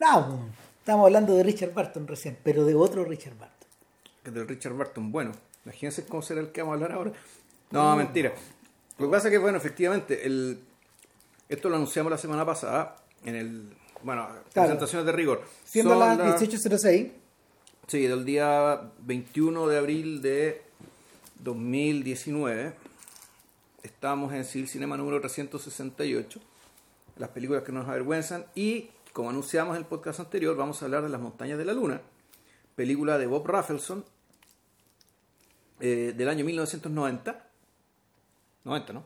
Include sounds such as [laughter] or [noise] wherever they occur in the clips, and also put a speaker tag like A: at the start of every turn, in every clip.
A: No, estamos hablando de Richard Barton recién, pero de otro Richard Barton.
B: Que del Richard Barton, bueno. Imagínense cómo será el que vamos a hablar ahora. No, mentira. Lo que pasa es que, bueno, efectivamente, el, esto lo anunciamos la semana pasada en el. Bueno, presentaciones de rigor.
A: Siendo
B: Son
A: las
B: la-
A: 18.06,
B: Sí, del día 21 de abril de 2019. Estamos en Civil Cinema número 368. Las películas que nos avergüenzan. Y, como anunciamos en el podcast anterior, vamos a hablar de Las Montañas de la Luna. Película de Bob Rafelson. eh, del año 1990. 90, ¿no?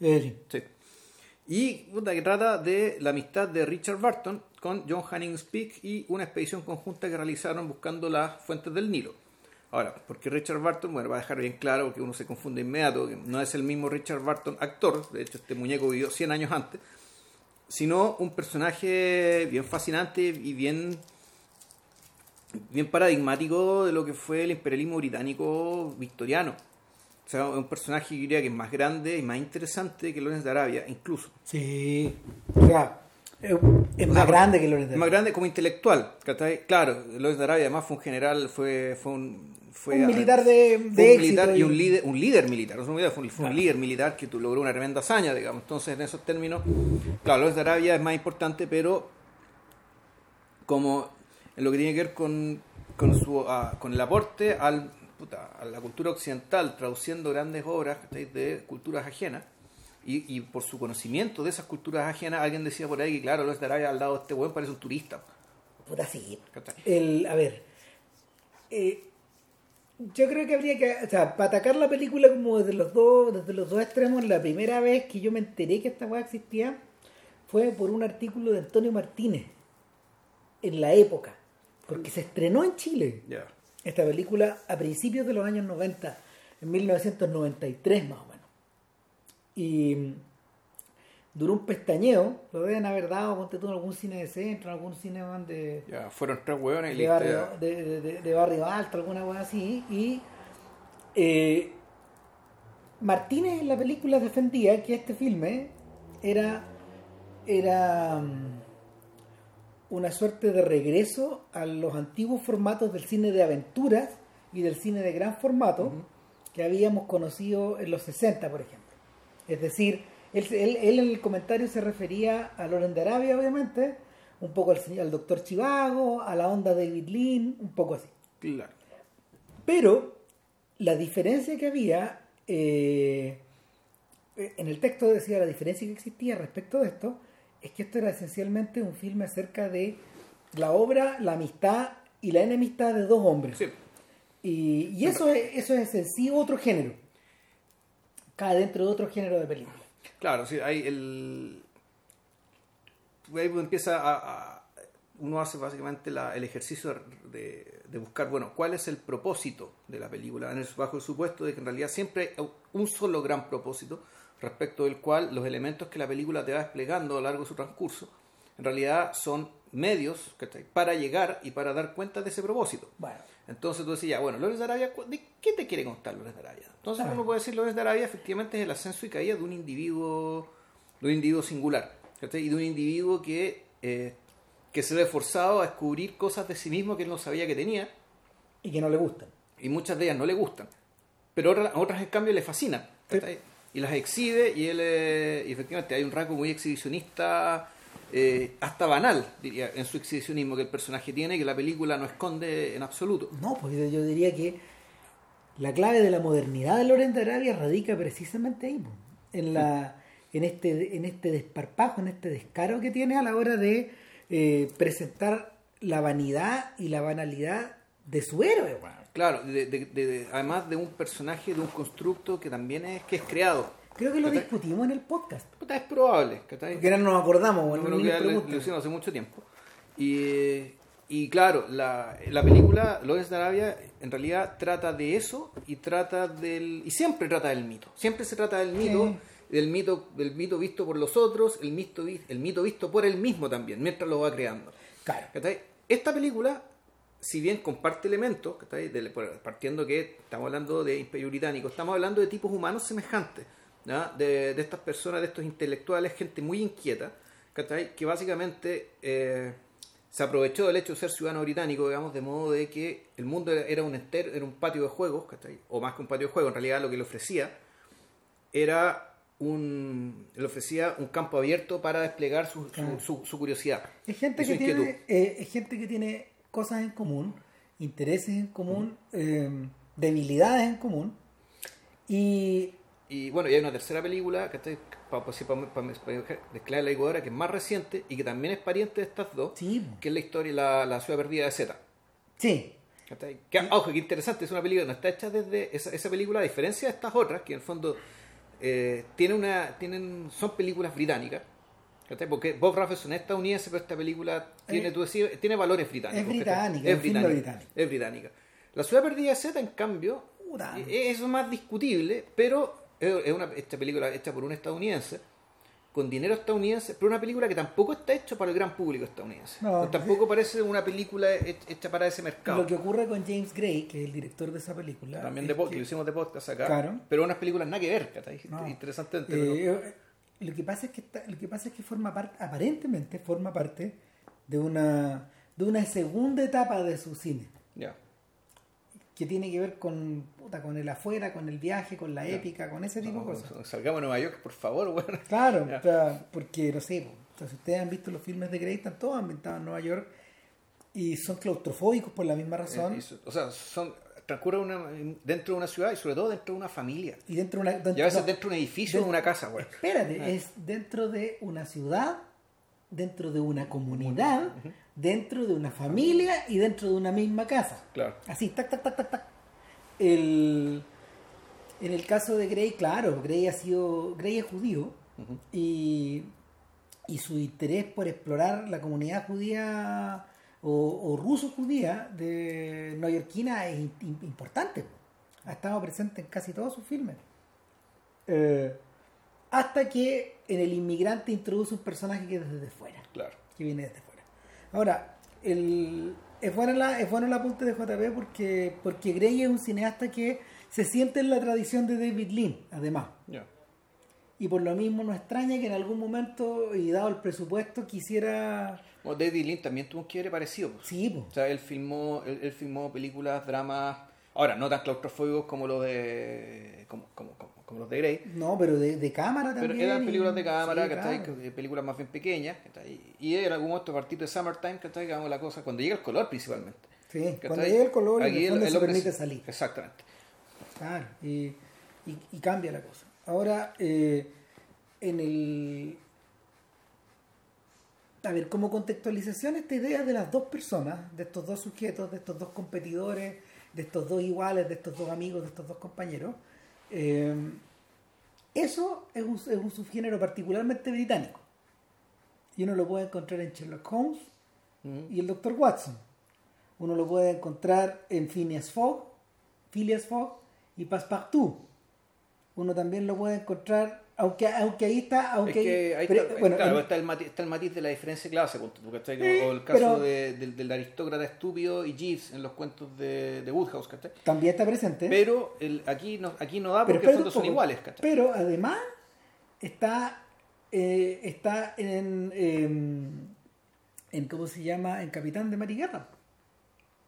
A: eh,
B: Sí. Y que trata de la amistad de Richard Barton con John Hannings Peake y una expedición conjunta que realizaron buscando las fuentes del Nilo. Ahora, porque Richard Barton, bueno, va a dejar bien claro que uno se confunde inmediato, que no es el mismo Richard Barton actor, de hecho este muñeco vivió 100 años antes, sino un personaje bien fascinante y bien bien paradigmático de lo que fue el imperialismo británico victoriano. O sea, un personaje que diría que es más grande y más interesante que Lawrence de Arabia, incluso.
A: sí. O sea, es, es más grande que Lorenzo.
B: Es más grande como intelectual. Claro, Lawrence de Arabia además fue un general, fue, fue un... Fue,
A: Un militar de-
B: un militar
A: éxito
B: y
A: y-
B: un líder, un líder militar, no fue un, fue un líder militar que logró una tremenda hazaña, digamos. Entonces, en esos términos, claro, Lawrence de Arabia es más importante, pero como en lo que tiene que ver con, con, su, ah, con el aporte al, puta, a la cultura occidental, traduciendo grandes obras de culturas ajenas, y, y por su conocimiento de esas culturas ajenas, alguien decía por ahí que, claro, Lawrence de Arabia al lado de este buen parece un turista.
A: Puta, sí. El, a ver, eh, yo creo que habría que, o sea, para atacar la película como desde los dos, desde los dos extremos, la primera vez que yo me enteré que esta weá existía fue por un artículo de Antonio Martínez en la época, porque se estrenó en Chile esta película a principios de los años 90, en 1993 más o menos. Y duró un pestañeo, lo deben haber dado, ponte tú en algún cine de centro, en algún cine de,
B: Ya, fueron tres hueones
A: de, barrio, de, de- de- de barrio alto, alguna cosa así. Y eh, Martínez en la película defendía que este filme era, era mm, una suerte de regreso a los antiguos formatos del cine de aventuras y del cine de gran formato que habíamos conocido en los 60, por ejemplo. Es decir, él, él- él en el comentario se refería a Loren de Arabia, obviamente, un poco al, al doctor Chivago, a la onda David Lean, un poco así.
B: Claro.
A: Pero la diferencia que había, eh, en el texto decía la diferencia que existía respecto de esto, es que esto era esencialmente un filme acerca de la obra, la amistad y la enemistad de dos hombres.
B: Sí.
A: Y, y eso, es, eso es en sí otro género. Cae dentro de otro género de película.
B: Claro, sí, hay el. Ahí empieza a, Uno hace básicamente la- el ejercicio de, de buscar, bueno, cuál es el propósito de la película, en el, bajo el supuesto de que en realidad siempre hay un solo gran propósito, respecto del cual los elementos que la película te va desplegando a lo largo de su transcurso, en realidad son medios ¿cachai? para llegar y para dar cuenta de ese propósito.
A: Bueno,
B: Entonces tú decías, bueno, Lawrence de Arabia, ¿cu- ¿de qué te quiere contar Lawrence de Arabia? Entonces uno puede decir Lawrence de Arabia efectivamente es el ascenso y caída de un individuo, de un individuo singular, ¿cachai? y de un individuo que, eh, que se ve forzado a descubrir cosas de sí mismo que él no sabía que tenía,
A: y que no le gustan.
B: y muchas de ellas no le gustan, pero otras, otras en cambio le fascinan, y las exhibe, y él, eh, y efectivamente hay un rasgo muy exhibicionista, eh, hasta banal, diría, en su exhibicionismo que el personaje tiene, que la película no esconde en absoluto.
A: No, pues yo diría que la clave de la modernidad de Loren de Arabia radica precisamente ahí, po, en la en este en este desparpajo, en este descaro que tiene a la hora de eh, presentar la vanidad y la banalidad de su héroe.
B: Claro, de- de- de- de- además de un personaje, de un constructo que también es que es creado.
A: Creo que lo
B: ¿Cachai?
A: discutimos en el podcast.
B: Puta, es probable, ¿cachai?
A: Que ahora no nos acordamos, bueno, nos
B: ya lo, hace mucho tiempo. Y, y claro, la, la película Lawrence de Arabia en realidad trata de eso y trata del y siempre trata del mito. Siempre se trata del mito,
A: Sí.
B: del mito, del mito visto por los otros, el mito, el mito visto por él mismo también, mientras lo va creando.
A: Claro.
B: ¿Cachai? Esta película, si bien comparte elementos, partiendo que estamos hablando de Imperio Británico, estamos hablando de tipos humanos semejantes, de, de estas personas, de estos intelectuales, gente muy inquieta, ¿cachai? que básicamente eh, se aprovechó del hecho de ser ciudadano británico, digamos, de modo de que el mundo era, un entero, era un patio de juegos, ¿cachai? o más que un patio de juegos, en realidad lo que le ofrecía era un le ofrecía un campo abierto para desplegar su, su-
A: Claro.
B: su- su curiosidad.
A: Es gente, que tiene,
B: inquietud.
A: eh, es gente que tiene cosas en común, intereses en común, eh, debilidades en común. Y
B: Y bueno, y hay una tercera película que está para mezclar la ahora que es más reciente y que también es pariente de estas dos,
A: sí,
B: que es la historia la, la ciudad perdida de Z.
A: sí.
B: Que, ojo, que interesante, es una película que no está hecha desde esa, esa película, a diferencia de estas otras, que en el fondo eh, tiene una, tienen, son películas británicas. Porque Bob Raffleson es estadounidense, pero esta película tiene,
A: Eh,
B: tú tiene valores británicos.
A: es británica, es filme británico.
B: Es británica. La ciudad perdida de Z, en cambio, eh, es más discutible, pero es una, esta película hecha por un estadounidense, con dinero estadounidense, pero una película que tampoco está hecha para el gran público estadounidense.
A: No.
B: tampoco parece una película he- hecha para ese mercado.
A: lo que ocurre con James Gray, que es el director de esa película.
B: También de podcast,
A: que,
B: lo hicimos de podcast acá.
A: Claro.
B: Pero unas películas nada que ver.
A: No.
B: Interesantemente. pero-
A: eh, lo que pasa es que está- lo que pasa es que forma parte, aparentemente forma parte de una de una segunda etapa de su cine.
B: ya.
A: Que tiene que ver con, puta, con el afuera, con el viaje, con la épica, con ese tipo
B: No,
A: de cosas.
B: Salgamos a Nueva York, por favor, bueno.
A: Claro, sea, porque no sé, si ustedes han visto los filmes de Grey, están todos ambientados en Nueva York y son claustrofóbicos por la misma razón.
B: Eh, eso- o sea, son transcurre una, dentro de una ciudad y sobre todo dentro de una familia.
A: y dentro de una. dentro-
B: Y a veces
A: no,
B: dentro de un edificio o de una casa, güey.
A: Espérate,
B: Ah.
A: es dentro de una ciudad, dentro de una comunidad, dentro de una familia y dentro de una misma casa.
B: Claro.
A: Así, tac, tac, tac, tac, tac. El, en el caso de Grey, claro, Grey ha sido, Grey es judío y, y su interés por explorar la comunidad judía o, o ruso-judía de neoyorquina es importante. Ha estado presente en casi todos sus filmes. Eh, hasta que en El Inmigrante introduce un personaje que es desde fuera
B: Claro.
A: que viene desde fuera. Ahora, el, es, bueno la, es bueno el apunte de JP porque, porque Grey es un cineasta que se siente en la tradición de David Lean, además. Y por lo mismo no extraña que en algún momento, y dado el presupuesto, quisiera...
B: Bueno, David Lynn también tuvo un quiebre parecido. pues.
A: Sí, po.
B: O sea, él filmó, él, él filmó películas, dramas, ahora no tan claustrofóbicos como los de como, como, como, como los de Grey,
A: no, pero de, de cámara
B: pero
A: también.
B: eran
A: y-
B: películas de cámara,
A: sí,
B: ¿cachai?
A: claro.
B: Que- películas más bien pequeñas, ¿cachai? y en algún momento a partir de Summertime, que hagamos la cosa, cuando llega el color principalmente.
A: Sí, cuando llega el color,
B: Aquí
A: el fondo
B: el
A: se permite salir.
B: Exactamente.
A: Claro, y, y- y cambia la cosa. Ahora, eh, en el... A ver, como contextualización, esta idea de las dos personas, de estos dos sujetos, de estos dos competidores, de estos dos iguales, de estos dos amigos, de estos dos compañeros, eh, eso es un, es un subgénero particularmente británico. Y uno lo puede encontrar en Sherlock Holmes
B: Ujú.
A: y el Dr. Watson. Uno lo puede encontrar en Phineas Fogg, Phileas Fogg y Passepartout. Uno también lo puede encontrar, aunque, aunque ahí está, aunque
B: es que ahí
A: pero,
B: está,
A: bueno,
B: claro,
A: en-
B: está, el matiz, está el matiz de la diferencia de clase, ¿cachai? O el caso
A: pero-
B: de- del, del aristócrata estúpido y Jeeves en los cuentos de, de Woodhouse, ¿cachai?
A: también está presente.
B: Pero el, aquí, no, aquí no da porque
A: un
B: son iguales, ¿cachai?
A: Pero además está, eh, está en, em, en, ¿cómo se llama? En Capitán de Mariguerra,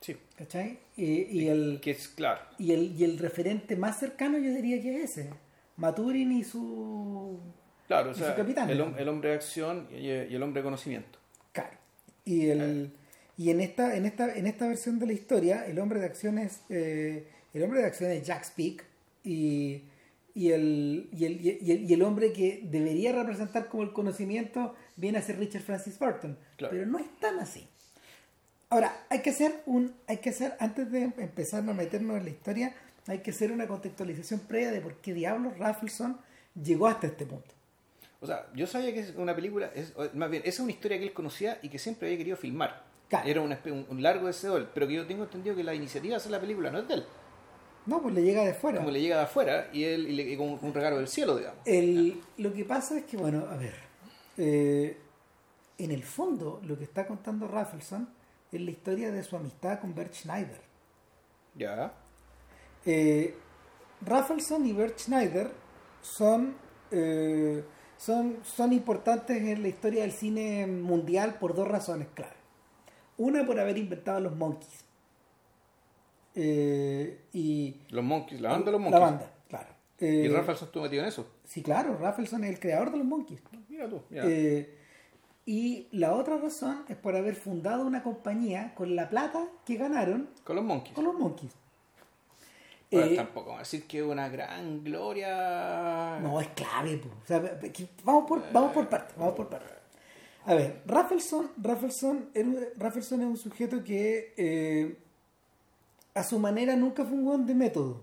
B: Sí,
A: ¿cachai? Y, y el,
B: que es claro.
A: y, el, y el referente más cercano yo diría que es ese, Maturin y su...
B: Claro, o
A: Y
B: sea,
A: su capitán.
B: el, hom- el hombre de acción y, y el hombre de conocimiento.
A: Claro. Y, el, y en, esta, en, esta, en esta versión de la historia, el hombre de acción es, eh, el hombre de acción es Jack Speak y, y, el, y, el, y, el, y el hombre que debería representar como el conocimiento viene a ser Richard Francis Burton.
B: Claro.
A: Pero no es tan así. Ahora, hay que hacer un, hay que hacer, antes de empezar a meternos en la historia, hay que hacer una contextualización previa de por qué diablos Raffleson llegó hasta este punto.
B: O sea, yo sabía que es una película, es, más bien, esa es una historia que él conocía y que siempre había querido filmar.
A: Claro.
B: Era una un, un largo deseo de él, pero que yo tengo entendido que la iniciativa de hacer la película no es de él.
A: No, pues le llega de fuera.
B: Como le llega de afuera y él y le, y con un regalo del cielo, digamos.
A: El, lo que pasa es que, bueno, a ver, eh, en el fondo lo que está contando Raffleson es la historia de su amistad con Bert Schneider.
B: Ya.
A: Eh, Raffleson y Bert Schneider son, eh, son, son importantes en la historia del cine mundial por dos razones clave. Una por haber inventado los Monkeys. Eh, y
B: Los Monkeys, la banda de los Monkeys.
A: la banda, claro.
B: ¿Y
A: Eh,
B: Rafaelson estuvo metido en eso?
A: Sí, claro, Raffleson es el creador de los Monkeys.
B: Mira tú, mira.
A: Y la otra razón es por haber fundado una compañía con la plata que ganaron
B: con los Monkeys.
A: con los Monkeys.
B: Ahora,
A: Eh,
B: tampoco vamos a decir que es una gran gloria.
A: No, es clave. po. O sea, que- vamos por, vamos por partes, vamos por partes. A ver, era un- Raffleson es un sujeto que eh, a su manera nunca fue un hueón de método.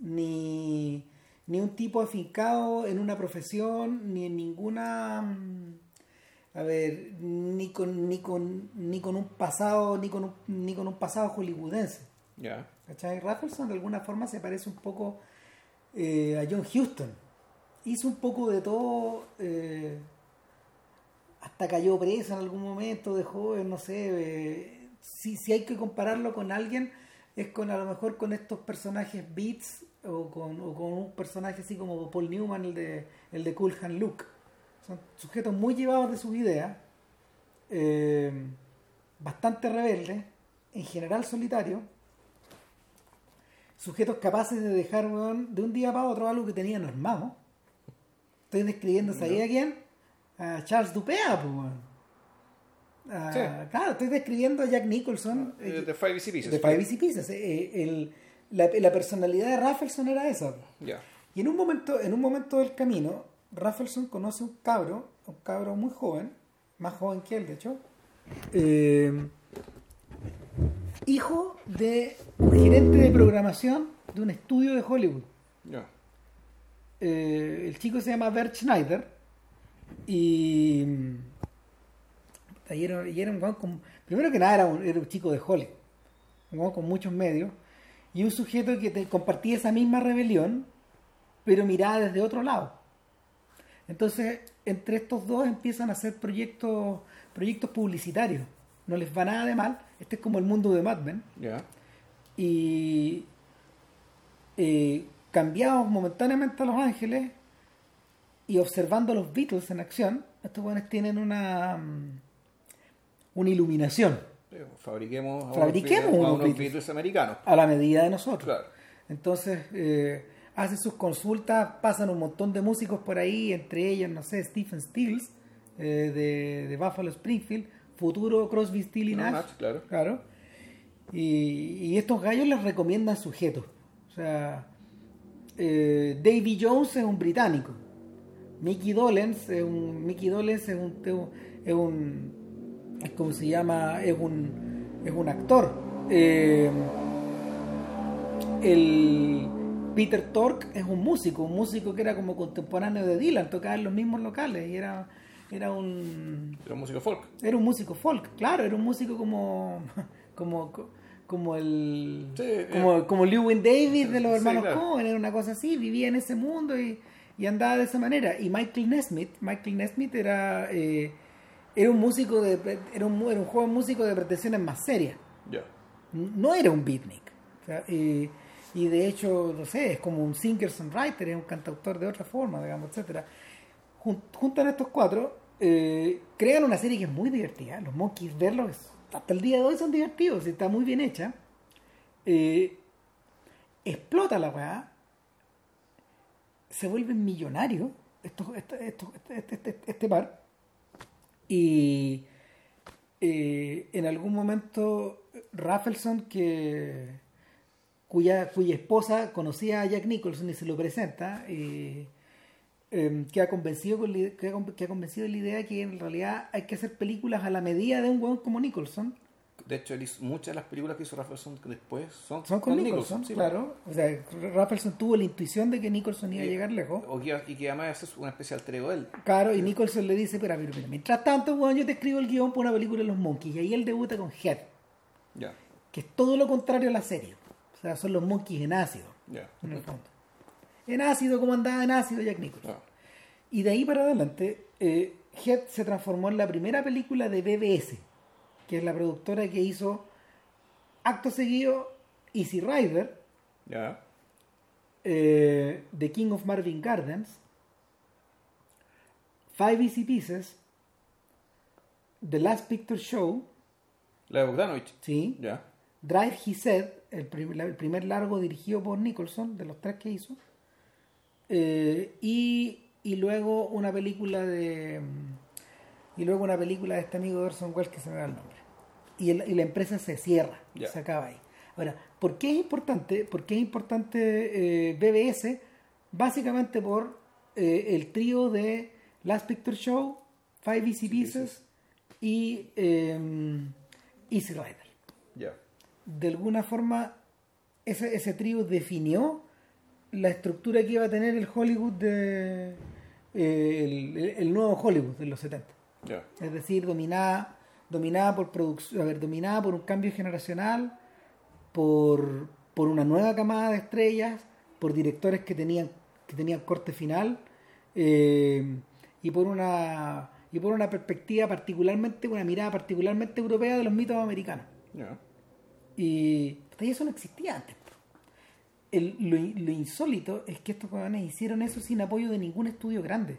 A: Ni, ni un tipo afincado en una profesión, ni en ninguna... mm, A ver, ni con, ni con, ni con un pasado, ni con un, ni con un pasado hollywoodense.
B: Ya.
A: ¿Cachai? Raffleson de alguna forma se parece un poco eh, a John Houston. Hizo un poco de todo, eh, hasta cayó preso en algún momento de joven, no sé. eh, si, si hay que compararlo con alguien, es con a lo mejor con estos personajes Beats o con, o con un personaje así como Paul Newman, el de, el de Cool Hand Luke. Son sujetos muy llevados de sus ideas, eh, bastante rebeldes, en general solitarios sujetos capaces de dejar weón, de un día para otro algo que tenían armado. Estoy describiendo, ¿sabía a quién? A Charles Dupea, pues, weón. Ah,
B: Sí.
A: Claro, estoy describiendo a Jack Nicholson
B: eh, De Five Easy Pieces.
A: de Five Easy Pieces. eh, eh, el- la, la personalidad de Raffleson era esa.
B: Ya.
A: Y en un momento, en un momento del camino, Raffleson conoce un cabro, un cabro muy joven, más joven que él, de hecho, eh, hijo de un gerente de programación de un estudio de Hollywood. Eh, el chico se llama Bert Schneider y, y era, y era un con- primero que nada era un, era un chico de Hollywood, un con muchos medios y un sujeto que te- compartía esa misma rebelión, pero miraba desde otro lado. Entonces, entre estos dos empiezan a hacer proyectos, proyectos publicitarios. No les va nada de mal. Este es como el mundo de Mad Men y eh, cambiados momentáneamente a Los Ángeles y observando a los Beatles en acción, estos buenos tienen una mm, una iluminación
B: Fabriquemos, a
A: Fabriquemos
B: unos Beatles- a
A: unos
B: unos
A: Beatles.
B: Beatles americanos.
A: a la medida de nosotros.
B: Claro.
A: Entonces, eh, hacen sus consultas, pasan un montón de músicos por ahí, entre ellos, no sé, Stephen Stills, eh, de, de Buffalo Springfield, futuro Crosby, Still y
B: No,
A: Nash.
B: Claro.
A: Claro. Y, y estos gallos les recomiendan sujetos. O sea, eh, Davy Jones es un británico. Mickey Dolenz es un. Mickey Dolenz es un. Es un. es como se llama. Es un. Es un actor. Eh, el Peter Tork es un músico, un músico que era como contemporáneo de Dylan, tocaba en los mismos locales y era, era un
B: Era un músico folk.
A: era un músico folk, claro, era un músico como [laughs] como como el
B: Sí,
A: como, como Lewin Davis de los
B: Sí,
A: hermanos
B: claro.
A: Coen, era una cosa así, vivía en ese mundo y, y andaba de esa manera. Y Michael Nesmith, Michael Nesmith era eh, era un músico de era un, era un joven músico de pretensiones más serias
B: Ya.
A: no era un beatnik. O sea, y, y de hecho, no sé, es como un singer-songwriter, es un cantautor de otra forma, digamos, etcétera. Jun- Juntan estos cuatro, eh, crean una serie que es muy divertida. Los Monkeys, verlos, hasta el día de hoy son divertidos, y está muy bien hecha. Eh, explota la weá, se vuelven millonarios este, este, este- este- par, y eh, en algún momento Raffleson que cuya cuya esposa conocía a Jack Nicholson y se lo presenta eh, queda convencido con la, con- queda convencido de la idea que en realidad hay que hacer películas a la medida de un weón como Nicholson
B: De hecho, él hizo- muchas de las películas que hizo Rafaelson después son,
A: son con Nicholson,
B: sí,
A: claro o sea Raffleson tuvo la intuición de que Nicholson iba a llegar lejos
B: O que, y que además es una especial tregua de él.
A: Claro, y Nicholson le dice, pero, pero, pero, mientras tanto, weón, yo te escribo el guion para una película de los Monkeys. Y ahí él debuta con Head,
B: Ya.
A: que es todo lo contrario a la serie. O sea, son los Monkeys en ácido,
B: Ya.
A: en el fondo. En ácido, como andaba en ácido Jack Nicholson.
B: Ah,
A: Y de ahí para adelante, eh, Head se transformó en la primera película de BBS, que es la productora que hizo acto seguido Easy Rider,
B: Ya.
A: eh, The King of Marvin Gardens, Five Easy Pieces, The Last Picture Show
B: La de Bogdanovich.
A: Sí.
B: Ya.
A: Drive He Said, el, el primer largo dirigido por Nicholson, de los tres que hizo. Eh, y, y luego una película de. Y luego una película de este amigo de Orson Welles que se me va el nombre. Y, el- y la empresa se cierra, se acaba ahí. Ahora, ¿por qué es importante? ¿Por qué es importante eh, BBS? Básicamente por eh, el trío de Last Picture Show, Five Easy Pieces y eh, Easy Rider
B: Ya.
A: de alguna forma ese, ese trío definió la estructura que iba a tener el Hollywood de eh, el, el nuevo Hollywood de los 70
B: Ya.
A: es decir dominada dominada por producción a ver dominada por un cambio generacional por, por una nueva camada de estrellas por directores que tenían que tenían corte final eh, y por una y por una perspectiva particularmente una mirada particularmente europea de los mitos americanos y y eso no existía antes. El- lo, lo insólito es que estos jóvenes hicieron eso sin apoyo de ningún estudio grande.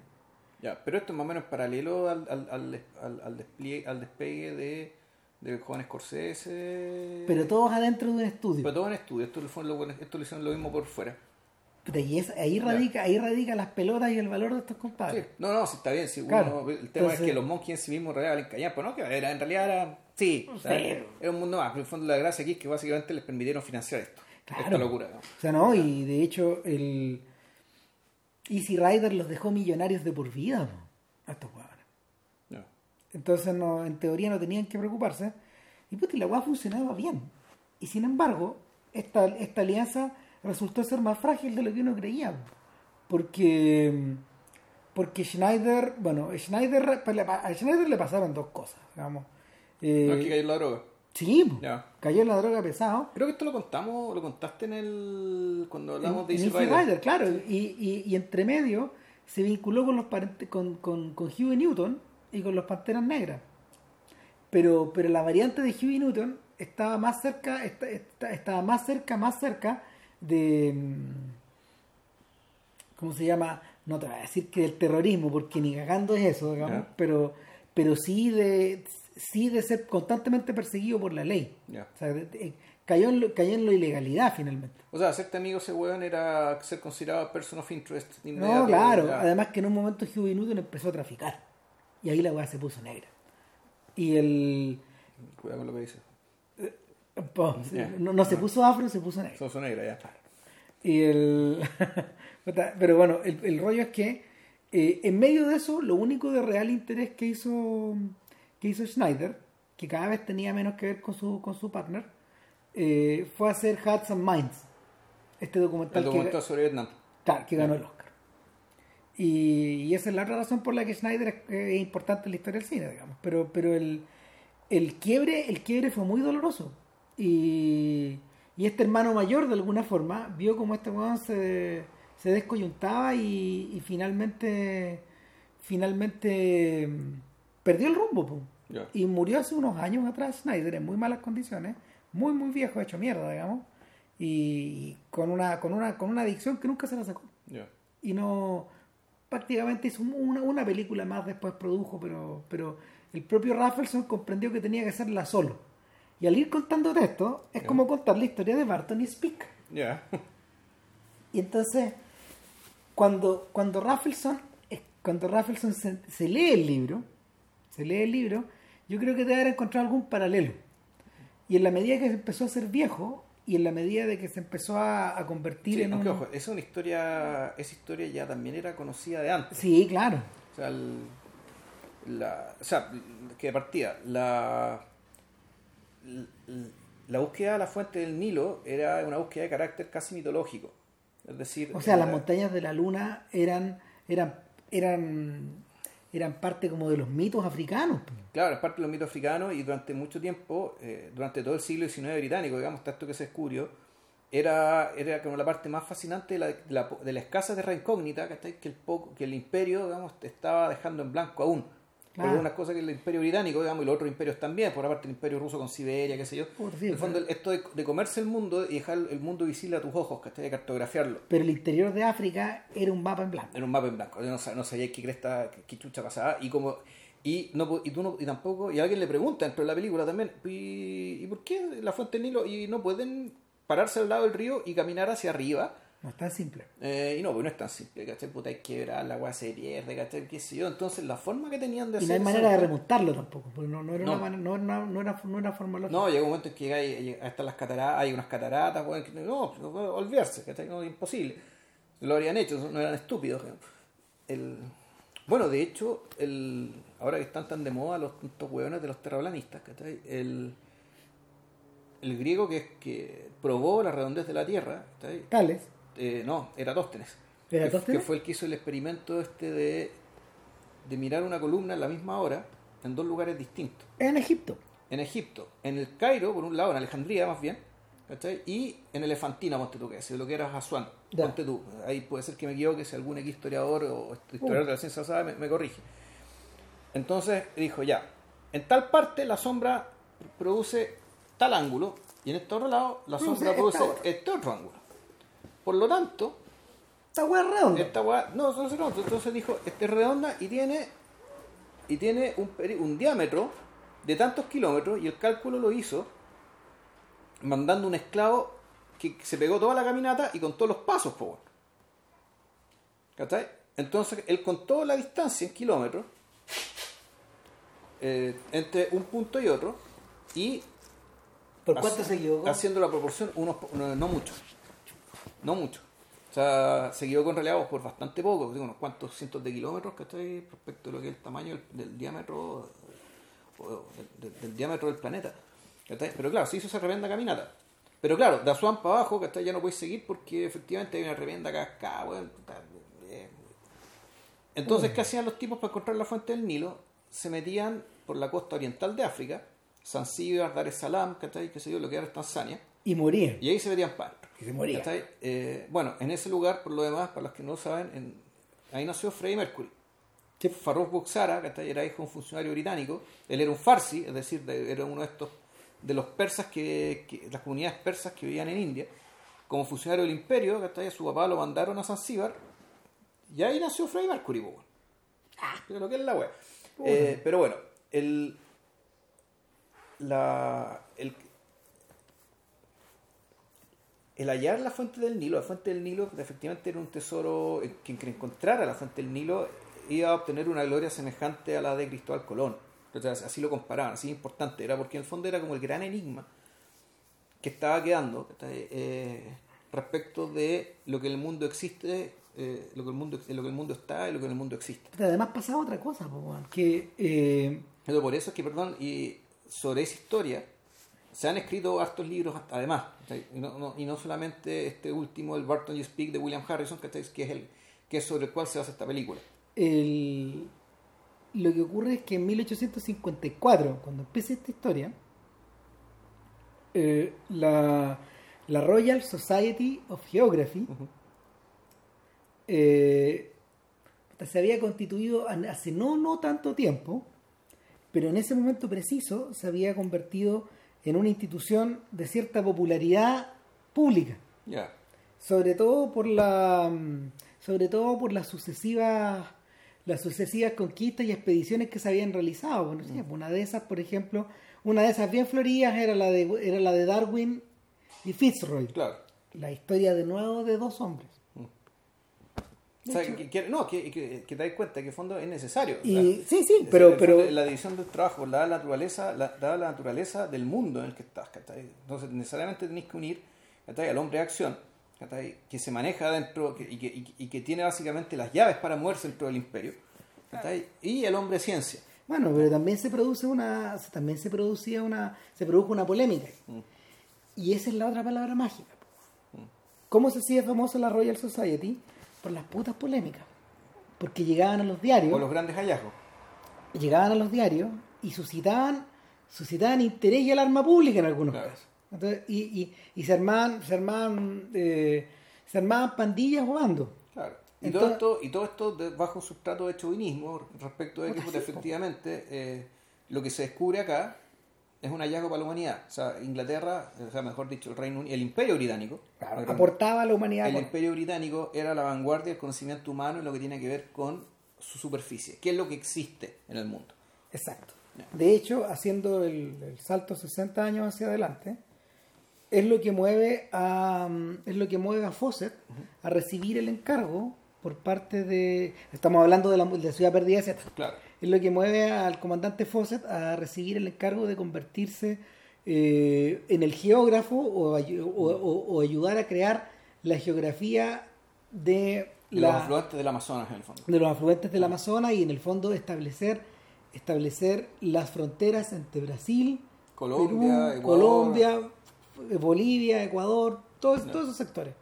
B: Ya, pero esto es más o menos paralelo al, al, al, al, despliegue, al despegue de, de jóvenes Scorsese.
A: Pero todos adentro de un estudio.
B: Pero todo en estudio. Esto, lo esto lo hicieron lo mismo por fuera.
A: Y es- ahí, radica, ahí radica las pelotas y el valor de estos
B: Sí.
A: compadres.
B: No, no, sí, está bien. Sí, uno-
A: Claro.
B: el tema
A: Entonces-
B: es que los monkeys en sí mismos en realidad valen pero no, que era, en realidad era. Sí, o sea,
A: Sí.
B: era un mundo más. Pero en el fondo la gracia aquí es que básicamente les permitieron financiar esto.
A: Claro.
B: Esta locura. ¿no?
A: O sea, no, y de hecho el Easy Rider los dejó millonarios de por vida a estos.
B: Ya.
A: Entonces, no, en teoría no tenían que preocuparse. Y y la weá funcionaba bien. Y sin embargo, esta, esta alianza resultó ser más frágil de lo que uno creía. Porque, porque Schneider, bueno, Schneider, pues, a Schneider le pasaron dos cosas, digamos. Eh,
B: No es que cayó en la droga.
A: Sí, cayó en la droga pesado.
B: Creo que esto lo contamos, lo contaste en el. cuando hablamos de
A: En
B: Easy Rider.
A: Rider, claro. Y, y, y entre medio se vinculó con los con, con, con Huey Newton y con los Panteras Negras. Pero, pero la variante de Huey Newton estaba más cerca, esta- esta- estaba más cerca, más cerca de mm, ¿cómo se llama? No te voy a decir que del terrorismo, porque ni cagando es eso, digamos, pero, pero sí de sí de ser constantemente perseguido por la ley. O sea, de- cayó, en lo, cayó en la ilegalidad finalmente.
B: O sea, hacerte amigo ese weón era ser considerado person of interest.
A: No, claro. Además que en un momento Huey Newton empezó a traficar. Y ahí la weá se puso negra. Y el...
B: Cuidado con lo que dices.
A: po,
B: Ya.
A: no, no se puso afro, se puso negra.
B: Son negra ya.
A: Y el... [laughs] Pero bueno, el, el rollo es que eh, en medio de eso, lo único de real interés que hizo, que hizo Schneider, que cada vez tenía menos que ver con su, con su partner, eh, fue hacer Hearts and Minds. Este documental,
B: El documental sobre Vietnam.
A: que, claro, que ganó el Oscar. Y, y esa es la otra razón por la que Schneider es, es importante en la historia del cine, digamos. Pero, pero el, el quiebre, el quiebre fue muy doloroso. Y, y este hermano mayor, de alguna forma, vio como este weón se, se descoyuntaba y, y finalmente finalmente perdió el rumbo. po. Y murió hace unos años atrás Schneider en muy malas condiciones, muy muy viejo, hecho mierda, digamos. Y con una, con una, con una adicción que nunca se la sacó y no prácticamente hizo una, una película más después produjo pero pero el propio Raffleson comprendió que tenía que hacerla solo y al ir contándote esto es como contar la historia de Barton y Speak
B: Ya.
A: y entonces cuando cuando Raffleson cuando se lee el libro se lee el libro yo creo que debe haber encontrado algún paralelo y en la medida que se empezó a ser viejo y en la medida de que se empezó a, a convertir
B: Sí,
A: en
B: aunque
A: un...
B: ojo, esa es una historia, esa historia ya también era conocida de antes.
A: sí claro
B: O sea, el- la, o sea, que de partida, la, la, la búsqueda de la fuente del Nilo era una búsqueda de carácter casi mitológico. Es decir,
A: O sea, las montañas de la luna eran, eran, eran, eran parte como de los mitos africanos.
B: Claro, es parte de los mitos africanos y durante mucho tiempo, eh, durante todo el siglo XIX británico, digamos, esto que se descubrió, era, era como la parte más fascinante de la, de la, de la escasa terra incógnita que el poco, que el imperio digamos, estaba dejando en blanco aún.
A: Claro.
B: Por algunas cosas que el imperio británico, digamos, y los otros imperios también, por aparte el imperio ruso con Siberia, qué sé yo.
A: Por
B: en
A: cierto.
B: el fondo, esto de, de comerse el mundo y dejar el mundo visible a tus ojos, ¿cachai? de cartografiarlo.
A: Pero el interior de África era un mapa en blanco.
B: en un mapa en blanco. Yo no, sab- no sabía qué cresta, qué, chucha pasaba. Y como Y, no, y, tú no- y tampoco, y alguien le pregunta dentro de la película también, ¿y, y por qué la fuente del Nilo? Y no pueden pararse al lado del río y caminar hacia arriba.
A: No es tan simple.
B: Eh, y no, pues no es tan simple, ¿cachai? Puta, hay que quebrar, la agua se pierde, ¿cachai? ¿Qué sé yo? Entonces, la forma que tenían de
A: Y
B: hacer.
A: no hay manera de remontarlo tampoco, porque no, no era,
B: No.
A: Una, no, no, era, no era forma lógica.
B: No, llega un momento en que hay, están las cataratas, hay unas cataratas, no, no olvidarse, ¿cachai? No, imposible. Lo habrían hecho, no eran estúpidos. El, bueno, de hecho, el, ahora que están tan de moda los estos hueones de los terraplanistas, ¿cachai? El, el griego que, que probó la redondez de la Tierra, ¿cachai?
A: Tales.
B: Eh, no, Eratóstenes.
A: ¿Eratóstenes?
B: Que, fue el que hizo el experimento este de, de mirar una columna en la misma hora en dos lugares distintos
A: En Egipto.
B: en Egipto, en el Cairo, por un lado, en Alejandría más bien, ¿cachai? Y en Elefantina, ponte tú, que es lo que era Asuán, ponte tú. Ahí puede ser que me equivoque, si algún historiador o historiador de la ciencia sabe, me, me corrige. Entonces dijo, ya, en tal parte la sombra produce tal ángulo, y en este otro lado la sombra produce este otro ángulo. Por lo tanto,
A: Esta hueá es redonda.
B: esta weá, no, no, entonces dijo, este es redonda y tiene, y tiene un, diámetro de tantos kilómetros y el cálculo lo hizo mandando un esclavo que se pegó toda la caminata y contó los pasos, po. weón. ¿Cachai? Entonces él contó la distancia en kilómetros eh, entre un punto y otro y
A: ¿Por cuánto se equivocó?
B: haciendo la proporción unos, no, no mucho no mucho o sea se equivocó en realidad por bastante poco digo, unos cuantos cientos de kilómetros ¿cachai? respecto a lo que es el tamaño del, del diámetro o del, del- del diámetro del planeta ¿cachai? pero claro se hizo esa tremenda caminata pero claro de Asuán para abajo ¿cachai? ya no puedes seguir porque efectivamente hay una tremenda cascada weón, puta, eh. entonces ¿qué hacían los tipos para encontrar la fuente del Nilo? se metían por la costa oriental de África Zanzíbar, Dar es Salaam, ¿cachai? qué sé yo, lo que era Tanzania
A: Y moría.
B: y ahí se metían para adentro.
A: Y se moría.
B: Eh, bueno, en ese lugar, por lo demás, para los que no lo saben, en- ahí nació Freddie Mercury.
A: Sí.
B: Farrokh Bulsara, ¿cachai? era hijo de un funcionario británico. Él era un farsi, es decir, de- era uno de estos, de los persas, que, que- las comunidades persas que vivían en India. Como funcionario del imperio, ¿cachai? A su papá lo mandaron a Zanzíbar. Y ahí nació Freddie Mercury, po, weón. Pero lo que es la wea. Eh, pero bueno, el, la, el, el hallar la fuente del Nilo, la fuente del Nilo efectivamente era un tesoro, eh, quien que encontrara la fuente del Nilo iba a obtener una gloria semejante a la de Cristóbal Colón. Sea, así lo comparaban, así importante, era porque en el fondo era como el gran enigma que estaba quedando. Eh, respecto de lo que el mundo existe, eh, lo, que el mundo, lo que el mundo está y lo que en el mundo existe.
A: Pero además pasaba otra cosa, que eh,
B: Pero por eso es que, perdón, y sobre esa historia se han escrito hartos libros además, y no, no- y no solamente este último, el Barton You Speak de William Harrison, ¿cachai? que es el que es sobre el cual se basa esta película.
A: el, lo que ocurre es que en 1854, cuando empieza esta historia, eh, la, la Royal Society of Geography eh, se había constituido hace no, no tanto tiempo, pero en ese momento preciso se había convertido en una institución de cierta popularidad pública. Sobre todo por la mm, sobre todo por las sucesivas las sucesivas conquistas y expediciones que se habían realizado. Bueno, sí, una de esas por ejemplo una de esas bien floridas era la de era la de Darwin y Fitzroy.
B: Claro.
A: la historia de nuevo de dos hombres
B: O sea, que, que- no, que, que, que te das cuenta que en fondo es necesario.
A: y sí sí pero
B: decir,
A: pero
B: la división del trabajo, dada la naturaleza, la, dada la naturaleza del mundo en el que estás, ¿cachai? Entonces necesariamente tenéis que unir ¿cachai? al hombre de acción, ¿cachai? que se maneja dentro y, que, y, y que tiene básicamente las llaves para moverse dentro del imperio, ¿cachai? y el hombre de ciencia.
A: bueno pero también se produce una también se producía una se produjo una polémica y esa es la otra palabra mágica ¿Cómo se hacía famosa la Royal Society? Por las putas polémicas. Porque llegaban a los diarios,
B: Con los grandes hallazgos.
A: llegaban a los diarios y suscitaban, suscitaban interés y alarma pública en algunos
B: Claro.
A: casos. Entonces, y, y, y se armaban, se armaban, eh, se armaban pandillas o bandos.
B: Claro. Y,
A: Entonces-
B: todo esto, y todo esto de- bajo un sustrato de chauvinismo respecto de que efectivamente eh, lo que se descubre acá es un hallazgo para la humanidad. O sea, Inglaterra, o sea, mejor dicho, el Reino Unido, el Imperio Británico.
A: Aportaba a la humanidad.
B: el
A: con-
B: Imperio Británico era la vanguardia del conocimiento humano en lo que tiene que ver con su superficie. ¿Qué es lo que existe en el mundo?
A: Exacto. De hecho, haciendo el, el salto 60 años hacia adelante, es lo que mueve a mm, es lo que mueve a Fawcett a recibir el encargo por parte de estamos hablando de la, de ciudad perdida Z.
B: Claro.
A: Es lo que mueve al comandante Fawcett a recibir el encargo de convertirse eh, en el geógrafo o, ayu- o- o- o ayudar a crear la geografía de
B: De
A: la,
B: los afluentes del Amazonas, en el fondo.
A: de los afluentes del Amazonas y en el fondo establecer establecer las fronteras entre Brasil,
B: Colombia,
A: Perú,
B: Ecuador.
A: Colombia, Bolivia, Ecuador, todos, todos esos sectores.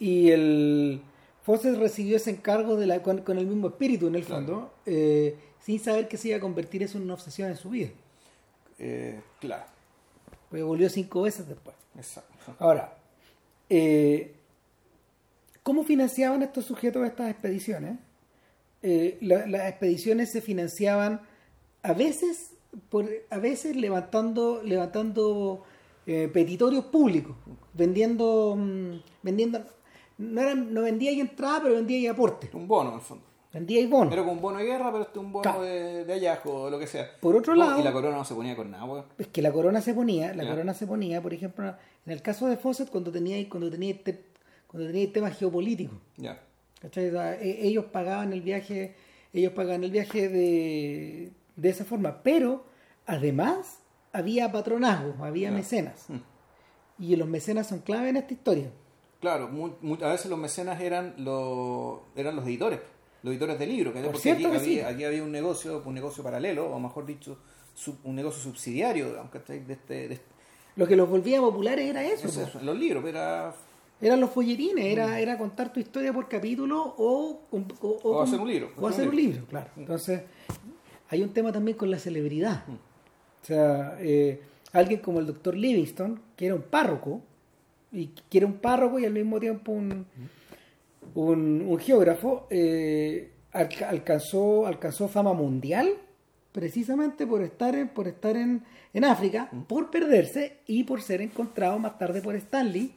A: Y el Fawcett recibió ese encargo de la, con, con el mismo espíritu en el
B: Claro.
A: fondo, eh, sin saber que se iba a convertir eso en una obsesión en su vida.
B: Eh, claro,
A: Porque volvió cinco veces después.
B: exacto.
A: Ahora, eh, ¿cómo financiaban estos sujetos estas expediciones? Eh, la- las expediciones se financiaban a veces, por, a veces levantando, levantando eh, petitorios públicos, vendiendo, mm, vendiendo, no, eran, no vendía y entrada, pero vendía y aporte,
B: Un bono, en el fondo.
A: Vendía y bono.
B: Era como un bono de guerra, pero este es un bono
A: Claro.
B: de, de hallazgo o lo que sea.
A: Por otro
B: No,
A: lado-
B: Y la corona no se ponía con nada, weón.
A: Es que la corona se ponía, la corona se ponía, por ejemplo, en el caso de Fawcett, cuando tenía, cuando tenía, este- cuando tenía temas geopolíticos.
B: Ya.
A: Sea, e- ellos pagaban el viaje, ellos pagaban el viaje de, de esa forma, pero además había patronazgo, había mecenas.
B: Mm.
A: Y los mecenas son clave en esta historia.
B: Claro, mu- mu- a veces los mecenas eran los, eran los editores, los editores de libros.
A: Por
B: Porque aquí
A: que sí.
B: había, aquí había un negocio, un negocio paralelo, o mejor dicho, sub- un negocio subsidiario, ¿cachai? de este, de este-
A: Lo que los volvía populares era eso.
B: eso, los libros, era
A: Eran los folletines,
B: Mm.
A: era, era contar tu historia por capítulo o, un- o,
B: O hacer un libro,
A: O hacer un libro, claro. Entonces, hay un tema también con la celebridad.
B: Mm.
A: O sea, eh, alguien como el doctor Livingston, que era un párroco, y que era un párroco y al mismo tiempo un, un, un geógrafo, eh, alca- alcanzó, alcanzó fama mundial precisamente por estar en, por estar en, en África, por perderse y por ser encontrado más tarde por Stanley,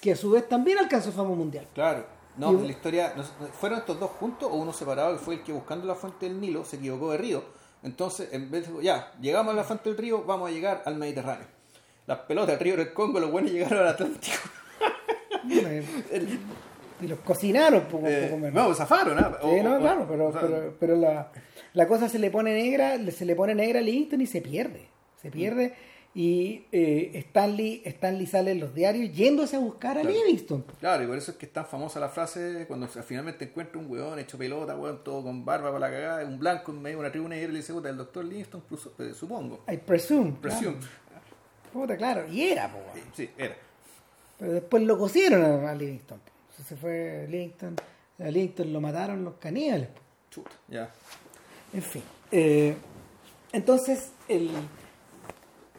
A: que a su vez también alcanzó fama mundial.
B: Claro. No,
A: Y-
B: la historia, ¿fueron estos dos juntos o uno separado que fue el que buscando la fuente del Nilo se equivocó de río? Entonces, en vez de, ya, llegamos a la fuente del río, vamos a llegar al Mediterráneo. Las pelotas del río del Congo, los buenos llegaron al Atlántico. [laughs]
A: Eh, y los cocinaron poco,
B: Eh,
A: poco menos.
B: no, zafaron, ¿ah?
A: Sí, no,
B: o-
A: claro, pero,
B: o
A: pero, pero la, la cosa se le pone negra, se le pone negra a Livingston y se pierde.
B: Mm.
A: Se pierde y eh, Stanley, Stanley sale en los diarios yéndose a buscar a. Livingston.
B: Claro, y por eso es que es tan famosa la frase cuando finalmente encuentra un weón hecho pelota, weón, todo con barba para la cagada, un blanco en medio de una tribuna y él le dice, puta, el doctor Livingston, eh, supongo.
A: I presume.
B: Presume.
A: Claro. Puta, claro, y era, po,
B: Sí, era.
A: pero después lo cosieron a Livingston. Se fue Livingston, a Livingston lo mataron los caníbales.
B: Chuta, ya.
A: En fin. eh, entonces, el,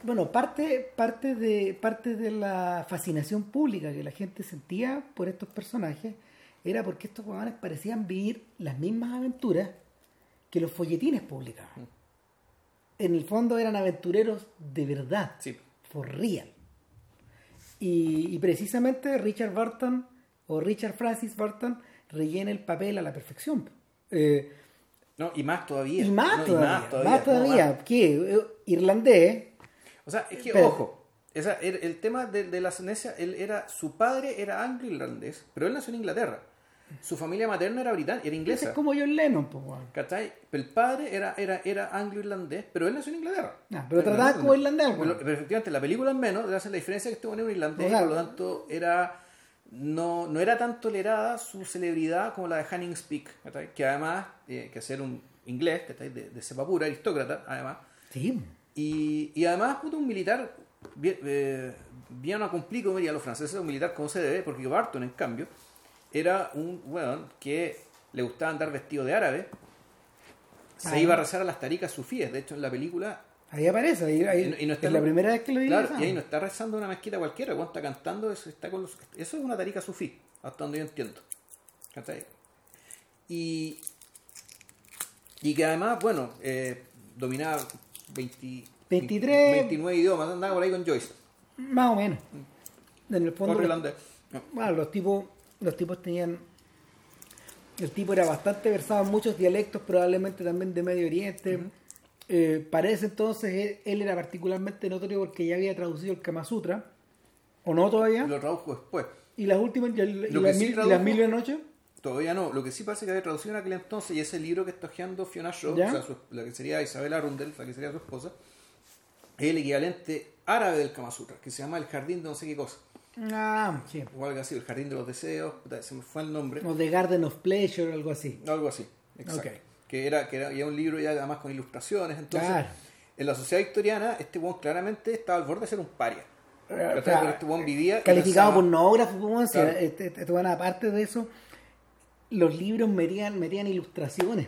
A: bueno, parte, parte, de, parte de la fascinación pública que la gente sentía por estos personajes era porque estos huevones parecían vivir las mismas aventuras que los folletines publicaban. En el fondo eran aventureros de verdad,
B: Sí.
A: for real. Y, y precisamente Richard Burton o Richard Francis Burton rellena el papel a la perfección. Eh,
B: No, y más todavía.
A: y más
B: No,
A: todavía, más
B: todavía,
A: todavía.
B: no, más.
A: ¿Qué? Eh, Irlandés.
B: O sea, es que, ojo, esa, el, el tema de, de la ascendencia, él era, su padre era anglo-irlandés, pero él nació en Inglaterra. Su familia materna era británica, era inglesa.
A: es como John Lennon, pues.
B: ¿Cachai? El padre era, era, era anglo-irlandés, pero él nació en Inglaterra.
A: Ah, pero trataba como irlandés,
B: Pero, efectivamente, la película es menos, le hace la diferencia que bueno era un irlandés, por lo tanto, era, no, no era tan tolerada su celebridad como la de Hanning Speak, ¿cachai? que además, eh, que ser un inglés, de, de cepa pura, aristócrata, además,
A: Sí.
B: y, y además, puto, un militar bien, eh, bien como dirían los franceses, un militar como se debe, porque Barton, en cambio, era un weón que le gustaba andar vestido de árabe, se iba a rezar a las taricas sufíes. De hecho, en la película,
A: Ahí aparece. Ahí, ahí-
B: Y- y no está
A: es la primera vez que lo
B: claro,
A: digo.
B: y ahí no está rezando una mezquita cualquiera, cuando está cantando, eso, está con los- eso es una tarica sufí, hasta donde yo entiendo. ¿Cachai? Y, y que además, bueno, eh, dominaba 20
A: 23.
B: 29 idiomas, andaba por ahí con Joyce.
A: Más o menos. En el fondo.
B: No.
A: Bueno, los tipos, los tipos tenían. El tipo era bastante versado en muchos dialectos, probablemente también de Medio Oriente. Eh, para ese entonces él, él era particularmente notorio porque ya había traducido el Kama Sutra, ¿o no todavía?
B: Lo tradujo después.
A: ¿Y las últimas, y, el- las,
B: sí
A: mil,
B: tradujo-
A: las mil noches?
B: Todavía no. Lo que sí parece que había traducido en aquel entonces y ese libro que está hojeando Fiona Shaw, o sea, su- la que sería Isabel Arundel, la que sería su esposa, es el equivalente árabe del Kama Sutra, que se llama el jardín de no sé qué cosa.
A: Ah, sí.
B: O algo así, el jardín de los deseos, se me fue el nombre.
A: O The Garden of Pleasure, algo así.
B: Algo así, exacto. Que era, que era un libro ya además con ilustraciones. Entonces,
A: Claro.
B: en la sociedad victoriana, este buen claramente estaba al borde de ser un paria.
A: Eh, claro.
B: Este buen vivía
A: Calificado por
B: Claro.
A: este, este, este, bueno, aparte de eso, los libros metían, metían ilustraciones.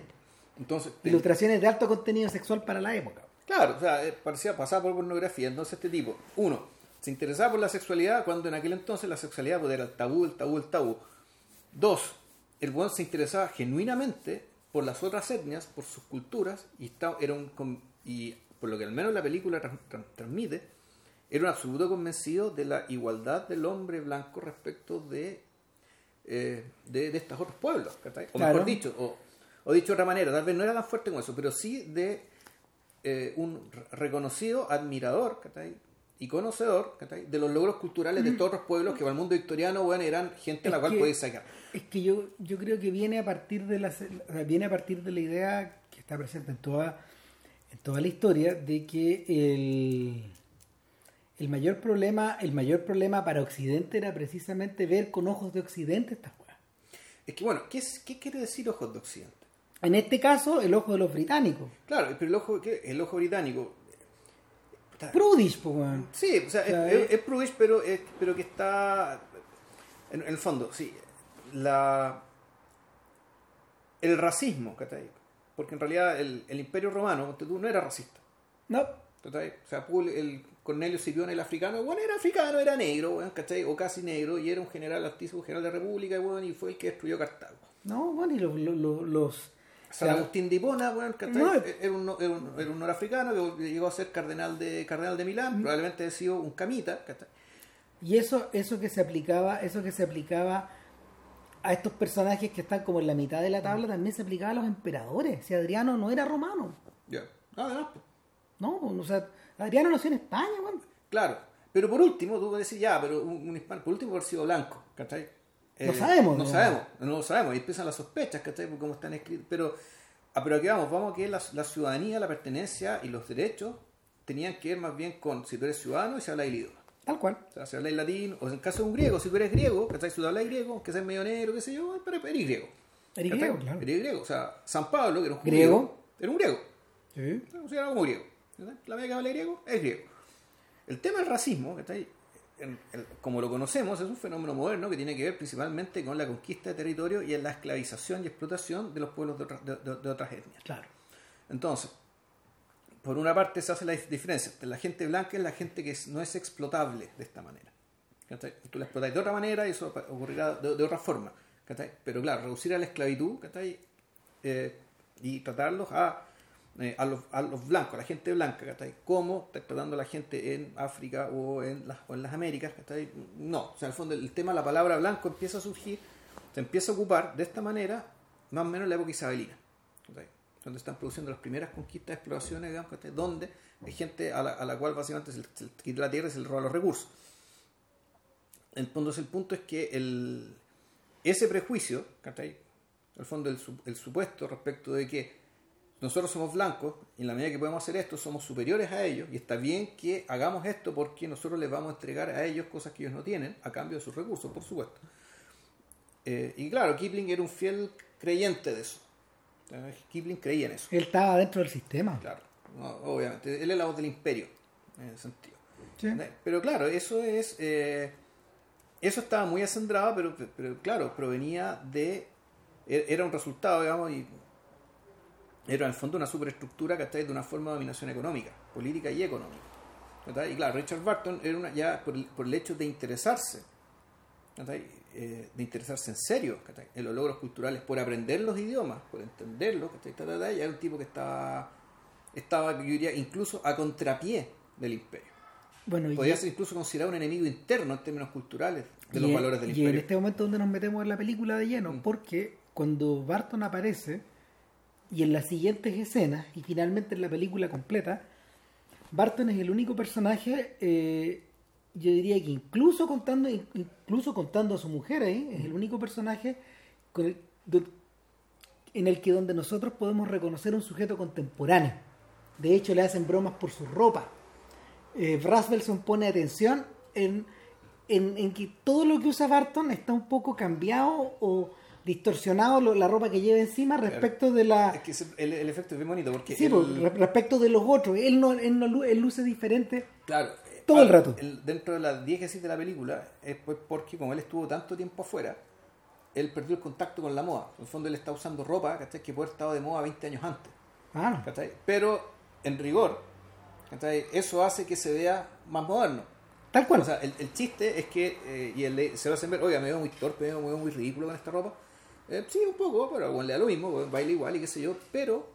B: Entonces,
A: Ilustraciones de alto contenido sexual para la época.
B: Claro, o sea, eh, parecía pasar por pornografía. Entonces, este tipo, uno, se interesaba por la sexualidad cuando en aquel entonces la sexualidad pues, era el tabú, el tabú, el tabú. Dos, el buen se interesaba genuinamente por las otras etnias, por sus culturas, y, estaba, era un, y por lo que al menos la película tran- tran- transmite, era un absoluto convencido de la igualdad del hombre blanco respecto de, eh, de, de estos otros pueblos. ¿cachai? O
A: Claro.
B: mejor dicho, o, o dicho de otra manera, tal vez no era tan fuerte como eso, pero sí de eh, un re- reconocido admirador y conocedor de los logros culturales de todos otros pueblos que para el mundo victoriano bueno, eran gente a la
A: Es
B: cual podéis sacar.
A: Es que yo, yo creo que viene a partir de la o sea, viene a partir de la idea que está presente en toda en toda la historia de que el el mayor problema el mayor problema para Occidente era precisamente ver con ojos de Occidente estas cosas.
B: Es que bueno, ¿qué, es- qué quiere decir ojos de Occidente?
A: En este caso, el ojo de los británicos.
B: Claro, pero el ojo, ¿qué? el ojo británico.
A: Prudish, pues, weón.
B: Sí, o sea,
A: O sea,
B: es,
A: es-
B: es, es prudish, pero, es- pero que está. En, en el fondo, sí. La, el racismo, ¿cachai? Porque en realidad el, el Imperio Romano, tú, no era racista.
A: No,
B: ¿cachai? O sea, el Cornelio Scipión, el africano, bueno, era africano, era negro. O casi negro, y era un general altísimo, general de la República, weón, y fue el que destruyó Cartago.
A: no, bueno, y los, los, los- los-
B: San Agustín de Hipona, weón, ¿cachai?
A: No,
B: era, un, era, un, era un norafricano que llegó a ser cardenal de, cardenal de Milán, probablemente ha sido un camita, ¿cachai?
A: y eso, eso que se aplicaba, eso que se aplicaba a estos personajes que están como en la mitad de la tabla, también se aplicaba a los emperadores. Si Adriano no era romano,
B: Ya. Además, pues,
A: no, o sea, Adriano nació en España,
B: claro. Pero por último, tú puedes decir, ya, pero un, un hispano, por último, haber sido blanco, ¿cachai? Eh,
A: No sabemos,
B: No
A: ¿no?
B: sabemos, no lo sabemos. Y empiezan las sospechas, ¿cachai? Por cómo están escritos. Pero, ah, pero aquí vamos, vamos a que la, la ciudadanía, la pertenencia y los derechos tenían que ver más bien con si tú eres ciudadano y se habla el idioma.
A: Tal cual.
B: O sea, si habláis latín, o en el caso de un griego, si tú eres griego, ¿cachai? Si tú hablas griego, que seas medio negro, qué sé yo, pero eres griego.
A: Eres griego, claro.
B: Eres griego. O sea, San Pablo, que era un judío,
A: Griego.
B: era un griego.
A: Sí.
B: O sea, era como griego. La media que habla griego es griego. El tema del racismo, ¿cachai? En- en- como lo conocemos, es un fenómeno moderno que tiene que ver principalmente con la conquista de territorio y en la esclavización y explotación de los pueblos de, otras- de- de- de otras etnias.
A: Claro.
B: Entonces, por una parte se hace la dif- diferencia. La gente blanca es la gente que no es explotable de esta manera. Tú la explotas de otra manera y eso ocurrirá de, otra forma. Pero claro, reducir a la esclavitud. Eh, y tratarlos a, eh, a, los, blancos, a la gente blanca, como está tratando a la gente en África o en las, o en las Américas. No, o sea, en el fondo el tema de la palabra blanco empieza a surgir, se empieza a ocupar de esta manera más o menos en la época isabelina. Donde están produciendo las primeras conquistas, exploraciones, digamos, donde hay gente a la, a la cual básicamente se la tierra y se le roba los recursos. Entonces el punto es que el, ese prejuicio. Al fondo el supuesto respecto de que nosotros somos blancos y en la medida que podemos hacer esto somos superiores a ellos y está bien que hagamos esto porque nosotros les vamos a entregar a ellos cosas que ellos no tienen a cambio de sus recursos, por supuesto. Eh, y claro, Kipling era un fiel creyente de eso. Kipling creía en eso.
A: Él estaba dentro del sistema.
B: Claro, no, obviamente. Él es la voz del imperio, en ese sentido.
A: Sí.
B: Pero claro, eso es. eh, eso estaba muy acendrado, pero, pero claro, provenía de. e- Era un resultado, digamos, y. Era en el fondo una superestructura que está de una forma de dominación económica, política y económica. Y claro, Richard Barton era una, ya por el, por el hecho de interesarse, ¿cachai? Eh, de interesarse en serio ¿cachai? en los logros culturales, por aprender los idiomas, por entenderlos, ¿cachai? Ta, ta, ta, ya era un tipo que estaba, estaba, yo diría, incluso a contrapié del imperio.
A: Bueno, y-
B: Podría ser incluso considerado un enemigo interno en términos culturales de
A: y
B: los valores del
A: y
B: imperio.
A: en este momento donde nos metemos en la película de lleno,
B: Mm.
A: porque cuando Barton aparece, y en las siguientes escenas, y finalmente en la película completa, Barton es el único personaje, eh, yo diría que incluso contando, incluso contando a su mujer ahí, es el único personaje en el que donde nosotros podemos reconocer un sujeto contemporáneo. De hecho, le hacen bromas por su ropa. Eh, pone atención en, en, que todo lo que usa Barton está un poco cambiado o distorsionado la ropa que lleva encima respecto de la...
B: Es que el, efecto es bien bonito porque...
A: Sí, pues, respecto de los otros. Él, no, él, no, él luce diferente
B: claro,
A: todo el rato.
B: dentro de las 10 de la película es pues porque como él estuvo tanto tiempo afuera, él perdió el contacto con la moda. En el fondo él está usando ropa ¿cachai? que puede haber estado de moda 20 años antes.
A: Ah.
B: Pero en rigor, ¿cachai? eso hace que se vea más moderno.
A: Tal cual.
B: O sea, el, el chiste es que, eh, y él se lo hacen ver, oiga, me veo muy torpe, me veo muy ridículo con esta ropa. Eh, sí, un poco, pero bueno, le da lo mismo, baila igual y qué sé yo. Pero,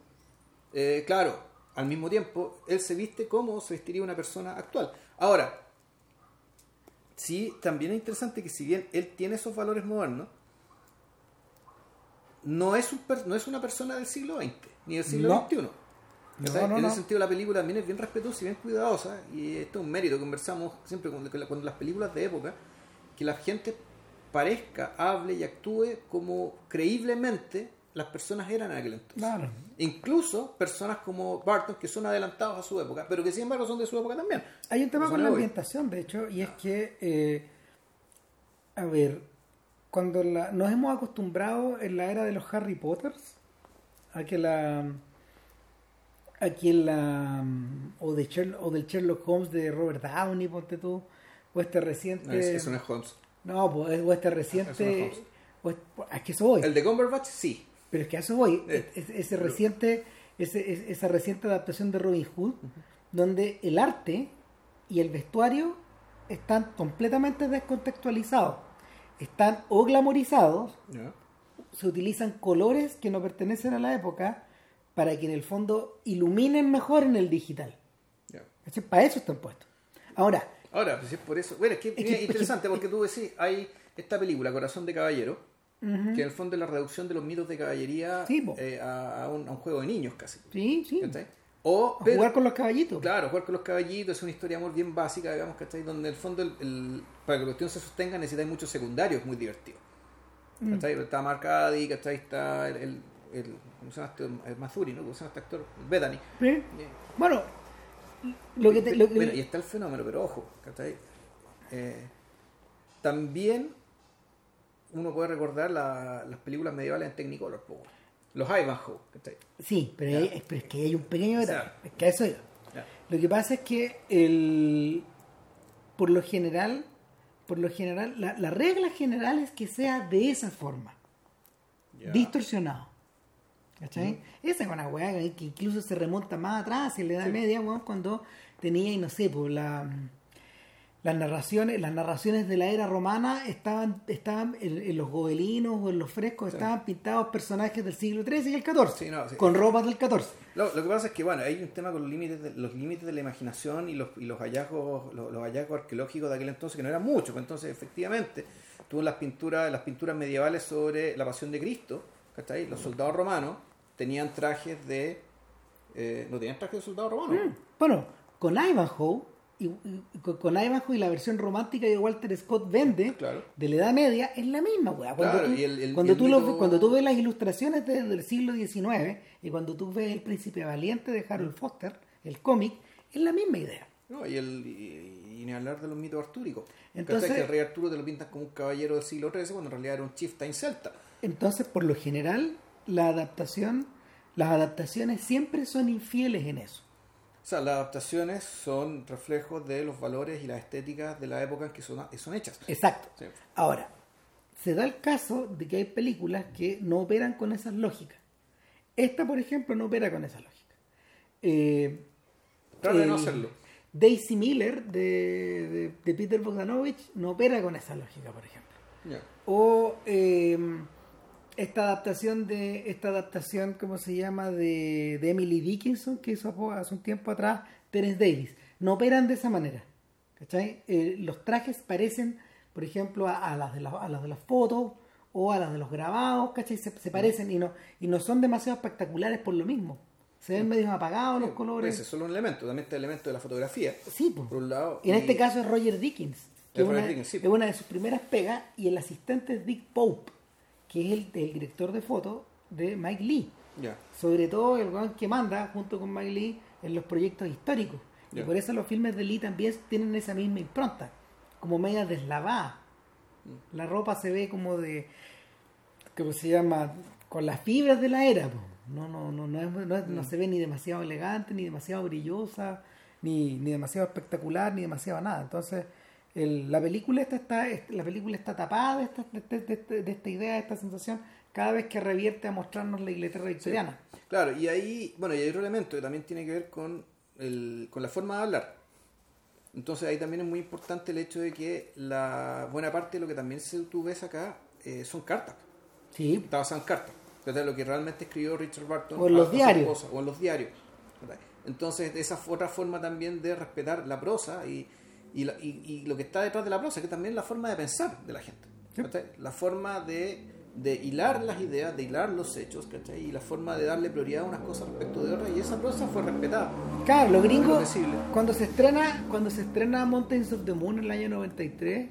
B: eh, claro, al mismo tiempo, él se viste como se vestiría una persona actual. Ahora, sí, también es interesante que si bien él tiene esos valores modernos, no es, un no es una persona del siglo XX, ni del siglo XXI. en ese sentido la película también es bien respetuosa y bien cuidadosa y esto es un mérito, conversamos siempre cuando, cuando las películas de época, que la gente parezca, hable y actúe como creíblemente las personas eran en aquel entonces. Incluso personas como Barton, que son adelantados a su época, pero que sin embargo son de su época también.
A: Hay un tema con la ambientación, de hecho, y es que, eh, a ver, cuando la, nos hemos acostumbrado en la era de los Harry Potters a que la a que la o de o del Sherlock Holmes de Robert Downey ponte tú o este reciente
B: no, eso no es Holmes.
A: No pues o este reciente o es, que eso voy.
B: El de Cumberbatch sí
A: pero es que a eso voy eh. ese reciente ese, esa reciente adaptación de Robin Hood donde el arte y el vestuario están completamente descontextualizados están o glamorizados, se utilizan colores que no pertenecen a la época para que en el fondo iluminen mejor en el digital. Para eso están puestos. Ahora,
B: Ahora, pues es por eso. Bueno, es que es, interesante porque tú decís, hay esta película, Corazón de Caballero, que en el fondo es la reducción de los mitos de caballería eh, a, un, juego de niños casi.
A: Sí, sí.
B: O,
A: jugar con los caballitos.
B: Claro, jugar con los caballitos es una historia muy bien básica, digamos, ¿cachai? Donde en el fondo, el, para que la cuestión se sostenga, necesitáis muchos secundarios muy divertidos. Mm. ¿Cachai? Está Mark Addy, ¿cachai? Está el, el, ¿cómo se llama este? El Mazuri, ¿no? ¿Cómo se llama este actor? Bethany.
A: ¿Sí? Bueno, lo que, te, lo
B: bueno, y está el fenómeno, pero ojo, ¿cachai? Eh, también uno puede recordar la, las películas medievales en Technicolor, los Ivanhoe.
A: Sí, pero, es que hay un pequeño detalle. Es que eso Lo que pasa es que el, por lo general, por lo general, la, regla general es que sea de esa forma. Distorsionado. ¿Cachai? Esa es una weá que incluso se remonta más atrás, en la Edad Media, cuando tenía, y no sé, pues la las narraciones, las narraciones de la era romana estaban, estaban en, los gobelinos o en los frescos, estaban pintados personajes del siglo XIII y el XIV, con ropas del XIV.
B: Lo, que pasa es que bueno, hay un tema con los límites de, los límites de la imaginación y los, y los hallazgos, los, hallazgos arqueológicos de aquel entonces, que no eran muchos, pues entonces efectivamente, tuvo las pinturas, las pinturas medievales sobre la pasión de Cristo, ¿cachai? Los soldados romanos tenían trajes de eh, no tenían trajes de soldados romanos.
A: Mm, bueno, con Ivanhoe y, con Ivanhoe y la versión romántica que Walter Scott vende de la Edad Media es la misma, Cuando, tú, cuando, tú cuando tú ves las ilustraciones del siglo XIX y cuando tú ves El Príncipe Valiente de Harold Foster, el cómic, es la misma idea.
B: No, y, el, y, ni hablar de los mitos artúricos. Entonces, que el rey Arturo te lo pintas como un caballero del siglo XIII cuando en realidad era un chieftain celta.
A: Entonces, por lo general, la adaptación, las adaptaciones siempre son infieles en eso.
B: O sea, las adaptaciones son reflejos de los valores y las estéticas de la época en que son, son hechas.
A: Exacto. Ahora, se da el caso de que hay películas que no operan con esas lógicas. Esta, por ejemplo, no opera con esa lógica.
B: Eh, de no hacerlo.
A: Daisy Miller de, Peter Bogdanovich no opera con esa lógica, por ejemplo. O eh, esta adaptación de esta adaptación cómo se llama de, Emily Dickinson que hizo hace un tiempo atrás Terence Davis no operan de esa manera ¿cachai? Eh, los trajes parecen por ejemplo a, las de las de las fotos o a las de los grabados, ¿cachai? Se, se parecen y no, y no son demasiado espectaculares por lo mismo. Se ven medio apagados los colores.
B: Ese es solo un elemento, también está el elemento de la fotografía.
A: Sí, pues.
B: Por un lado.
A: Y en
B: y-
A: este caso es Roger Dickens, que
B: Es
A: una,
B: Roger Dickens, sí.
A: es una de sus primeras pegas, y el asistente es Dick Pope, que es el, el director de foto de Mike Lee. Sobre todo el weón que manda junto con Mike Lee en los proyectos históricos. Y por eso los filmes de Lee también tienen esa misma impronta, como media deslavada. La ropa se ve como de, ¿cómo se llama? Con las fibras de la era. po. No, no, no, no, es- no, es- no
B: Mm.
A: se ve ni demasiado elegante, ni demasiado brillosa, ni, ni demasiado espectacular, ni demasiado nada. Entonces, el- la película esta está, est- la película está tapada de esta, de, este- de este- de esta idea, de esta sensación, cada vez que revierte a mostrarnos la Inglaterra victoriana.
B: Claro, y ahí, bueno, y hay otro elemento que también tiene que ver con, el, con la forma de hablar. Entonces ahí también es muy importante el hecho de que la buena parte de lo que también se, tú ves acá eh, son cartas.
A: Sí,
B: Está basado en cartas. ¿verdad? Lo que realmente escribió Richard Barton.
A: O en los diarios.
B: o en los diarios. Entonces esa otra forma también de respetar la prosa y, y, la- y- y lo que está detrás de la prosa, que también es la forma de pensar de la gente.
A: Sí.
B: La forma de, de hilar las ideas, de hilar los hechos, ¿cachai? y la forma de darle prioridad a unas cosas respecto de otras, y esa prosa fue respetada.
A: Claro, los gringos, cuando se estrena cuando se estrena Mountains of the Moon en el año 93,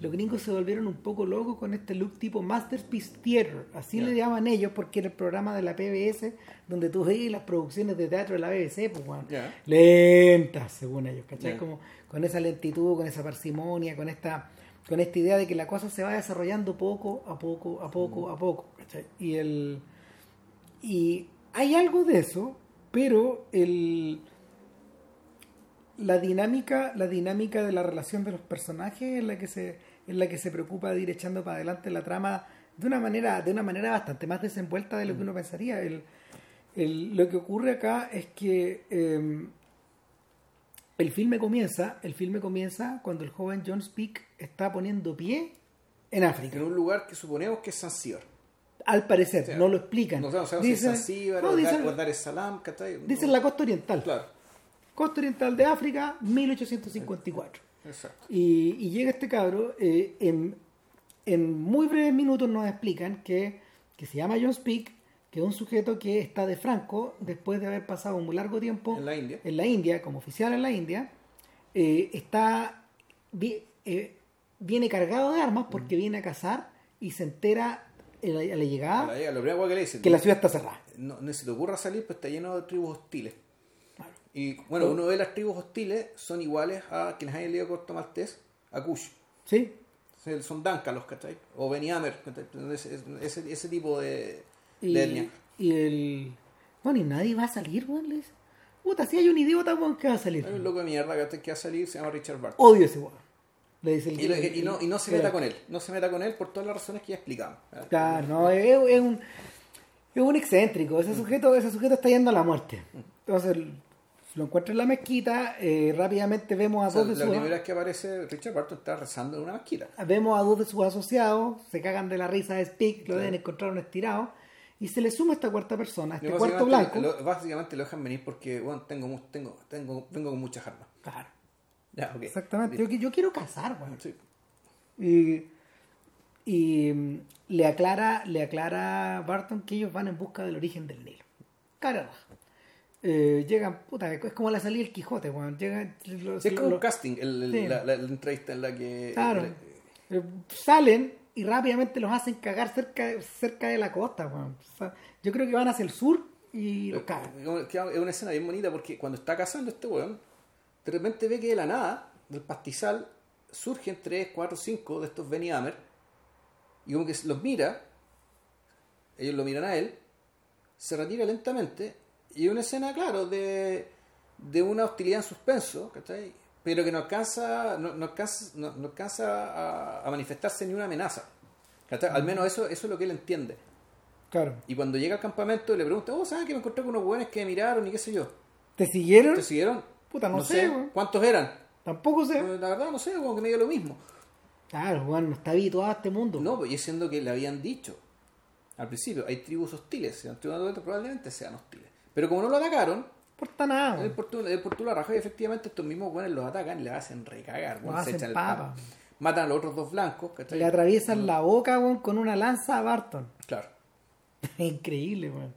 A: los gringos se volvieron un poco locos con este look tipo Masterpiece Theater, así
B: Ya.
A: le llaman ellos porque era el programa de la PBS donde tú veías las producciones de teatro de la BBC, pues weón,
B: Ya.
A: lentas según ellos, ¿cachai?
B: Ya.
A: Como con esa lentitud, con esa parsimonia, con esta con esta idea de que la cosa se va desarrollando poco a poco, a poco, a poco, ¿cachai? Y el y hay algo de eso, pero el la dinámica, la dinámica de la relación de los personajes es la que se, es la que se preocupa de ir echando para adelante la trama de una manera, de una manera bastante más desenvuelta de lo que uno pensaría. El, el- lo que ocurre acá es que eh, el filme comienza, el filme comienza cuando el joven John Speak está poniendo pie en África.
B: En un lugar que suponemos que es Zanzíbar.
A: Al parecer,
B: O sea,
A: no lo explican.
B: No sabemos si es
A: Dicen-
B: Zanzíbar
A: no,
B: o,
A: dicen-
B: o Dar es Salaam, ¿cachai?
A: dicen
B: No-
A: la costa oriental.
B: Claro,
A: Costa oriental de África, 1854.
B: exacto.
A: Y, y llega este cabro, eh, en, en muy breves minutos nos explican que, que se llama John Speak, que un sujeto que está de Franco después de haber pasado un largo tiempo
B: En la India.
A: en la India, como oficial en la India, eh, está vi- eh, viene cargado de armas porque viene a cazar y se entera a la, a la
B: A
A: llegada
B: la- lo primero que le dicen,
A: que la ciudad está cerrada.
B: no, no se te ocurra salir, pues está lleno de tribus hostiles.
A: Claro.
B: Y bueno, uno de las tribus hostiles son iguales a quienes hayan leído Corto Maltés, a Kush.
A: ¿Sí?
B: Son Dankalos, ¿cachai? O Beniamer. Ese, ese, ese tipo de,
A: Y,
B: de etnia.
A: y el. Bueno, y nadie va a salir, weón. le dice. Puta, si hay un idiota, weón, que va a salir.
B: Hay un loco de mierda ¿cachai? que va a salir, se llama Richard Barton.
A: Odio ese weón. Le dice el
B: Y, lo- y no, y no se meta con él, no se meta con él por todas las razones que ya explicamos.
A: Claro, no, es, es un. Es un excéntrico. Ese sujeto, ese sujeto está yendo a la muerte. Entonces, lo encuentra en la mezquita. eh, rápidamente vemos a
B: O sea,
A: dos de
B: la
A: sus.
B: primera vez que aparece Richard Barton está rezando en una mezquita.
A: Vemos a dos de sus asociados, se cagan de la risa de Speak, lo deben encontrar un estirado, y se le suma esta cuarta persona, este cuarto blanco.
B: Lo, básicamente lo dejan venir porque bueno, tengo, tengo, tengo, vengo con muchas armas.
A: Claro,
B: Ya,
A: exactamente. Yo, yo quiero cazar, weón.
B: Sí.
A: Y, y, mm, le aclara, le aclara Barton que ellos van en busca del origen del Nilo. Cara. Eh, llegan, puta, es como la salida del Quijote, weón. Llegan,
B: es como
A: lo-
B: un casting, el- el-
A: Sí.
B: la, la- la entrevista en la que...
A: Claro. Eh, salen y rápidamente los hacen cagar cerca, cerca de la costa, weón. O sea, yo creo que van hacia el sur y los cagan.
B: Eh, que Es una escena bien bonita porque cuando está cazando este weón, de repente ve que de la nada, del pastizal, surgen 3, 4, 5 de estos Beniamer y como que los mira, ellos lo miran a él, se retira lentamente y una escena, claro, de, de una hostilidad en suspenso, ¿cachai? Pero que no alcanza, no, no alcanza, no, no alcanza a, a manifestarse ni una amenaza. Al menos eso, eso es lo que él entiende.
A: Claro.
B: Y cuando llega al campamento le pregunta, oh, ¿sabes que me encontré con unos buenos que me miraron y qué sé yo?
A: ¿Te siguieron?
B: ¿Te siguieron?
A: Puta, no sé, weón.
B: ¿Cuántos eran?
A: Tampoco sé.
B: La verdad no sé, como que me dio lo mismo.
A: Claro, weón, no está habituado a este mundo.
B: No, pues y es siendo que le habían dicho al principio, hay tribus hostiles, probablemente sean hostiles. Pero como no lo atacaron,
A: importa nada, weón.
B: importó, él importó la raja y efectivamente estos mismos buenos los atacan y le hacen recagar, se
A: hacen
B: echan el
A: papa.
B: matan a los otros dos blancos, ¿cachai?
A: Le atraviesan la boca, con una lanza a Barton.
B: Claro. [laughs]
A: Increíble, weón.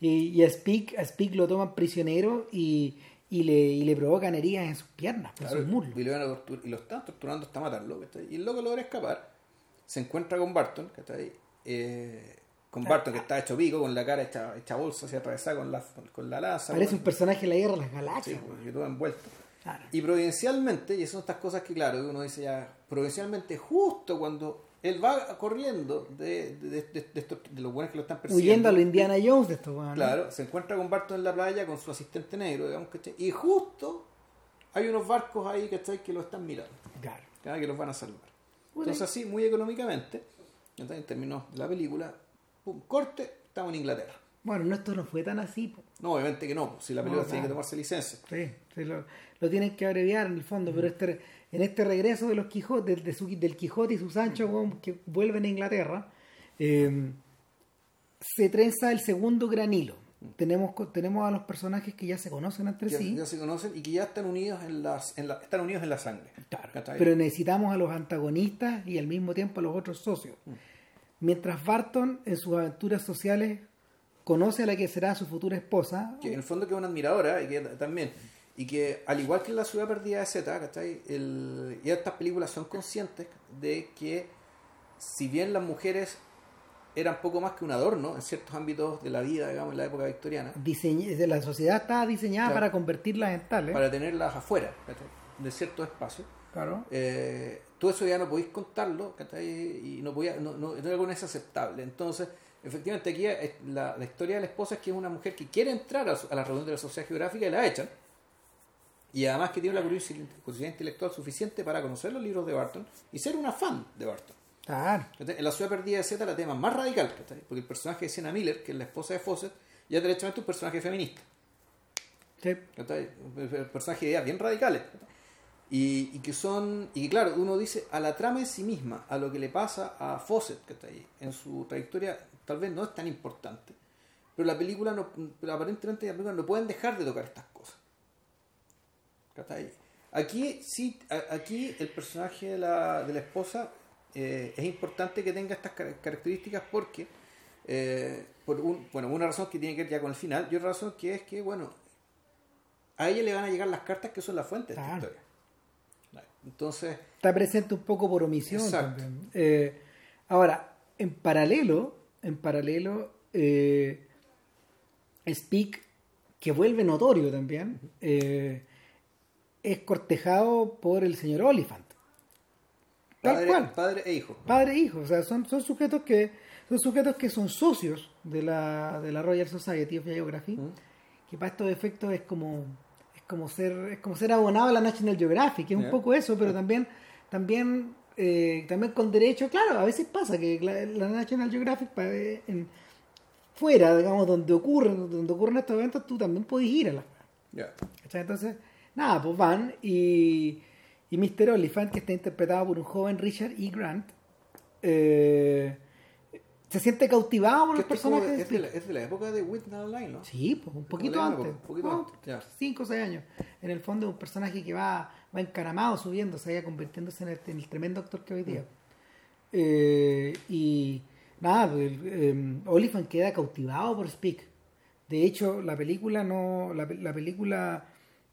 A: Y, y a, Speak, a Speak lo toman prisionero y, y, le, y le provocan heridas en sus piernas, en
B: Claro,
A: sus muslos.
B: lo, y lo están torturando hasta matarlo. ¿cachai? Y el loco logra escapar. Se encuentra con Barton, ¿cachai? Eh, con Barton que está hecho pico, con la cara hecha, hecha bolsa, se atravesada con la, con la lanza.
A: Parece un personaje de la guerra de las
B: Sí,
A: galaxias,
B: pues,
A: weón.
B: y todo envuelto.
A: Claro.
B: Y providencialmente, y son estas cosas que, claro, uno dice ya, providencialmente, justo cuando él va corriendo de, de, de- de- de estos- de los buenos que lo están persiguiendo.
A: Huyendo a lo Indiana Jones de estos. ¿no?
B: Claro, se encuentra con Barton en la playa con su asistente negro, digamos, ¿cachai? Y justo hay unos barcos ahí, ¿cachai? Que lo están mirando,
A: Claro.
B: ¿cachai? que los van a salvar.
A: Bueno,
B: Entonces así, muy económicamente, en términos de la película, pum, corte, estamos en Inglaterra.
A: Bueno, no, esto no fue tan así, po.
B: No, obviamente que no, pues, si la película
A: No,
B: tiene que tomarse licencia.
A: Sí, sí, lo, lo tienen que abreviar en el fondo, pero este, en este regreso de los Quijotes, de su- del Quijote y su Sancho que vuelven a Inglaterra, eh, se trenza el segundo gran hilo. Tenemos, tenemos a los personajes que ya se conocen entre
B: Ya,
A: sí,
B: ya se conocen y que ya están unidos en, las, en la, están unidos en la sangre.
A: Claro, pero necesitamos a los antagonistas y al mismo tiempo a los otros socios. Mientras Barton, en sus aventuras sociales, conoce a la que será su futura esposa,
B: que en el fondo que es una admiradora y que también y que al igual que en la ciudad perdida de Z ¿cachai? El, y estas películas son conscientes de que si bien las mujeres eran poco más que un adorno en ciertos ámbitos de la vida digamos en la época victoriana
A: diseñ- la sociedad está diseñada
B: Claro.
A: para convertirlas en tales.
B: para tenerlas afuera ¿cachai? de ciertos espacios
A: Claro.
B: eh, todo eso ya no podéis contarlo ¿cachai? y no podía no, no, no, no es aceptable entonces efectivamente aquí la, la historia de la esposa es que es una mujer que quiere entrar a, la reunión de la sociedad geográfica y la echan y además que tiene la curiosidad, intelectual suficiente para conocer los libros de Barton y ser una fan de Barton
A: Claro.
B: en la ciudad perdida de Z la tema más radical ¿cachai? porque el personaje de Sienna Miller que es la esposa de Fawcett ya es derechamente un personaje feminista
A: Sí.
B: ¿cachai? personajes de ideas bien radicales ¿cachai? Y, y que son y que claro uno dice a la trama en sí misma a lo que le pasa a Fawcett ¿cachai? en su trayectoria tal vez no es tan importante pero la película no pero aparentemente la película no pueden dejar de tocar estas cosas ¿cachai? aquí sí aquí el personaje de la, de la esposa eh, es importante que tenga estas car- características porque eh, por un, bueno una razón que tiene que ver ya con el final y otra razón que es que bueno a ella le van a llegar las cartas que son la fuente de esta historia. Entonces,
A: Está presente un poco por omisión
B: Exacto.
A: también. Eh, ahora, en paralelo, en paralelo, eh, Speak, que vuelve notorio también, eh, es cortejado por el señor Oliphant. Tal
B: padre,
A: cual.
B: padre e hijo.
A: Padre e hijo, o sea, son, son sujetos que son sujetos que son socios de la, de la Royal Society of Geography, que para estos efectos es como como ser es como ser abonado a la National Geographic, que es un poco eso, pero también también eh, también con derecho, claro, a veces pasa que la, la National Geographic eh, en- fuera, digamos, donde ocurren donde ocurren estos eventos, tú también puedes ir a la. ¿Cachai? Entonces, nada, pues van y, y Mr. Oliphant, que está interpretado por un joven Richard E. Grant, eh, se siente cautivado por los personajes
B: es, de la, es de la época de Whitney Line, ¿no?
A: Sí, pues un poquito antes.
B: un poquito antes.
A: Cinco o seis años. En el fondo es un personaje que va, va encaramado, subiendo, se vaya convirtiéndose en el, en el tremendo actor que hoy día. Eh, y nada, el, eh, Oliphant queda cautivado por Speak. De hecho, la película no. La, la película.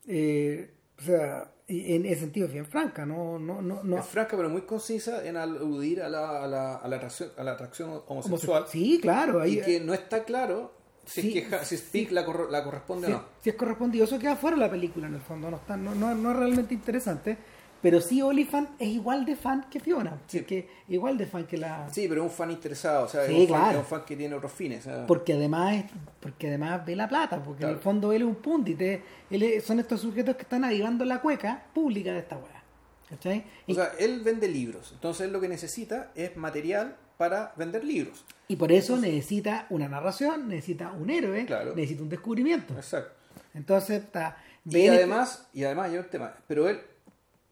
A: eh, o sea, en ese sentido es bien franca, no, no, no, no
B: Es franca, pero muy concisa en aludir a la, a la, a la, atracción, a la atracción homosexual.
A: Sí, claro. Ahí,
B: y que no está claro si,
A: Sí,
B: es que, si Speak la, corro- la corresponde o no.
A: si es correspondido, eso queda fuera de la película en el fondo, no, está, no, no, no es realmente interesante. Pero sí, Oliphant es igual de fan que Fiona,
B: Sí.
A: que igual de fan que la.
B: Sí, pero es un fan interesado, o sea,
A: Sí,
B: es, un fan,
A: claro.
B: es un fan que tiene otros fines.
A: Porque además, es- porque además ve la plata, porque en el fondo él es un pundit, él es- son estos sujetos que están avivando la cueca pública de esta weá. ¿Cachai?
B: o
A: Y,
B: sea, él vende libros, entonces él lo que necesita es material para vender libros.
A: y por eso necesita una narración, necesita un héroe,
B: Claro.
A: necesita un descubrimiento.
B: Exacto.
A: Entonces está.
B: Y
A: este-
B: además, y además hay un tema, pero él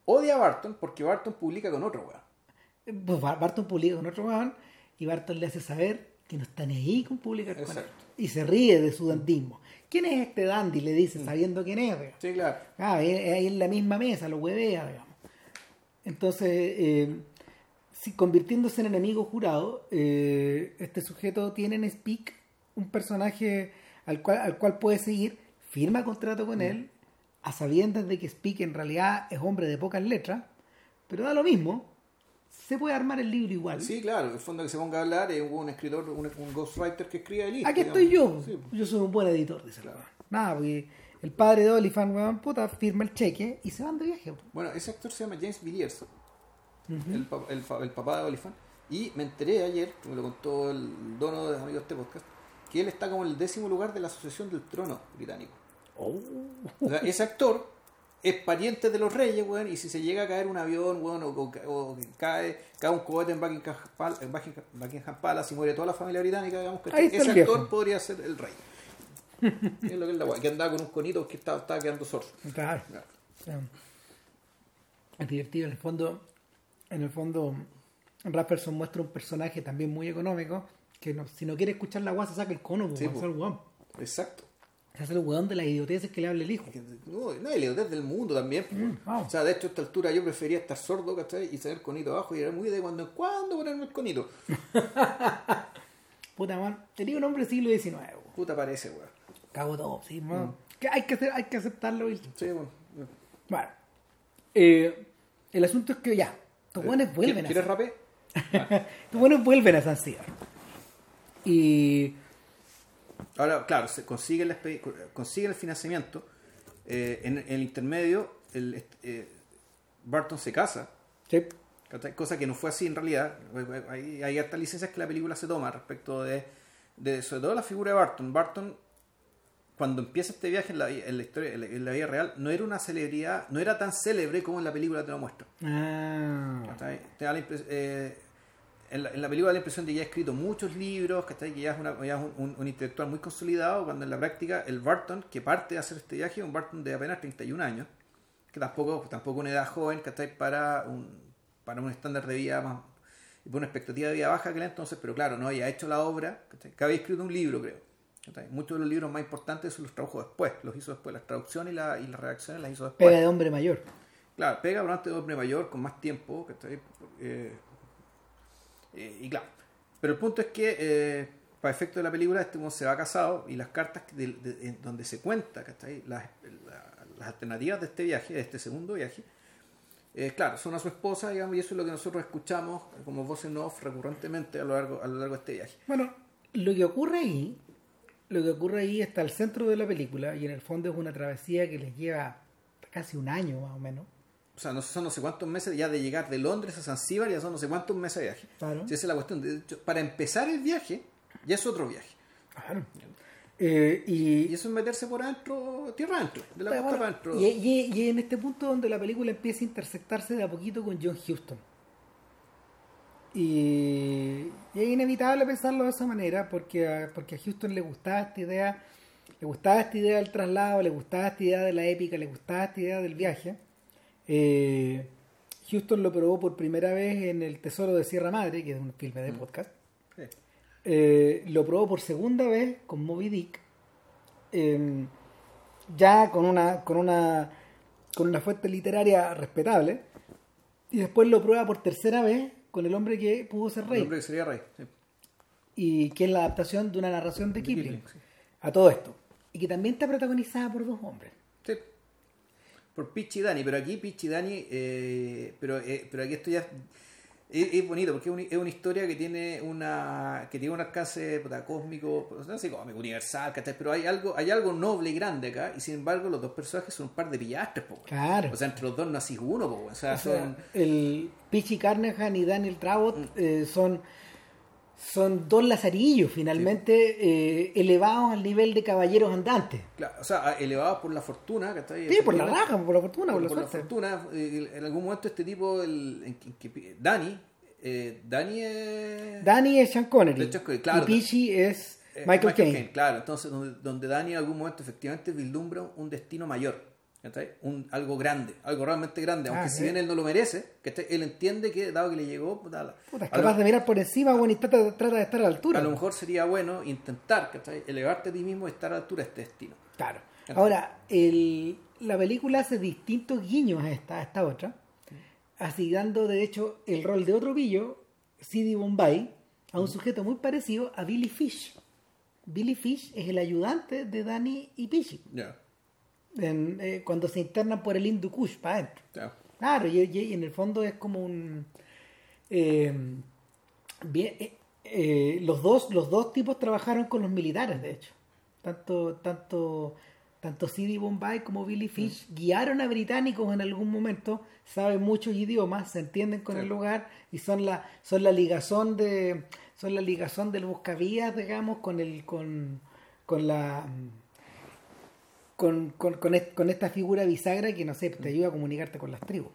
B: odia a Barton porque Barton publica con otro weón.
A: Pues Bar- Barton publica con otro weón y Barton le hace saber que no está ni ahí con publicar con él. Y se ríe de su dandismo. ¿Quién es este dandy? Le dice, sabiendo quién es. digamos.
B: Sí, claro.
A: Ah, ahí, ahí en la misma mesa, lo huevea, digamos. Entonces, eh, si convirtiéndose en enemigo jurado, eh, este sujeto tiene en Speak un personaje al cual, al cual puede seguir, firma contrato con él, a sabiendas de que Speak en realidad es hombre de pocas letras, pero da lo mismo, se puede armar el libro igual.
B: Sí, claro, el fondo que se ponga a hablar es un escritor, un, un ghostwriter que escribe el libro.
A: Aquí estoy yo, yo soy un buen editor, dice
B: Claro.
A: Nada, porque el padre de Oliphant, weón, puta, firma el cheque y se van de viaje.
B: Bueno, ese actor se llama James Villiers, el, pa- el, fa- el papá de Oliphant. Y me enteré ayer, me lo contó el dono de amigos de este podcast, que él está como en el décimo lugar de la Asociación del Trono británico.
A: Oh.
B: O sea, ese actor es pariente de los reyes, weón, y si se llega a caer un avión, weón, o, o- o cae, cae un cohete en Buckingham, Pal- en Buckingham, Palace y muere toda la familia británica, digamos que
A: Ahí
B: ese actor podría ser el rey. [laughs] es lo que es la weá, que andaba con un conito que estaba, estaba quedando sordo.
A: Claro. Es divertido. En el fondo, en el fondo, Rafferson muestra un personaje también muy económico que no- si no quiere escuchar la guasa saca el cono, pues,
B: Sí, po.
A: weón.
B: Exacto.
A: Se hace el weón de las idioteces que le habla el hijo.
B: No, no hay idiotez del mundo también.
A: Mm.
B: O sea, de hecho, a esta altura yo prefería estar sordo, ¿cachai? Y tener conito abajo y era muy de cuando en cuando ponerme el conito. [laughs]
A: Puta man, tenía un hombre del siglo XIX, weón.
B: Puta parece, weón.
A: Cago todo, sí,
B: Mm.
A: weón. Que hay, que hacer, hay que aceptarlo. y-
B: Sí, bueno.
A: Bueno, eh, el asunto es que ya, estos [laughs] weones vuelven a
B: ¿Quieres rapé?
A: Estos buenos vuelven a San Sebastián. Y
B: Ahora, claro, se consigue el, espe- consigue el financiamiento. eh, en, en el intermedio, el, eh, Barton se casa,
A: sí,
B: cosa que no fue así en realidad. Hay, hay hartas licencias que la película se toma respecto de, de sobre todo la figura de Barton. Barton, cuando empieza este viaje en la, en la historia, en la, en la vida real, no era una celebridad, no era tan célebre como en la película te lo muestra.
A: ah,
B: ¿cachai? Te da la impres- eh, en, la, en la película da la impresión de que ya ha escrito muchos libros, ¿cachai? que ya es, una- ya es un, un- un intelectual muy consolidado, cuando en la práctica el Barton que parte de hacer este viaje es un Barton de apenas 31 años, que tampoco tampoco una edad joven ¿cachai? para un, para un estándar de vida más y por una expectativa de vida baja que la entonces, pero claro, no había hecho la obra, ¿cachai? que había escrito un libro, creo. ¿cachai? Muchos de los libros más importantes se los tradujo después, los hizo después, las traducciones y, la, y las redacciones las hizo después.
A: pega de hombre mayor.
B: Claro, pega por antes de hombre mayor, con más tiempo, ¿cachai? Eh, eh, y claro. Pero el punto es que, eh, para efecto de la película, este hombre se va casado y las cartas donde se cuenta, ¿cachai? Las, la- las alternativas de este viaje, de este segundo viaje, eh, claro, son a su esposa, digamos, y eso es lo que nosotros escuchamos como voz en off recurrentemente a lo largo, a lo largo de este viaje.
A: Bueno, lo que ocurre ahí, lo que ocurre ahí está al centro de la película y en el fondo es una travesía que les lleva casi un año más o menos.
B: O sea, no son no sé cuántos meses ya de llegar de Londres a Zanzíbar, ya son no sé cuántos meses de viaje.
A: Claro.
B: Si esa es la cuestión. De hecho, para empezar el viaje, ya es otro viaje.
A: Claro. Eh, y,
B: Y eso es meterse por adentro, tierra adentro, de la
A: Pero
B: costa
A: bueno,
B: para adentro.
A: y, y- y en este punto donde la película empieza a intersectarse de a poquito con John Huston. Y, y es inevitable pensarlo de esa manera porque a, porque a Houston le gustaba esta idea, le gustaba esta idea del traslado, le gustaba esta idea de la épica, le gustaba esta idea del viaje. Eh, Houston lo probó por primera vez en El Tesoro de Sierra Madre, que es un filme de podcast.
B: Sí.
A: Eh, lo probó por segunda vez con Moby Dick. eh, ya con una, con una con una fuente literaria respetable. Y después lo prueba por tercera vez con el hombre que pudo ser
B: El
A: rey.
B: hombre que sería rey. sí.
A: Y que es la adaptación de una narración de
B: De
A: Kipling.
B: Kipling, sí.
A: A todo esto. Y que también está protagonizada por dos hombres.
B: Por Pitch y Dani, pero aquí Pitch y Dani, eh, pero, eh, pero aquí esto ya es, es bonito porque es una, es una historia que tiene una que tiene un alcance puta, cósmico, no sé universal, pero hay algo hay algo noble y grande acá y sin embargo los dos personajes son un par de pillastres, po.
A: Claro.
B: o sea entre los dos no así uno, po. o sea,
A: O sea,
B: son
A: el Pichi Carnahan y Daniel Trabot
B: Mm.
A: eh, son, son dos lazarillos finalmente eh, elevados al nivel de caballeros andantes.
B: claro, o sea, elevados por la fortuna, ¿cachai?
A: Sí, por la raja, por la fortuna, por,
B: por,
A: la
B: por la
A: suerte.
B: fortuna, eh, en algún momento este tipo, el, que- que- Dani, eh, Dani es...
A: Dani es Sean Connery.
B: Que, claro,
A: y Pichi es
B: eh,
A: Michael, Caine.
B: Claro, entonces donde, donde Dani en algún momento efectivamente vislumbra un destino mayor. Un, algo grande, algo realmente grande, aunque
A: Ah,
B: si
A: sí.
B: bien él no lo merece, él entiende que dado que le llegó, puta, la-
A: Puta, es
B: lo,
A: capaz de mirar por encima bueno, y trata, trata de estar a la altura.
B: a lo mejor sería bueno intentar ¿cachai? elevarte a ti mismo y estar a la altura de este destino.
A: Claro. Ahora, el, la película hace distintos guiños a esta, a esta otra. asignando de hecho el rol de otro pillo, Sidi Bombay, a un sujeto muy parecido a Billy Fish. Billy Fish es el ayudante de Danny y Pichi.
B: Ya.
A: En, eh, cuando se internan por el Hindu Kush para adentro. Claro, y, en el fondo es como un... eh, bien, eh, los, dos, los dos tipos trabajaron con los militares, de hecho. Tanto, tanto, tanto Sidi Bombay como Billy Fish guiaron a británicos en algún momento, saben muchos idiomas, se entienden con
B: Sí.
A: el lugar y son la, son la ligazón de son la ligazón del buscavías, digamos, con el con, con la con, con, con, est- con esta figura bisagra que no sé, te ayuda a comunicarte con las tribus.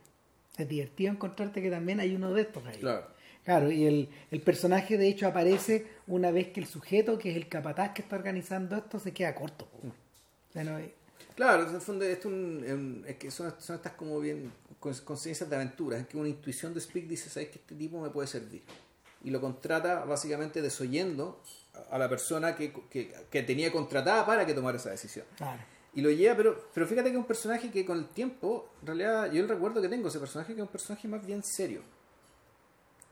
A: Es divertido encontrarte que también hay uno de estos ahí.
B: Claro.
A: Claro, y el, el personaje de hecho aparece una vez que el sujeto, que es el capataz que está organizando esto, se queda corto. O sea, no hay-
B: Claro, en el fondo esto es, un- un- es que son, son estas como bien con- conciencias de aventuras, es que una intuición de Speak dice, sabes que este tipo me puede servir. Y lo contrata básicamente desoyendo a a la persona que, que- que tenía contratada para que tomara esa decisión.
A: claro.
B: Y lo lleva, pero, pero fíjate que es un personaje que con el tiempo, en realidad, yo el recuerdo que tengo, ese personaje que es un personaje más bien serio.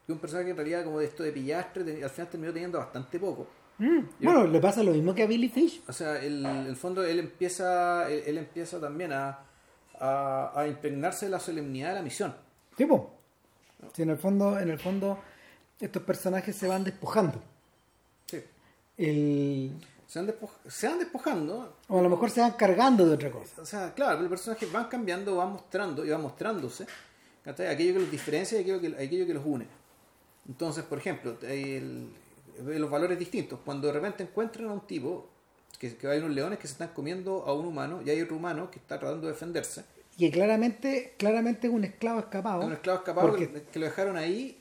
B: Que es un personaje que en realidad como de esto de pillastre, al final terminó teniendo bastante poco.
A: Mm, Bueno, le pasa lo mismo que a Billy Fish.
B: O sea, el, el fondo él empieza, él, él empieza también a, a, a impregnarse de la solemnidad de la misión.
A: Tipo. Si en el fondo, en el fondo, estos personajes se van despojando.
B: Sí.
A: El,
B: Se, van despo- se van despojando.
A: o a lo mejor se van cargando de otra cosa.
B: O sea, claro, los personajes van cambiando, van mostrando y van mostrándose aquello que los diferencia y aquello que, aquello que los une. Entonces, por ejemplo, el- los valores distintos. Cuando de repente encuentran a un tipo, que, que hay unos leones que se están comiendo a un humano y hay otro humano que está tratando de defenderse.
A: Y que claramente, claramente es un esclavo escapado.
B: Un esclavo escapado
A: porque
B: que, que lo dejaron ahí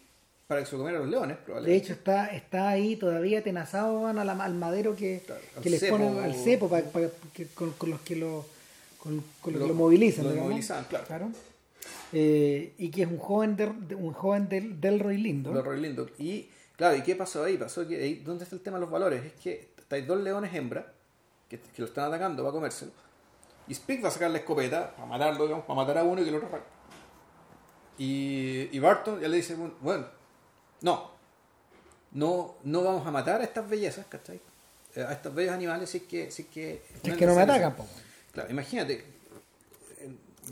B: para que se lo comieran los leones,
A: de
B: probablemente.
A: hecho está, está ahí todavía tenazado van a la- al madero que,
B: Claro,
A: que les
B: cepo.
A: ponen al cepo pa- pa- que- con, con los que lo con, con los
B: Lo-
A: que lo movilizan.
B: lo
A: digamos.
B: movilizan, claro.
A: Eh, y que es un joven de, de- un joven del Delroy lindo.
B: Re lindo. Y claro, ¿y qué pasó ahí? Pasó que ahí, ¿dónde está el tema de los valores? Es que hay dos leones hembra que, que lo están atacando para comérselo. Y Speak va a sacar la escopeta para matarlo, digamos, para matar a uno y que el otro. Y, y Barton ya le dice, bueno, bueno, no, no, no vamos a matar a estas bellezas, ¿cachai? Eh, A estos bellos animales si es que... Si es que,
A: es que no me atacan. po.
B: Claro, imagínate,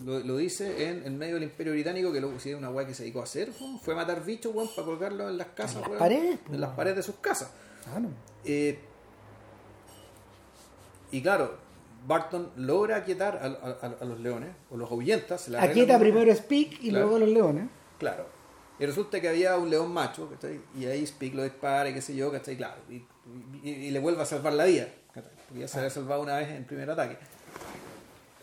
B: lo, lo dice en, en medio del Imperio Británico, que lo si una weá que se dedicó a hacer, weón, fue matar bichos weón, para colgarlos en las casas,
A: En las
B: weón,
A: paredes,
B: en las paredes de sus casas.
A: Claro.
B: Eh, y claro, Barton logra aquietar a, a- a- los leones, o los ahuyenta, se la
A: Aquieta primero Speak y
B: Claro.
A: luego los leones.
B: Claro. Y resulta que había un león macho, ¿cachai? Y ahí Speak lo dispara y qué sé yo, ¿cachai? Claro. Y, y- y le vuelve a salvar la vida, ¿cachai? Porque ya se había salvado una vez en primer ataque.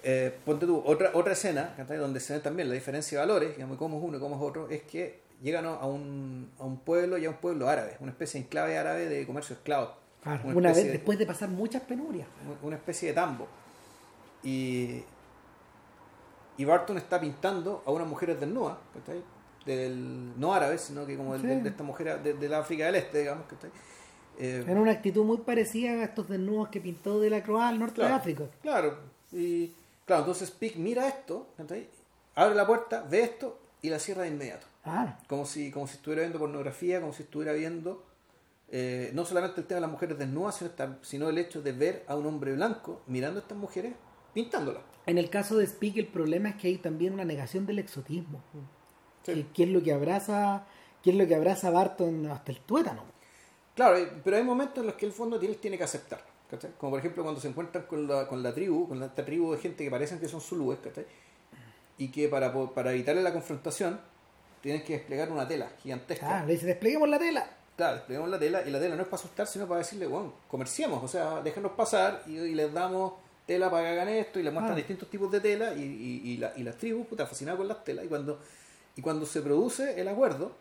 B: Eh, ponte tú, otra, otra escena, ¿cachai? Donde se ve también la diferencia de valores, digamos, cómo es uno y cómo es otro, es que llegan a un, a un pueblo y a un pueblo árabe, una especie de enclave árabe de comercio esclavo.
A: Claro,
B: Una
A: una vez
B: de-
A: después de pasar muchas penurias.
B: una especie de tambo. Y, y Barton está pintando a unas mujeres desnudas, ¿cachai? Del, no árabes, sino que como
A: Sí.
B: de, de estas mujeres de, de la África del Este, digamos, ¿cachai? Eh,
A: Era una actitud muy parecida a estos desnudos que pintó de la Croix al norte
B: claro,
A: de África.
B: Claro, y claro, entonces Pick mira esto, ¿cachai? abre la puerta, ve esto y la cierra de inmediato.
A: Ah,
B: Como si, como si estuviera viendo pornografía, como si estuviera viendo eh, no solamente el tema de las mujeres desnudas, sino, esta- sino el hecho de ver a un hombre blanco mirando a estas mujeres pintándolas.
A: en el caso de Speak el problema es que hay también una negación del exotismo.
B: Sí.
A: Que, es lo que abraza, que es lo que abraza Barton hasta el tuétano.
B: Claro, eh, pero hay momentos en los que el fondo tiene, tiene que aceptar. ¿cachai? Como por ejemplo cuando se encuentran con la, con la tribu, con la- esta tribu de gente que parecen que son zulúes, ¿cachai? y que para, para evitarle la confrontación tienen que desplegar una tela gigantesca.
A: Ah, le dice, despleguemos la tela.
B: Claro, desplegamos la tela y la tela no es para asustar, sino para decirle, bueno, comerciemos, o sea, déjenos pasar y, y les damos tela para que hagan esto y les muestran
A: Ah.
B: distintos tipos de tela y, y, y, la- y las tribus, puta, fascinadas con las telas y cuando, y cuando se produce el acuerdo,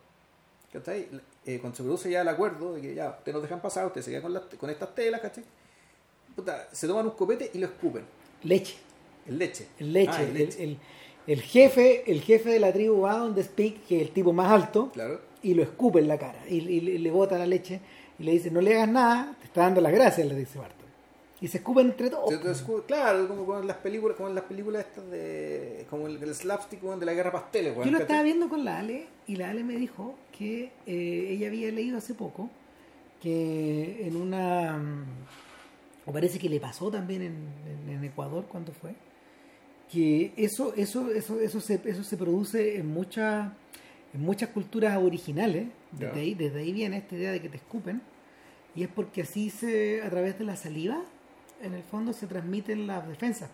B: ¿cachai? Eh, cuando se produce ya el acuerdo de que ya, ustedes nos dejan pasar, ustedes se quedan con, las- con estas telas, ¿cachai? Puta, se toman un copete y lo escupen,
A: Leche.
B: el leche.
A: El leche.
B: Ah,
A: el, el- el jefe, el jefe de la tribu va donde Speak, que es el tipo más alto,
B: Claro.
A: y lo escupe en la cara. Y, y le- le bota la leche y le dice, no le hagas nada, te está dando las gracias, le dice Barton. Y se escupen entre todos.
B: Entonces, claro, como con las películas, como en las películas estas de. como el, el slapstick de la guerra pasteles, weón,
A: Yo lo estaba viendo con la Ale y la Ale me dijo que eh, ella había leído hace poco que en una... mm, o parece que le pasó también en, en- en Ecuador cuando fue, que eso, eso, eso, eso, se, eso se produce en muchas en muchas culturas originales, desde ahí, desde ahí viene esta idea de que te escupen, y es porque así se, a través de la saliva, en el fondo se transmiten las defensas.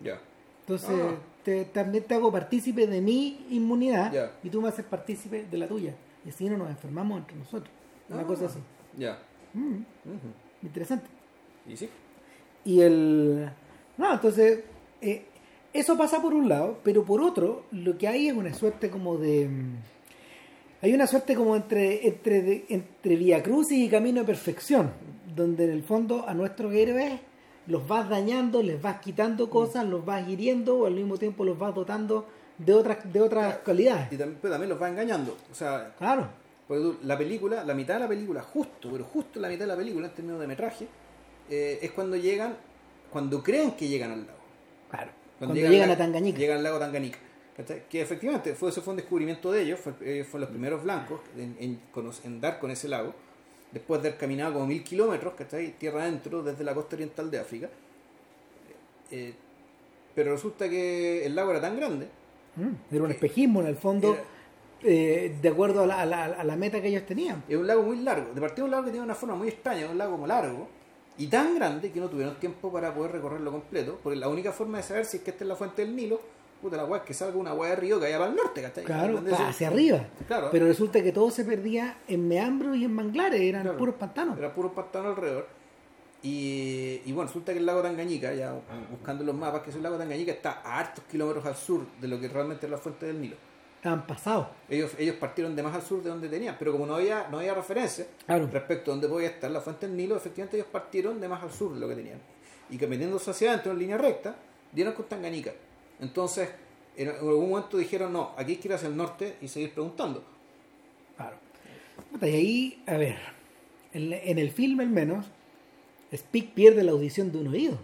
B: Ya.
A: Entonces,
B: Ah.
A: te- también te hago partícipe de mi inmunidad
B: Ya.
A: y tú me haces partícipe de la tuya. Y así no nos enfermamos entre nosotros. Una
B: Ah.
A: cosa así.
B: Ya.
A: Mm,
B: Ujú.
A: interesante.
B: ¿Y sí?
A: Y el. No, entonces, eh, eso pasa por un lado, pero por otro, lo que hay es una suerte como de. mm, Hay una suerte como entre, entre, entre Vía Crucis y Camino de Perfección, donde en el fondo a nuestros héroes los vas dañando, les vas quitando cosas, los vas hiriendo o al mismo tiempo los vas dotando de otras, de otras cualidades.
B: Y también, pero también los va engañando. O sea,
A: Claro,
B: porque tú- la película, la mitad de la película, justo, pero justo la mitad de la película en términos de metraje, eh, es cuando llegan, cuando creen que llegan al lago.
A: claro. Cuando,
B: al
A: llegan
B: lago-
A: a Tangañica.
B: Llegan al lago Tanganica. Que efectivamente fue, eso fue un descubrimiento de ellos, fue, ellos fueron los primeros blancos en, en cono- en dar con ese lago, después de haber caminado como mil kilómetros, ¿cachai? tierra adentro, desde la costa oriental de África. Eh, pero resulta que el lago era tan grande,
A: Mm, Era un espejismo en el fondo,
B: era-
A: eh, de acuerdo a la, a la- a la meta que ellos tenían.
B: es un lago muy largo, de partida un lago que tiene una forma muy extraña, un lago como largo, y tan grande que no tuvieron tiempo para poder recorrerlo completo, porque la única forma de saber si es que esta es la fuente del Nilo, puta la weá que salga una weá de río que vaya para el norte, ¿cachai?
A: Claro,
B: ¿Entendés?
A: pa- hacia arriba.
B: Claro.
A: Pero resulta que todo se perdía en meandros y en manglares, eran
B: Claro.
A: puros pantanos.
B: Era puro pantano alrededor. Y, y bueno, resulta que el lago Tangañica, ya buscando los mapas, que es el lago Tangañica está a hartos kilómetros al sur de lo que realmente es la fuente del Nilo.
A: Estaban pasados.
B: Ellos, ellos partieron de más al sur de donde tenían, pero como no había, no había referencia
A: Claro.
B: respecto a dónde podía estar la fuente del Nilo, efectivamente ellos partieron de más al sur de lo que tenían. Y que metiéndose hacia adentro en línea recta, dieron con Tangañica. Entonces, en algún momento dijeron, no, aquí hay que ir hacia el norte y seguir preguntando.
A: Claro. Y ahí, a ver, en, en el filme al menos, Speak pierde la audición de un oído.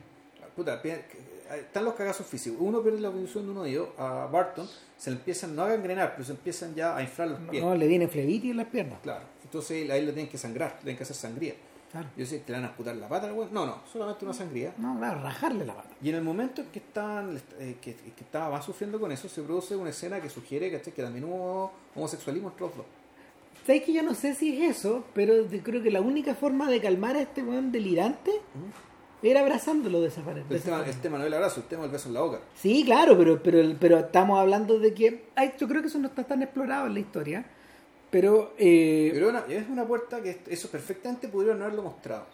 B: Puta, pi- están los cagazos físicos. Uno pierde la audición de un oído, a Barton se le empiezan, no a gangrenar, pero se empiezan ya a inflar los pies.
A: No, le viene flebitis en las piernas.
B: Claro. Entonces ahí le tienen que sangrar, le tienen que hacer sangría.
A: Claro.
B: Yo sé, ¿te le van a amputar la pata al weón? No, no, solamente una sangría.
A: No, claro, rajarle la pata.
B: Y en el momento en que estaban, eh, que, que estaba más sufriendo con eso, se produce una escena que sugiere ¿cachai? que también hubo homosexualismo entre los dos.
A: ¿Sabes que yo no sé si es eso? Pero creo que la única forma de calmar a este weón delirante era abrazándolo de esa manera.
B: El tema, el tema no es el abrazo, el tema es el beso en la boca.
A: Sí, claro, pero, pero, pero estamos hablando de que. Ay, yo creo que eso no está tan explorado en la historia. Pero, eh,
B: Pero una- es una puerta que eso perfectamente pudieron no haberlo mostrado.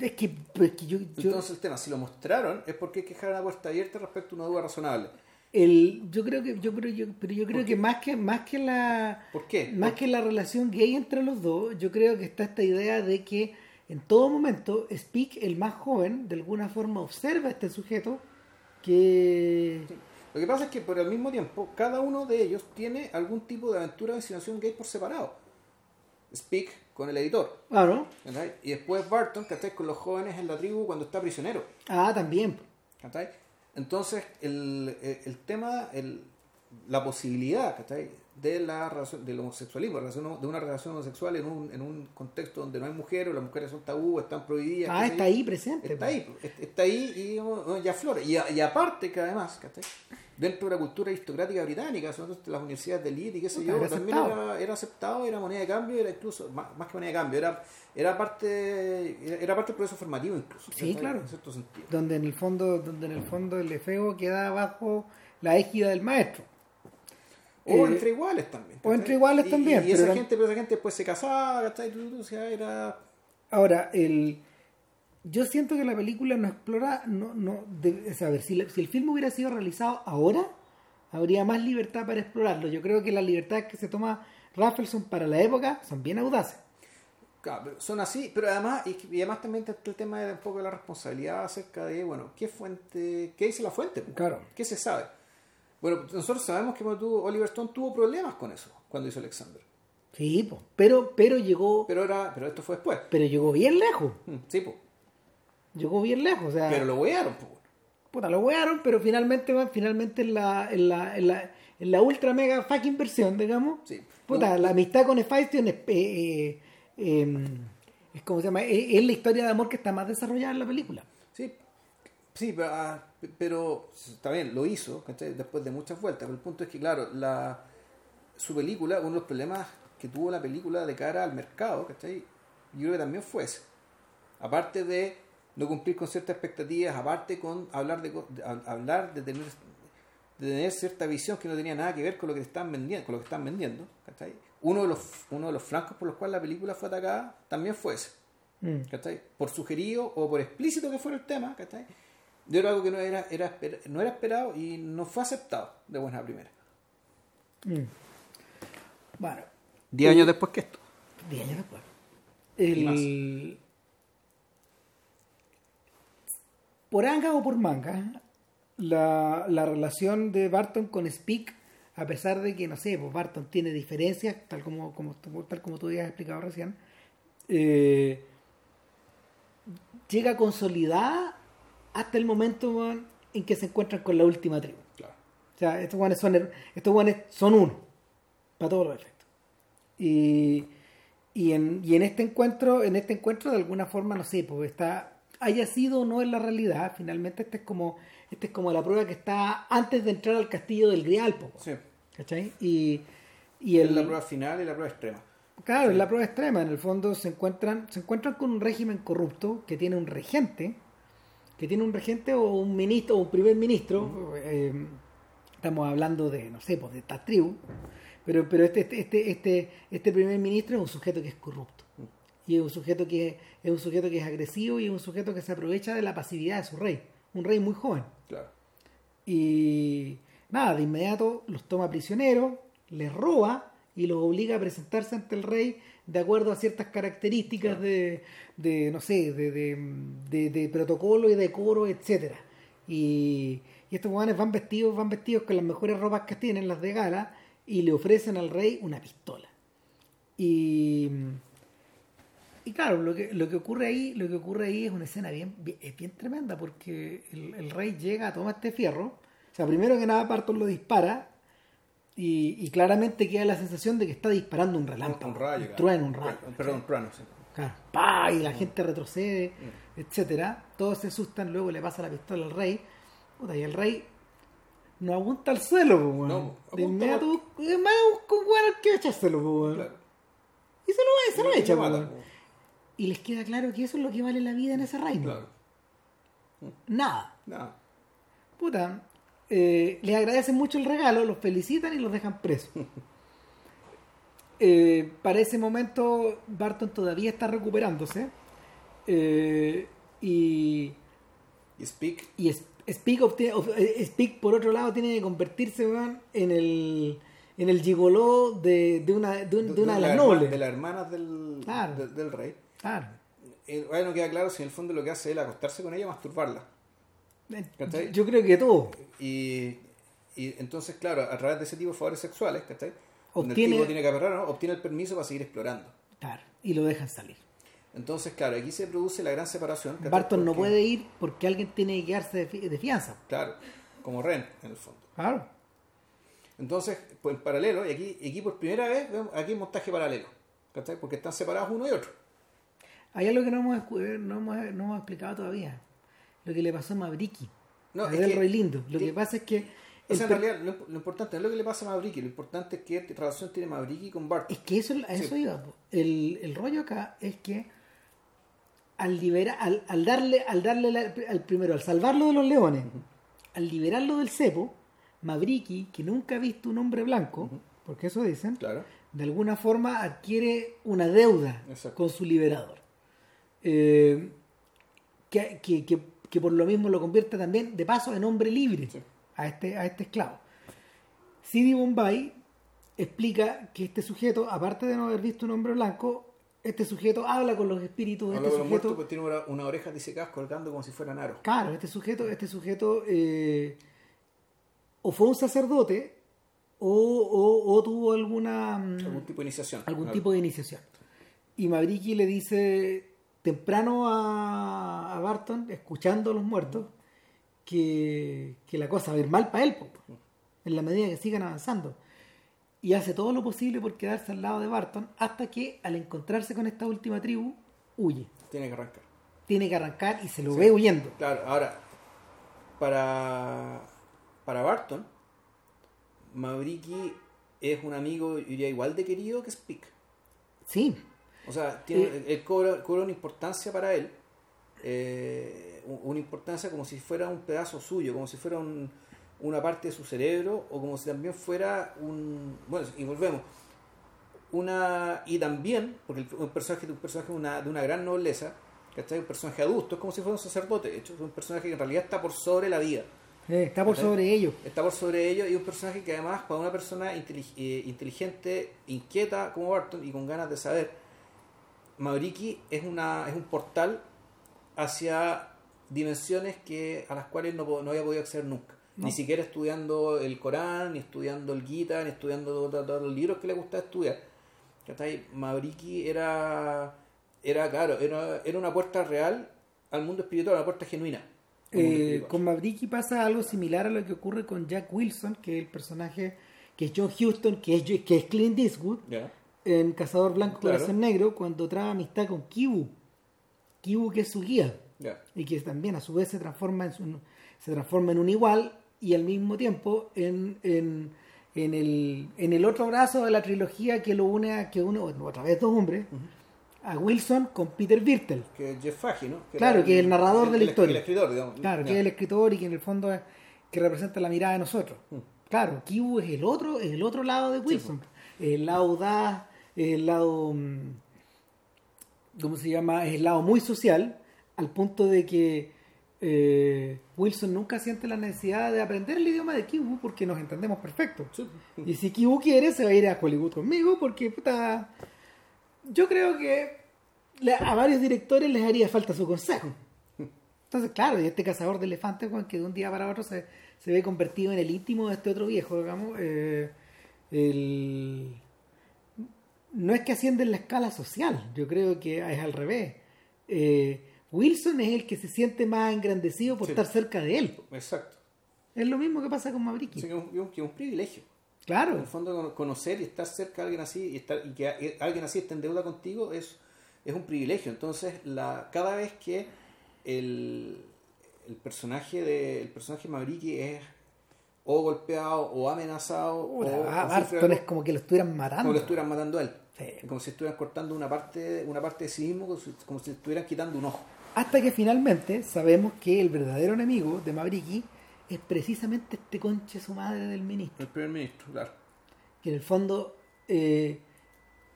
A: es que, pues, que yo, yo,
B: Entonces el tema, si lo mostraron, es porque hay que dejar una puerta abierta respecto a una duda razonable.
A: el, yo creo que, yo creo, yo, pero yo creo
B: ¿Por
A: que más que, más que la,
B: ¿Por qué?
A: más que la relación gay entre los dos, yo creo que está esta idea de que en todo momento Speak, el más joven, de alguna forma observa a este sujeto que
B: Lo que pasa es que por el mismo tiempo, cada uno de ellos tiene algún tipo de aventura o insinuación gay por separado. Speak con el editor,
A: claro.
B: Y después Barton, ¿cachai? Con los jóvenes en la tribu cuando está prisionero,
A: ah, también,
B: ¿cachai? Entonces, el, el- el tema, el, la posibilidad, ¿cachai? De la relación, del homosexualismo, de una relación homosexual en un, en un contexto donde no hay mujeres, las mujeres son tabú, están prohibidas.
A: ah, está ahí presente.
B: Está
A: pues.
B: ahí, está ahí y oh, ya flora. Y, aparte que además, ¿cachai? dentro de la cultura aristocrática británica, todo las universidades de elite y qué sé yo,
A: Era
B: también
A: aceptado.
B: era, era aceptado, era moneda de cambio, era incluso, más, más que moneda de cambio, era, era parte era, parte del proceso formativo incluso.
A: Sí,
B: ¿cachai?
A: claro.
B: En cierto sentido.
A: donde en el fondo donde en el fondo el efebo queda bajo la égida del maestro
B: O
A: Eh,
B: entre iguales también.
A: o entre iguales
B: Y-
A: también,
B: Y, esa
A: pero-
B: gente, pero esa gente después se casaba, ¿cachai? Tú- tú- O sea, era...
A: ahora el yo siento que la película no explora no no de- es a ver si, la- si el filme hubiera sido realizado ahora habría más libertad para explorarlo yo creo que las libertades que se toma Raffleson para la época son bien audaces
B: Claro, son así, pero además, y, además también está el tema de un poco de la responsabilidad acerca de, bueno, ¿qué fuente, qué dice la fuente?
A: Claro.
B: ¿Qué se sabe? Bueno, nosotros sabemos que Oliver Stone tuvo problemas con eso, cuando hizo Alexander.
A: sí po. pero pero llegó
B: Pero era, pero esto fue después.
A: pero llegó bien lejos
B: Mm, Sí, pues.
A: llegó bien lejos. O sea,
B: Pero lo wearon, pues.
A: puta, lo wearon, pero finalmente, finalmente en la, en la, en la, en la ultra mega fucking versión, digamos.
B: Sí.
A: Puta, la amistad con Hephaestion es, eh, eh, eh, es como se llama, es, es la historia de amor que está más desarrollada en la película.
B: Sí, sí, pero, ah, pero está bien, lo hizo ¿cachai? después de muchas vueltas. Pero el punto es que, claro, la, su película, uno de los problemas que tuvo la película de cara al mercado, ¿cachai? yo creo que también fue ese. Aparte de no cumplir con ciertas expectativas, aparte con hablar de, de- hablar de tener de tener cierta visión que no tenía nada que ver con lo que están vendiendo, con lo que están vendiendo, ¿cachai? Uno de los uno de los flancos por los cuales la película fue atacada también fue ese.
A: Mm.
B: ¿cachai? Por sugerido o por explícito que fuera el tema, ¿cachai? Yo era algo que no era, era esper- no era esperado y no fue aceptado de buena primera.
A: Mm. Bueno,
B: Diez años después que esto.
A: 10 años después. El... Por anga o por manga, la, la relación de Barton con Speak, a pesar de que, no sé, pues Barton tiene diferencias, tal como, como, tal como tú habías explicado recién, eh, llega consolidada hasta el momento man, en que se encuentran con la última tribu.
B: Claro.
A: O sea, estos guanes son, estos guanes son uno, para todos los efectos. Y, y, en, y en este encuentro, en este encuentro, de alguna forma, no sé, pues está, haya sido o no en la realidad, finalmente este es como, este es como la prueba que está antes de entrar al castillo del Grial, po,
B: Sí.
A: ¿cachai? Y, y
B: Es
A: el,
B: la prueba final y la prueba extrema.
A: Claro, es la prueba extrema. En el fondo se encuentran, se encuentran con un régimen corrupto que tiene un regente, que tiene un regente o un ministro o un primer ministro. eh, estamos hablando de, no sé, pues de esta tribu. Pero, pero este, este, este, este, este primer ministro es un sujeto que es corrupto. Y es un sujeto que es un sujeto que es agresivo y es un sujeto que se aprovecha de la pasividad de su rey. Un rey muy joven.
B: Claro.
A: Y nada, de inmediato los toma prisioneros, les roba y los obliga a presentarse ante el rey de acuerdo a ciertas características de, de, no sé, de, de, protocolo y decoro, etcétera. Y, y estos jóvenes van vestidos, van vestidos con las mejores ropas que tienen, las de gala, y le ofrecen al rey una pistola. Y, y claro, lo que, lo que ocurre ahí, lo que ocurre ahí es una escena bien, bien- es bien tremenda porque el, el rey llega, toma este fierro, o sea, primero que nada Barton lo dispara y, y claramente queda la sensación de que está disparando un relámpago,
B: Un rayo.
A: un trueno, un rayo.
B: Perdón, un trueno, sí.
A: Claro, ¡pa! y la gente retrocede, etcétera. Todos se asustan, luego le pasa la pistola al rey. Puta, y el rey no apunta al suelo, po, weón.
B: No,
A: de inmediato weón al que echárselo, weón.
B: Claro.
A: Y se lo, se lo
B: Y
A: echa, weón.
B: po.
A: Y les queda claro que eso es lo que vale la vida en ese reino.
B: Claro.
A: Nada.
B: Nada.
A: Puta, eh, les agradecen mucho el regalo, los felicitan y los dejan presos. [laughs] Eh, para ese momento, Barton todavía está recuperándose. eh, y
B: Y Speak.
A: y Es- Speak, obtiene- eh, Speak, por otro lado, tiene que convertirse weón, en el en el gigoló de, de una, de, un- de una de las
B: la
A: nobles.
B: De las hermanas del,
A: Claro.
B: del, del rey.
A: Claro.
B: Bueno, queda claro si en el fondo lo que hace es acostarse con ella masturbarla. ¿Cachai?
A: Yo creo que todo.
B: Y, y entonces, claro, a través de ese tipo de favores sexuales, ¿cachai?
A: Obtiene-
B: el tipo tiene que agarrar, ¿no? obtiene el permiso para seguir explorando.
A: Claro. Y lo dejan salir.
B: Entonces, claro, aquí se produce la gran separación. ¿cachai?
A: Barton no puede ir porque alguien tiene que quedarse de, fi- de fianza.
B: Claro, como Ren, en el fondo.
A: Claro.
B: Entonces, pues en paralelo, y aquí, aquí por primera vez, vemos aquí montaje paralelo. ¿cachai? Porque están separados uno y otro.
A: Hay algo que no hemos, escu- no hemos, no hemos explicado todavía. Lo que le pasó a Mabriki.
B: No,
A: a
B: es que-
A: Lindo. Lo que pasa es que.
B: O sea, en realidad, lo, lo importante no es lo que le pasa a Mavriki, lo importante es qué relación tiene Mavriki con Barton.
A: Es que eso, a eso
B: Sí.
A: iba. El, el rollo acá es que al liberar, al, al darle, al darle la- al primero, al salvarlo de los leones, al liberarlo del cepo, Mabriki, que nunca ha visto un hombre blanco, porque eso dicen,
B: Claro.
A: de alguna forma adquiere una deuda
B: Exacto.
A: con su liberador. Eh, que, que- que- que por lo mismo lo convierte también, de paso, en hombre libre
B: Sí.
A: a, este, a este esclavo. Sidi Bombay explica que este sujeto, aparte de no haber visto un hombre blanco, este sujeto habla con los espíritus de
B: Habla
A: este
B: de los muertos,
A: sujeto.
B: pues tiene una, una oreja disecadas colgando como si fueran aros.
A: Claro, este sujeto, este sujeto eh, o fue un sacerdote o, o- o tuvo alguna
B: Algún tipo de iniciación.
A: algún
B: Claro.
A: tipo de iniciación. Y Mabriki le dice, temprano a, a Barton, escuchando a los muertos, que, que la cosa va a ir mal para él, po, en la medida que sigan avanzando. Y hace todo lo posible por quedarse al lado de Barton hasta que al encontrarse con esta última tribu, huye.
B: Tiene que arrancar.
A: Tiene que arrancar y se lo ve huyendo.
B: Claro, ahora, para, para Barton, Mauriki es un amigo, yo diría, igual de querido que Speak.
A: Sí,
B: O sea, tiene, él cobra, cobra una importancia para él, eh, un- una importancia como si fuera un pedazo suyo, como si fuera un- una parte de su cerebro, o como si también fuera un... Bueno, y volvemos. Una, y también, porque el- un personaje, un personaje de una, de una gran nobleza, ¿cachai? Un personaje adulto, es como si fuera un sacerdote, de hecho, es un personaje que en realidad está por sobre la vida.
A: eh, está por sobre ellos.
B: Está por sobre ello y un personaje que además para una persona intelig- eh, inteligente, inquieta como Barton y con ganas de saber, Mauriki es, una, es un portal hacia dimensiones que a las cuales no, no había podido acceder nunca.
A: No.
B: Ni siquiera estudiando el Corán, ni estudiando el Gita, ni estudiando todos los libros que le gustaba estudiar. Mauriki era, era claro, era, era una puerta real al mundo espiritual, una puerta genuina.
A: Eh, con Mavriki pasa algo similar a lo que ocurre con Jack Wilson, que es el personaje que es John Huston, que es, que es Clint Eastwood,
B: Ya.
A: En Cazador Blanco
B: Claro.
A: Corazón Negro, cuando trae amistad con Kibu. Kibu que es su guía y que también a su vez se transforma en, su- se transforma en un igual y al mismo tiempo en, en, en el, en el otro brazo de la trilogía que lo une a que une bueno, otra vez dos hombres a Wilson con Peter Birtel
B: que es Jeff Fahey, ¿no?
A: Claro, que es el narrador de la historia.
B: El escritor, digamos.
A: claro que es el escritor y que en el fondo es que representa la mirada de nosotros
B: Mm.
A: claro Kibu es el otro es el otro lado de Wilson el lado audaz el lado mm, ¿cómo se llama? es el lado muy social al punto de que eh, Wilson nunca siente la necesidad de aprender el idioma de Kibu porque nos entendemos perfecto
B: Sí.
A: y si Kibu quiere se va a ir a Hollywood conmigo porque puta yo creo que a varios directores les haría falta su consejo entonces, claro, y este cazador de elefantes, Juan, que de un día para otro se, se ve convertido en el íntimo de este otro viejo, digamos, eh, el- no es que asciende en la escala social, yo creo que es al revés. Eh, Wilson es el que se siente más engrandecido por
B: Sí.
A: estar cerca de él.
B: Exacto.
A: Es lo mismo que pasa con Mavriki.
B: Sí, que es un, que es privilegio. En
A: Claro,
B: el fondo, cono- conocer y estar cerca de alguien así y, estar, y que alguien así esté en deuda contigo es, es un privilegio. Entonces, la, cada vez que el, el personaje de el personaje Mavriki es o golpeado o amenazado o,
A: Barton
B: algo,
A: es como que lo estuvieran matando.
B: como lo estuvieran matando a él.
A: Sí.
B: Como si estuvieran cortando una parte, una parte de sí mismo, como si, como si estuvieran quitando un ojo.
A: Hasta que finalmente sabemos que el verdadero enemigo de Mavriki es precisamente este conche su madre del ministro.
B: El primer ministro, claro.
A: que en el fondo eh,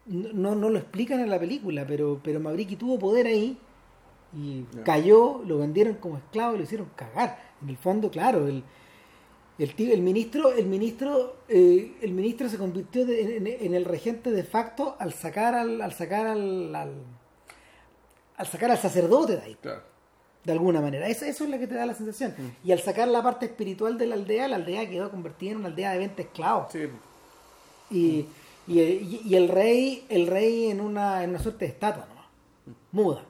A: no, no lo explican en la película, pero, pero Mavriki tuvo poder ahí y cayó, lo vendieron como esclavo y lo hicieron cagar. En el fondo, claro, el, el, tío- el ministro, el ministro, eh, el ministro se convirtió de- en, en el regente de facto al sacar al, al sacar al, al, al sacar al sacerdote de ahí
B: Claro.
A: de alguna manera. Eso, eso es lo que te da la sensación.
B: Mm.
A: Y al sacar la parte espiritual de la aldea, la aldea quedó convertida en una aldea de 20 esclavos
B: Sí,
A: y, y, y- y el rey el rey en una, en una suerte de estatua nomás, muda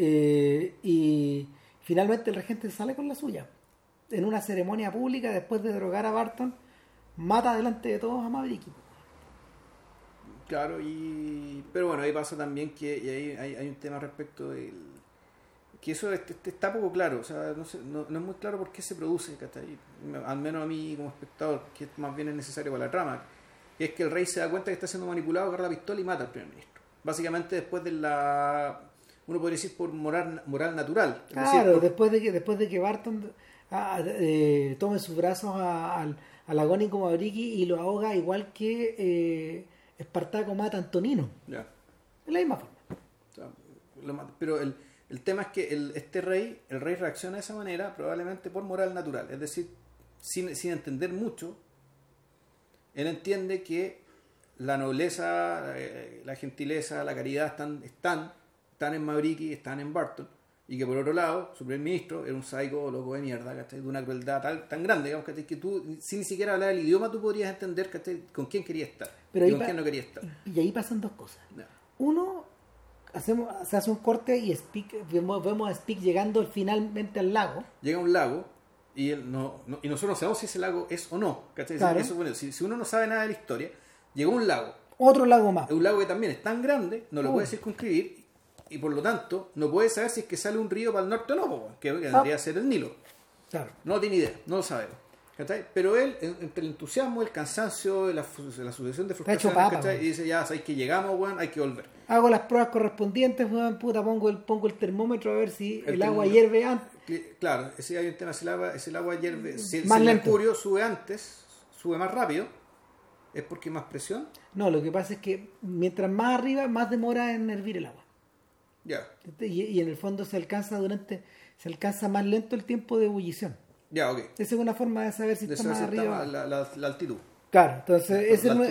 A: Eh, y finalmente el regente sale con la suya en una ceremonia pública después de drogar a Barton mata delante de todos a Mavriki
B: Claro, y pero bueno, ahí pasa también que y ahí hay, hay un tema respecto del que eso está poco claro, o sea, no, sé- no, no es muy claro por qué se produce, ¿cachai? al menos a mí como espectador, que más bien es necesario para la trama, y es que el rey se da cuenta que está siendo manipulado, agarra la pistola y mata al primer ministro. Básicamente después de la, uno podría decir por moral, moral natural. decir,
A: claro
B: por-
A: después de que después de que Barton ah, eh, tome sus brazos a- al, al agónico Mavriki y lo ahoga igual que eh, Espartaco mata a Antonino.
B: Ya.
A: de la misma forma.
B: Pero el, el tema es que el, este rey, el rey reacciona de esa manera probablemente por moral natural, es decir, sin, sin entender mucho, él entiende que la nobleza, eh, la gentileza, la caridad están, están, están en Mavriki, están en Barton, y que por otro lado, su primer ministro era un psycho loco de mierda, ¿cachai? de una crueldad tal, tan grande, digamos, ¿cachai? que tú, sin ni siquiera hablar el idioma, tú podrías entender ¿cachai? con quién quería estar
A: Pero
B: y con quién no quería estar.
A: y ahí pasan dos cosas. Uno, hacemos, se hace un corte y Speak, vemos, vemos a Speak llegando finalmente al lago.
B: Llega a un lago y, él no, no- y nosotros no sabemos si ese lago es o no. ¿cachai?
A: Claro.
B: Eso, bueno, si, si uno no sabe nada de la historia, llegó a un lago.
A: Otro lago más.
B: Un lago que también es tan grande, no lo
A: Oh.
B: puede circunscribir y por lo tanto no puede saber si es que sale un río para el norte o no, que vendría a ser el Nilo.
A: Claro.
B: No tiene idea, no lo sabemos. Pero él, en- entre el entusiasmo, el cansancio, la, la sucesión de frustraciones, y dice, ya sabéis que llegamos, weón, hay que volver.
A: Hago las pruebas correspondientes, weón, puta, pongo el, pongo el termómetro a ver si el,
B: El
A: agua hierve antes.
B: Claro, ese hay un tema, si el agua, si el agua hierve, si,
A: Más
B: si el mercurio sube antes, sube más rápido, es porque hay más presión.
A: No, lo que pasa es que mientras más arriba, más demora en hervir el agua.
B: Ya,
A: Y, y en el fondo se alcanza durante, se alcanza más lento el tiempo de ebullición.
B: ya, ok.
A: Esa es una forma de saber si
B: De
A: está más arriba.
B: la, la- la altitud.
A: Claro, entonces ese, no-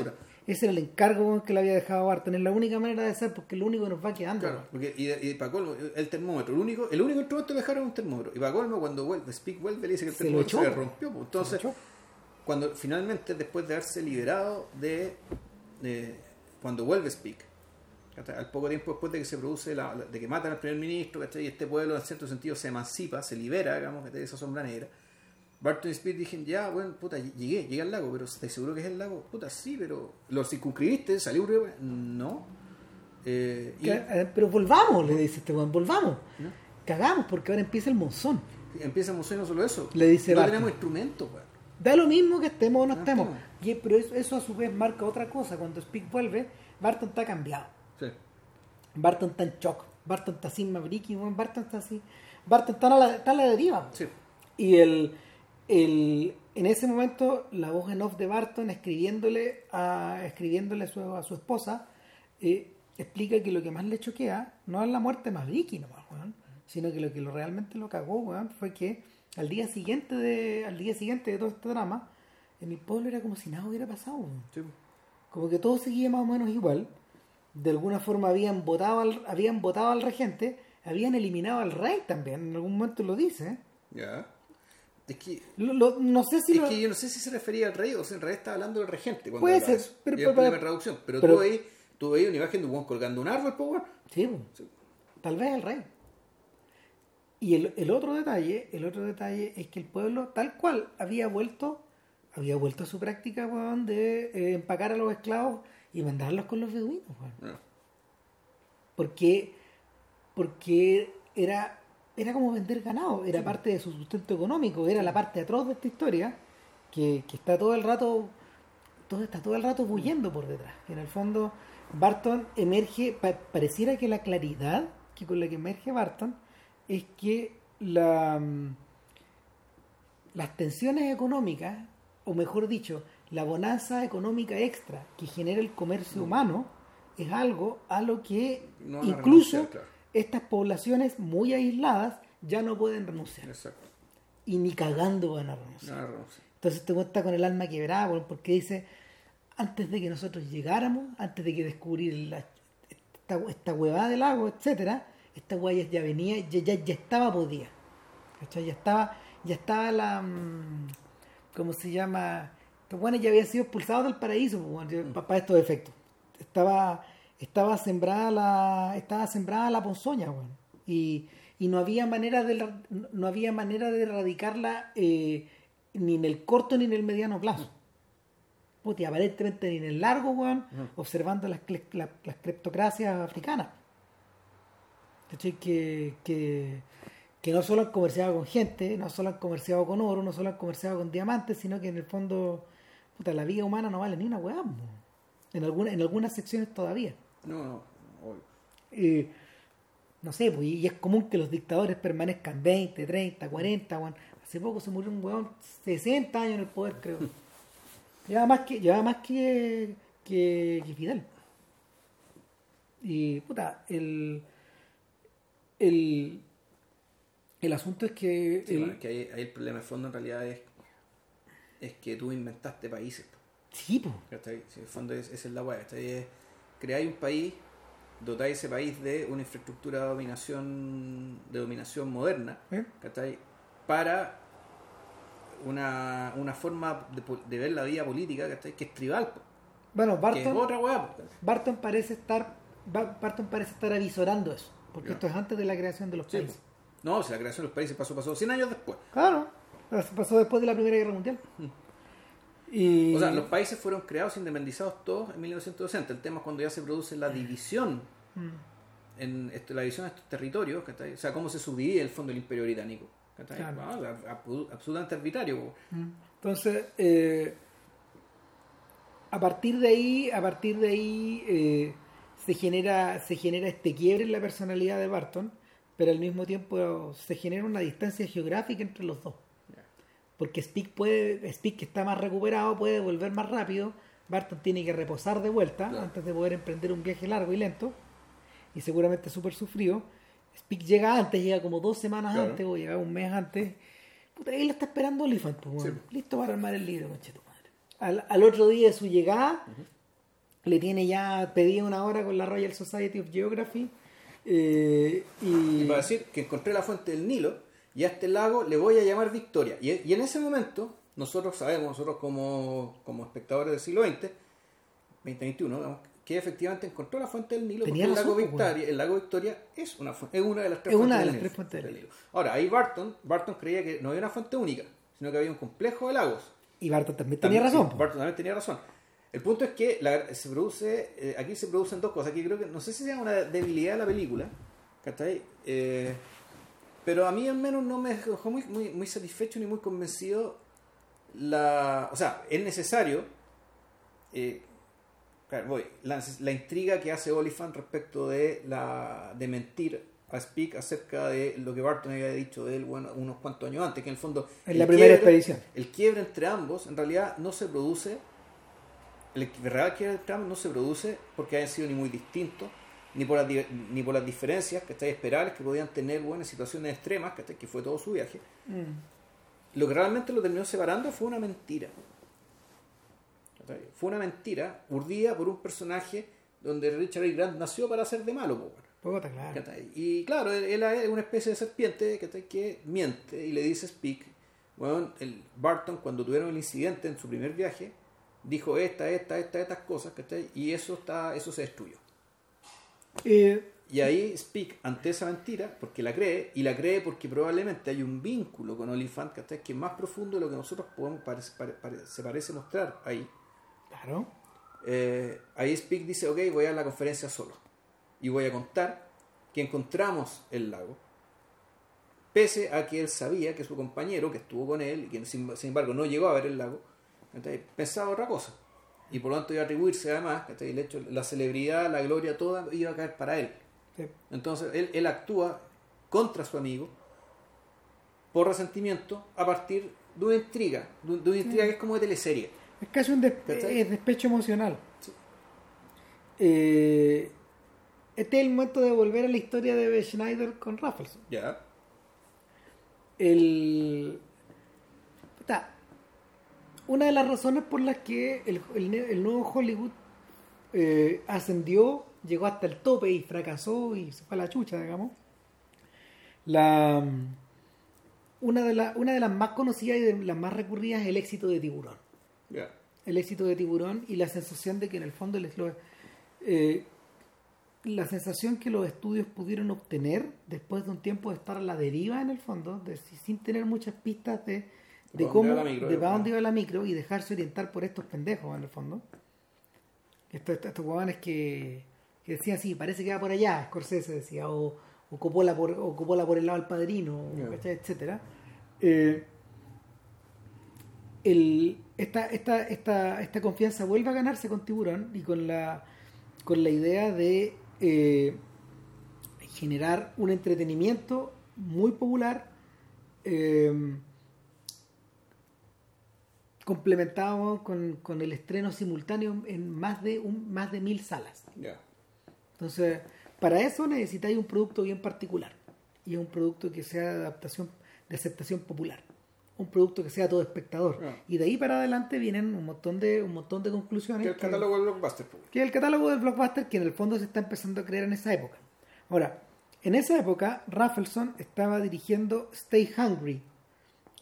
A: ese era el encargo que le había dejado Barton. Es la única manera de saber porque es lo único que nos va quedando.
B: Claro, porque, y, y para colmo, el termómetro, el único, el único instrumento que le dejaron es un termómetro. Y para colmo, cuando vuelve, Speak vuelve, le dice que el termómetro se rompió.
A: Se lo
B: Entonces, cuando finalmente, después de haberse liberado de, de- cuando vuelve Speak. Al poco tiempo después de que se produce, la, de que matan al primer ministro, ¿cachai? y este pueblo en cierto sentido se emancipa, se libera, digamos, ¿cachai? de esa sombra negra. Barton y Speak dijeron, ya, bueno, puta, llegué, llegué al lago, pero ¿estás seguro que es el lago? Puta, sí, pero ¿lo circunscribiste? ¿Salió un río? No. Eh, y
A: eh, pero volvamos, le dice este weón, volvamos.
B: ¿No?
A: Cagamos porque ahora empieza el monzón.
B: empieza a emocionar no solo eso.
A: Le dice
B: No
A: Barton.
B: tenemos instrumentos, weón.
A: Da lo mismo que estemos o no
B: No
A: estemos.
B: estemos.
A: Y- pero eso, eso a su vez marca otra cosa. Cuando Speak vuelve, Barton está cambiado. Barton está en shock. Barton está sin Maverick. Barton está así. Barton está a la, está a la deriva.
B: Sí.
A: Y el, el, en ese momento, la voz en off de Barton escribiéndole a, escribiéndole su, a su esposa, eh, explica que lo que más le choquea no es la muerte de Maverick, nomás, weón, sino que lo que lo, realmente lo cagó weón, fue que al día siguiente de al día siguiente de todo este drama, en el pueblo era como si nada hubiera pasado.
B: sí.
A: Como que todo seguía más o menos igual. De alguna forma habían votado al, habían votado al regente, habían eliminado al rey también, en algún momento lo dice.
B: Ya. Es que,
A: Lo- lo- no sé si
B: es
A: lo-
B: que yo no sé si se refería al rey o si en realidad estaba hablando del regente. Cuando
A: Puede ser, pero- pero- pero-
B: traducción. Pero,
A: pero-
B: tú veis tú veis una imagen de un colgando un árbol, pues.
A: Sí, po. tal vez el rey. Y el, el otro detalle, el otro detalle es que el pueblo tal cual había vuelto, había vuelto a su práctica, weón, de eh, empacar a los esclavos y mandarlos con los beduinos, weón.
B: No.
A: Porque, porque era, era como vender ganado, era parte de su sustento económico, era la parte atroz de esta historia, que, que está todo el rato, todo está todo el rato bullendo por detrás. En el fondo, Barton emerge, pa- pareciera que la claridad que con la que emerge Barton es que la, mm, las tensiones económicas, o mejor dicho, la bonanza económica extra que genera el comercio humano, es algo a lo que
B: No
A: incluso
B: claro.
A: estas poblaciones muy aisladas ya no pueden renunciar.
B: Exacto.
A: Y ni cagando van a renunciar.
B: No.
A: Entonces te cuenta con el alma quebrada, porque dice, antes de que nosotros llegáramos, antes de que descubrir la- esta, esta huevada del lago, etcétera, esta hueá ya, venía, ya, ya, ya estaba podía. Ya estaba, ya estaba la mm, ¿cómo se llama? Estos buenos ya habían sido expulsados del paraíso, para estos efectos. Estaba, estaba sembrada la, estaba sembrada la ponzoña, weón. Y, y no había manera de no había manera de erradicarla eh, ni en el corto ni en el mediano plazo. Puta, y aparentemente ni en el largo, weón, observando las, cle- la- las cleptocracias africanas. Que, que, que no solo han comerciado con gente, no solo han comerciado con oro, no solo han comerciado con diamantes, sino que en el fondo, puta, la vida humana no vale ni una weá, en, alguna, en algunas secciones todavía.
B: No, no. obvio.
A: Eh, no sé, pues, y es común que los dictadores permanezcan 20, 30, 40, weón. Hace poco se murió un weón 60 años en el poder, creo. [laughs] Lleva más que, lleva más que, que, que Fidel. Y puta, el, el, el asunto es que
B: Sí,
A: el-
B: bueno, que ahí, ahí el problema de fondo en realidad es, es que tú inventaste países.
A: sí.
B: Sí, en el fondo es, esa es la weá. creáis un país, dotáis ese país de una infraestructura de dominación, de dominación moderna,
A: ¿Eh?
B: Para una, una forma de, ver la vida política, ¿cachai? Que es tribal, po,
A: Bueno,
B: que es
A: Barton,
B: otra weá.
A: Barton parece estar Ba- Barton parece estar avisorando eso, porque esto es antes de la creación de los
B: Sí,
A: países.
B: No, si la creación de los países pasó, pasó 100 años después.
A: Claro, eso pasó después de la Primera Guerra Mundial. Y...
B: O sea, los países fueron creados, independizados todos en 1960. El tema es cuando ya se produce la división,
A: Mm.
B: en este, la división de estos territorios, ¿cachai? o sea, cómo se subdivide el fondo del imperio británico. absolutamente arbitrario.
A: Entonces, eh, a partir de ahí, a partir de ahí eh, se genera, se genera este quiebre en la personalidad de Barton, pero al mismo tiempo se genera una distancia geográfica entre los dos. Porque Speak puede, Speak que está más recuperado puede volver más rápido, Barton tiene que reposar de vuelta
B: Claro.
A: antes de poder emprender un viaje largo y lento, y seguramente súper sufrido. Speak llega antes, llega como dos semanas
B: Claro.
A: antes o llega un mes antes. Puta, ahí lo está esperando Oliphant, pues.
B: Sí.
A: listo para armar el libro, conche tu madre. Al, al otro día de su llegada, le tiene ya pedida una hora con la Royal Society of Geography. eh, y,
B: Y para decir que encontré la fuente del Nilo y a este lago le voy a llamar Victoria. Y, y en ese momento, nosotros sabemos, nosotros como, como espectadores del siglo XX, 2021, digamos, que efectivamente encontró la fuente del Nilo
A: Tenía
B: porque el lago,
A: pues,
B: Victoria, el lago Victoria es una, es una de las tres
A: Es una
B: fuentes
A: de
B: del
A: las
B: Nilo.
A: tres fuentes del
B: del Nilo. Ahora, ahí Barton, Barton creía que no había una fuente única, sino que había un complejo de lagos.
A: y Barton también
B: También,
A: tenía razón.
B: sí,
A: po.
B: Barton también tenía razón. El punto es que la- se produce, eh, aquí se producen dos cosas. Aquí creo que, no sé si sea una debilidad de la película, ¿cachai? Eh, pero a mí al menos no me dejó muy, muy, muy satisfecho ni muy convencido. La, o sea, es necesario, eh, claro, voy, la, la intriga que hace Oliphant respecto de, la, de mentir a Speak acerca de lo que Barton había dicho de él bueno, unos cuantos años antes, que en el fondo...
A: En la primera
B: quiebre-
A: expedición.
B: el quiebre entre ambos en realidad no se produce el real quiebre entre ambos no se produce porque hayan sido ni muy distintos ni por las, ni por las diferencias que estáis esperables que podían tener bueno, en situaciones extremas ¿cachai? que fue todo su viaje
A: Mm.
B: lo que realmente lo terminó separando fue una mentira fue una mentira urdida por un personaje donde Richard E. Grant nació para ser de malo po, bueno.
A: Puta, claro.
B: Y claro, él, él es una especie de serpiente ¿cachai? que miente y le dice a Speak, bueno, el Barton cuando tuvieron el incidente en su primer viaje, dijo esta, esta, esta, estas cosas, ¿cachai? Y eso está, eso se destruyó.
A: Eh,
B: Y ahí Speak, ante esa mentira, porque la cree, y la cree porque probablemente hay un vínculo con Oliphant, ¿cachai? Que es más profundo de lo que nosotros podemos parece- se parece mostrar ahí.
A: claro.
B: Eh, ahí Speak dice, ok, voy a la conferencia solo. Y voy a contar que encontramos el lago. Pese a que él sabía que su compañero, que estuvo con él, y que sin, sin embargo no llegó a ver el lago, ¿cachai? pensaba otra cosa. Y por lo tanto iba a atribuirse además, ¿cachai? el hecho, la celebridad, la gloria, toda iba a caer para él.
A: Sí.
B: Entonces él, él actúa contra su amigo por resentimiento a partir de una intriga, de, una intriga que es como de teleserie.
A: Es casi un despe-
B: ¿Cachai?
A: es despecho emocional.
B: Sí.
A: Eh, este es el momento de volver a la historia de. Schneider con Raffleson.
B: Ya.
A: El, puta, una de las razones por las que el, el nuevo Hollywood eh, ascendió, llegó hasta el tope y fracasó y se fue a la chucha, digamos. La, una, de la- una de las más conocidas y de las más recurridas es el éxito de Tiburón. El éxito de Tiburón y la sensación de que en el fondo les lo- eh, la sensación que los estudios pudieron obtener después de un tiempo de estar a la deriva en el fondo, de, sin tener muchas pistas de, de
B: ¿Pa'
A: cómo,
B: micro?
A: de para dónde iba la micro y dejarse orientar por estos pendejos en el fondo. Estos, estos, estos huevones que, que decían, sí, parece que va por allá, Scorsese decía, o, o Coppola por, o Coppola por el lado del padrino. ¿cachai? etcétera. Eh, el, esta, esta, esta, esta confianza vuelve a ganarse con Tiburón y con la, con la idea de eh, generar un entretenimiento muy popular eh, complementado con, con el estreno simultáneo en más de un, más de mil salas. Entonces, para eso necesitáis un producto bien particular y un producto que sea de adaptación, de aceptación popular, un producto que sea todo espectador. Y de ahí para adelante vienen un montón de un montón de conclusiones.
B: Que el
A: que-
B: catálogo del blockbuster. pues.
A: que el catálogo del blockbuster que en el fondo se está empezando a crear en esa época. Ahora, en esa época, Raffleson estaba dirigiendo Stay Hungry,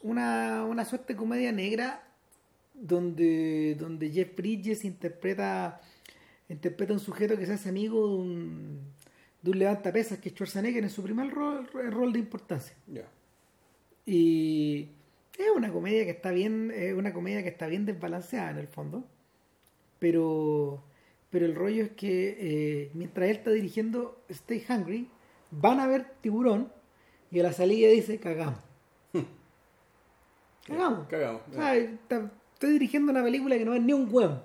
A: una, una suerte de comedia negra donde, donde Jeff Bridges interpreta interpreta a un sujeto que se hace amigo de un, de un levantapesas que es Schwarzenegger en su primer rol, rol de importancia. Y es una comedia que está bien, es una comedia que está bien desbalanceada en el fondo. Pero, pero el rollo es que eh, mientras él está dirigiendo Stay Hungry, van a ver tiburón y a la salida dice cagamos. cagamos.
B: Cagamos.
A: O sea, está- estoy dirigiendo una película que no es ni un huevo.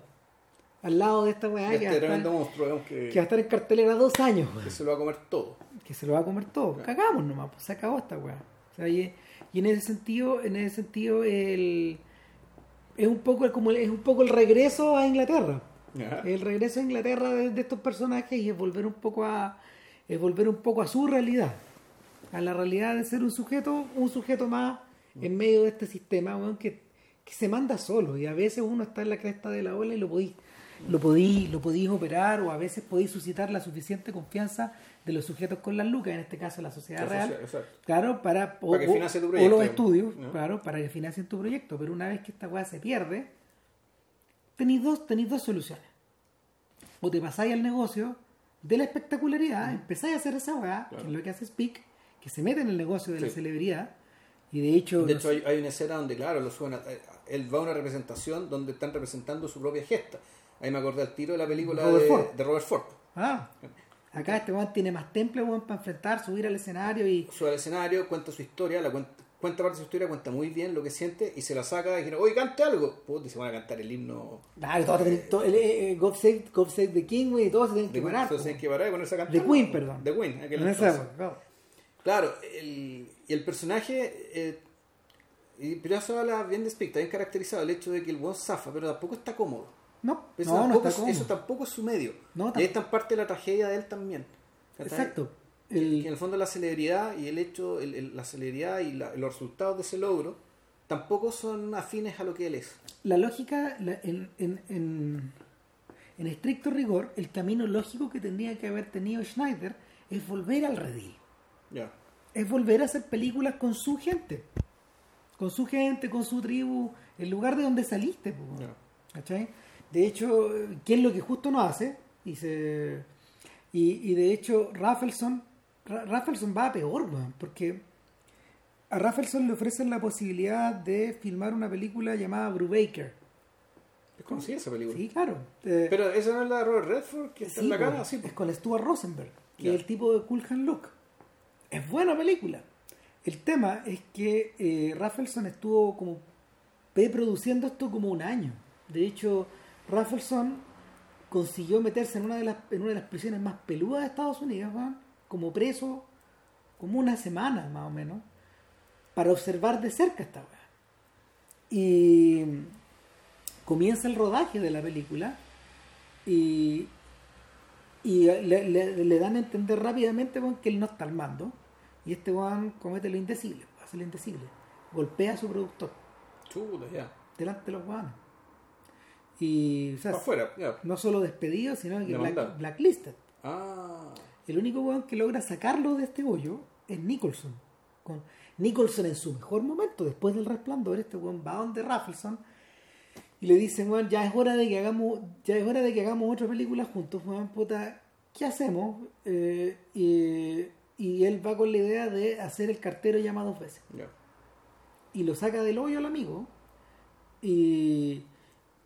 A: Al lado de esta weá que,
B: Este
A: va estar-
B: monstruo, que,
A: que va a estar en cartelera dos años.
B: que se lo va a comer todo.
A: que se lo va a comer todo.
B: Claro.
A: Cagamos nomás, pues se acabó esta weá. O sea, y, y en ese sentido, en ese sentido, el, es un poco el- como el- es un poco el regreso a Inglaterra. El regreso a Inglaterra de, de estos personajes y es volver un poco a es volver un poco a su realidad. A la realidad de ser un sujeto, un sujeto más en medio de este sistema, weón, que, que se manda solo. Y a veces uno está en la cresta de la ola y lo podéis, lo podéis, lo podéis operar, o a veces podéis suscitar la suficiente confianza de los sujetos con las lucas, en este caso la sociedad
B: La
A: real, claro, para, o,
B: Para que
A: o-
B: financie tu
A: o
B: proyecto,
A: los estudios,
B: ¿no?
A: claro, para que financien tu proyecto. Pero una vez que esta weá se pierde, tenéis dos, tenéis dos soluciones. O te pasáis al negocio de la espectacularidad, empezáis a hacer esa weá, que es lo que hace Speak, que se mete en el negocio de la celebridad, y de hecho,
B: De
A: no
B: hecho, hay, hay una escena donde, claro, lo suena. eh, Él va a una representación donde están representando su propia gesta. Ahí me acordé al tiro de la película
A: Robert
B: de,
A: Ford.
B: de Robert Ford.
A: ah, acá este weón tiene más temple weón, para enfrentar, subir al escenario y
B: Sube al escenario, cuenta su historia, la cuenta, cuenta parte de su historia, cuenta muy bien lo que siente y se la saca y dice, oye, cante algo. Puta, y se van a cantar el himno
A: Claro, todo, todo- el, eh, eh, God, Save, God Save the King, güey, todos se tienen que parar.
B: Entonces
A: po.
B: tienen que parar y ponerse a cantar.
A: De Queen, perdón.
B: De Queen, aquel
A: esa
B: entonces.
A: Claro,
B: el, y el personaje, eh, y, pero eso habla bien de bien caracterizado el hecho de que el buen zafa, pero tampoco está cómodo.
A: No,
B: Eso,
A: no, no
B: tampoco,
A: está
B: es-
A: cómodo.
B: eso tampoco es su medio.
A: No,
B: y parte de la tragedia de él también.
A: Exacto.
B: Que
A: El-
B: en el fondo la celebridad y el hecho, el- el- la celebridad y la- los resultados de ese logro tampoco son afines a lo que él es.
A: la lógica, la- en, en, en, en estricto rigor, el camino lógico que tendría que haber tenido Schneider es volver al redil. Es volver a hacer películas con su gente. Con su gente, con su tribu, el lugar de donde saliste. De hecho, ¿qué es lo que justo no hace? Y, se, y, y de hecho, Raffleson, Ra- Raffleson va a peor, porque a Raffleson le ofrecen la posibilidad de filmar una película llamada Brubaker.
B: Es conocida esa película.
A: Sí, claro. Eh,
B: Pero esa no es la de Robert Redford que está
A: sí,
B: en la cara, sí.
A: es con Stuart Rosenberg, que es el tipo de Cool Hand Luke. Es buena película. El tema es que eh, estuvo como produciendo esto como un año. De hecho, Raffleson consiguió meterse en una de las, en una de las prisiones más peludas de Estados Unidos, como preso, como una semana más o menos, para observar de cerca esta weá. Y comienza el rodaje de la película y, y le, dan a entender rápidamente que él no está al mando y este weón comete lo indecible, hace lo indecible, golpea a su productor
B: Chuta, ya.
A: delante de los weones. Y o sea,
B: afuera,
A: no solo despedido, sino que black- blacklisted.
B: Ah.
A: El único weón que logra sacarlo de este hoyo es Nicholson. Con Nicholson en su mejor momento, después del resplandor, este weón va donde Raffleson y le dice, weón, ya es hora de que hagamos, ya es hora de que hagamos otra película juntos, weón, puta, ¿qué hacemos? Eh, y él va con la idea de hacer el cartero llama dos veces. Y lo saca del hoyo al amigo y,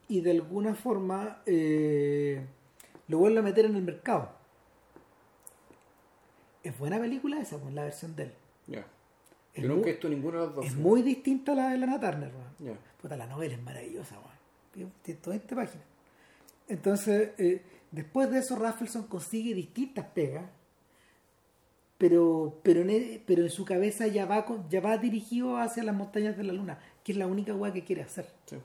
A: y de alguna forma eh, lo vuelve a meter en el mercado. Es buena película esa, pues, la versión de él.
B: Ya.
A: Es
B: Yo nunca he visto ninguno de los dos.
A: Es muy distinta a la de Lana Turner, weón.
B: Ya.
A: Puta, la novela es maravillosa, weón. Tiene- toda esta página. Entonces, eh, después de eso, Raffleson consigue distintas pegas, pero, pero, en, e- pero en su cabeza ya va, con- ya va dirigido hacia las montañas de la luna, que es la única weá que quiere hacer.
B: Sí.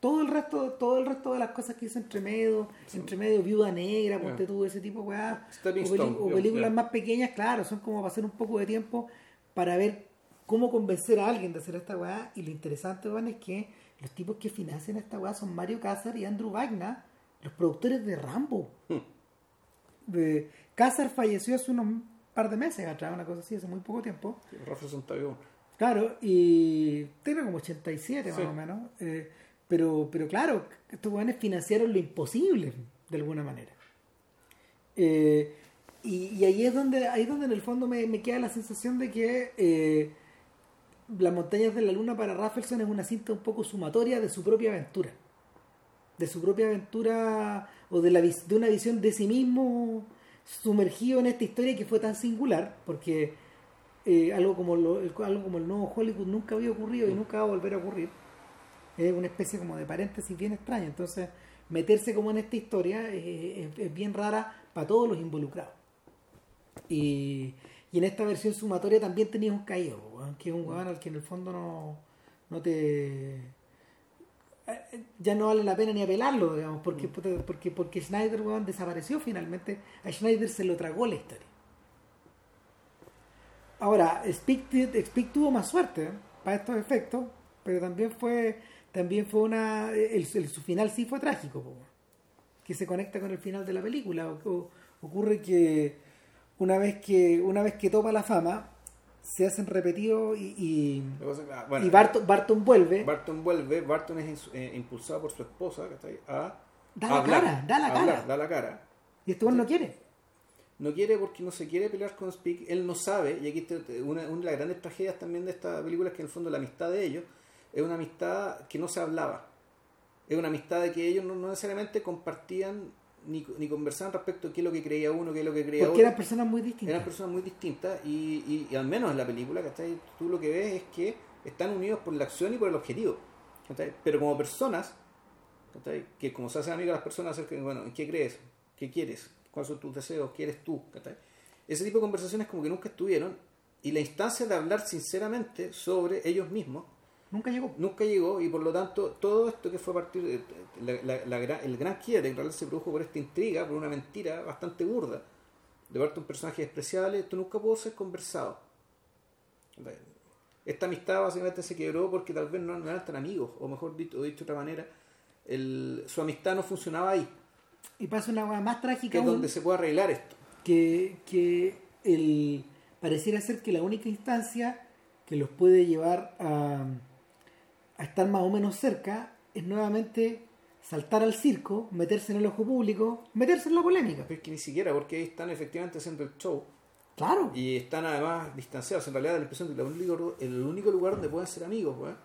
A: Todo el resto, todo el resto de las cosas que hizo entre medio, entre medio viuda negra, ponte
B: Ya.
A: tú, ese tipo de weá, o,
B: Stone,
A: películas más pequeñas, claro, son como pasar un poco de tiempo para ver cómo convencer a alguien de hacer esta weá. Y lo interesante, weón, es que los tipos que financian esta weá son Mario Casar y Andrew Wagner, los productores de Rambo.
B: Hmm.
A: De, falleció hace unos par de meses atrás, una cosa así, hace muy poco tiempo.
B: Está vivo.
A: Claro, y tiene como 87
B: Sí.
A: más o menos. eh, pero, pero claro, estos weones financiaron lo imposible, de alguna manera. Eh, y, y ahí es donde ahí es donde en el fondo me, me queda la sensación de que eh, Las montañas de la luna para Rafelson es una cinta un poco sumatoria de su propia aventura. De su propia aventura o de, la, de una visión de sí mismo sumergido en esta historia que fue tan singular, porque eh, algo, como lo- el- algo como el nuevo Hollywood nunca había ocurrido y nunca va a volver a ocurrir. Es una especie como de paréntesis bien extraña. Entonces, meterse como en esta historia eh, es, es bien rara para todos los involucrados. Y, y en esta versión sumatoria también tenía un caído, weón, que es un weón al que en el fondo no, no te. Ya no vale la pena ni apelarlo, digamos, porque, porque, porque Schneider weón, desapareció finalmente. A Schneider se lo tragó la historia. Ahora, Speak, Speak tuvo más suerte ¿eh? para estos efectos, pero también fue también fue una el, su final sí fue trágico que se conecta con el final de la película ocurre que una vez que una vez que topa la fama se hacen repetidos y, y,
B: que que, ah, bueno,
A: y Barton, Barton vuelve
B: Barton vuelve, Barton es eh, impulsado por su esposa ¿cachai? a
A: Da la
B: hablar,
A: cara, da la cara.
B: da la cara.
A: y este no quiere
B: No quiere porque no se quiere pelear con Speak, él no sabe, y aquí está una, una de las grandes tragedias también de esta película es que en el fondo la amistad de ellos es una amistad que no se hablaba. Es una amistad de que ellos no, no necesariamente compartían ni, ni conversaban respecto a qué es lo que creía uno, qué es lo que creía
A: porque
B: otro.
A: eran personas muy distintas
B: Eran personas muy distintas y, y- y al menos en la película, ¿cachai? Tú lo que ves es que están unidos por la acción y por el objetivo. ¿cachai? Pero como personas, ¿cachai? Que como se hacen amigos las personas acerca de, bueno, ¿en qué crees? ¿Qué quieres? ¿Cuáles son tus deseos? ¿Qué eres tú? ¿cachai? Ese tipo de conversaciones como que nunca estuvieron y la instancia de hablar sinceramente sobre ellos mismos
A: nunca llegó
B: nunca llegó y por lo tanto todo esto que fue a partir de la- la- la gran- el gran quiebre en realidad se produjo por esta intriga, por una mentira bastante burda de parte de un personaje despreciable, esto nunca pudo ser conversado. Esta amistad básicamente se quebró porque tal vez no, no eran tan amigos, o mejor dicho, o dicho de otra manera, el- su amistad no funcionaba ahí,
A: y pasa una cosa más
B: que
A: trágica
B: es
A: aún,
B: donde se puede arreglar esto.
A: que, que el, pareciera ser que la única instancia que los puede llevar a, a estar más o menos cerca es nuevamente saltar al circo, meterse en el ojo público, meterse en la polémica.
B: Pero es que ni siquiera, porque ahí están efectivamente haciendo el show
A: Claro.
B: y están además distanciados. En realidad, da la impresión que el único, el único lugar donde pueden ser amigos weón,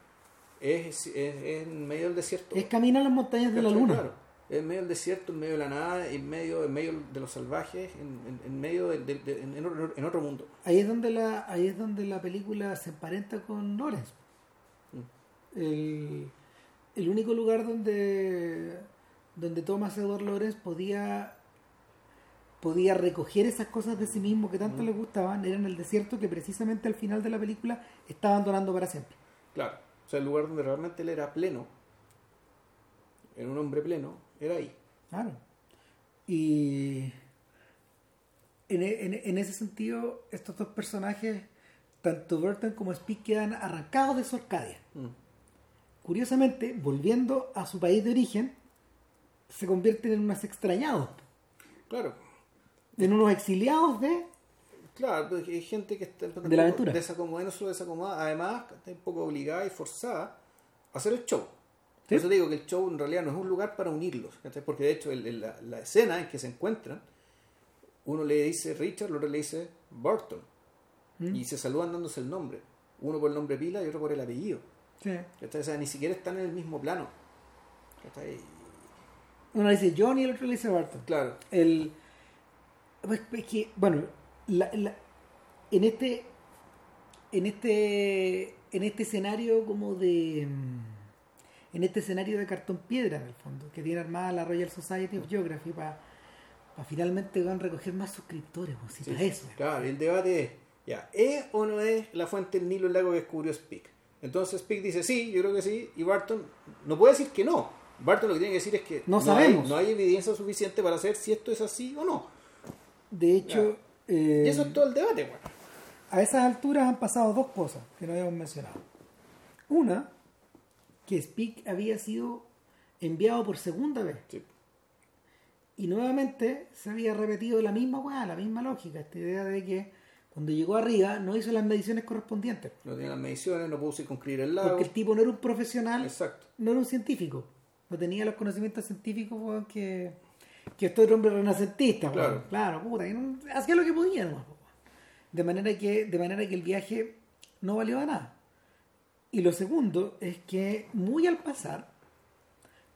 B: es, es, es en medio del desierto.
A: Es caminar las montañas de la luna.
B: Claro. En medio del desierto, en medio de la nada, en medio, en medio de los salvajes, en, en- en medio de, de- de- en, otro, en otro mundo.
A: Ahí es donde la, ahí es donde la película se emparenta con Lawrence. El, el único lugar donde, donde Thomas Edward Lawrence podía podía recoger esas cosas de sí mismo que tanto le gustaban era en el desierto que precisamente al final de la película está abandonando para siempre.
B: Claro. O sea, el lugar donde realmente él era pleno, era un hombre pleno, era ahí.
A: Claro. Y en, en- en ese sentido, estos dos personajes, tanto Burton como Speak, quedan arrancados de su Arcadia. Curiosamente, volviendo a su país de origen, se convierten en unos extrañados,
B: Claro.
A: en unos exiliados de...
B: Claro, porque hay gente que está
A: De la aventura.
B: desacomodada, no solo desacomodada, además está un poco obligada y forzada a hacer el show.
A: Sí.
B: Por eso digo que el show en realidad no es un lugar para unirlos, porque de hecho el- el- la, la escena en que se encuentran, uno le dice Richard, el otro le dice Burton,
A: ¿Mm?
B: y se saludan dándose el nombre, uno por el nombre pila y otro por el apellido.
A: Sí.
B: O sea, ni siquiera están en el mismo plano.
A: Uno le dice John y el otro le dice Barton.
B: Claro,
A: El, pues, es que, bueno, la- la- en este en este en este escenario como de mm, en este escenario de cartón piedra en el fondo que tiene armada la Royal Society of Geography para finalmente van a recoger más suscriptores si
B: Sí,
A: eso
B: Claro, el debate es, ya, ¿es o no es la fuente del Nilo el lago que descubrió Speak? Entonces Speak dice sí, yo creo que sí, y Barton no puede decir que no. Barton lo que tiene que decir es que
A: No
B: hay-
A: sabemos.
B: no hay evidencia suficiente para saber si esto es así o no.
A: de hecho eh,
B: Y eso es todo el debate, bueno.
A: a esas alturas han pasado dos cosas que no habíamos mencionado una que Speak había sido enviado por segunda vez
B: Sí.
A: Y nuevamente se había repetido la misma weá, la misma lógica, esta idea de que cuando llegó arriba no hizo las mediciones correspondientes.
B: No tenía las mediciones, no pudo circunscribir el lago.
A: Porque el tipo no era un profesional,
B: Exacto.
A: no era un científico. No tenía los conocimientos científicos weón, que, que este otro hombre renacentista,
B: Claro.
A: claro, puta, no- hacía lo que podía nomás, de manera que de manera que el viaje no valió a nada. Y lo segundo es que muy al pasar,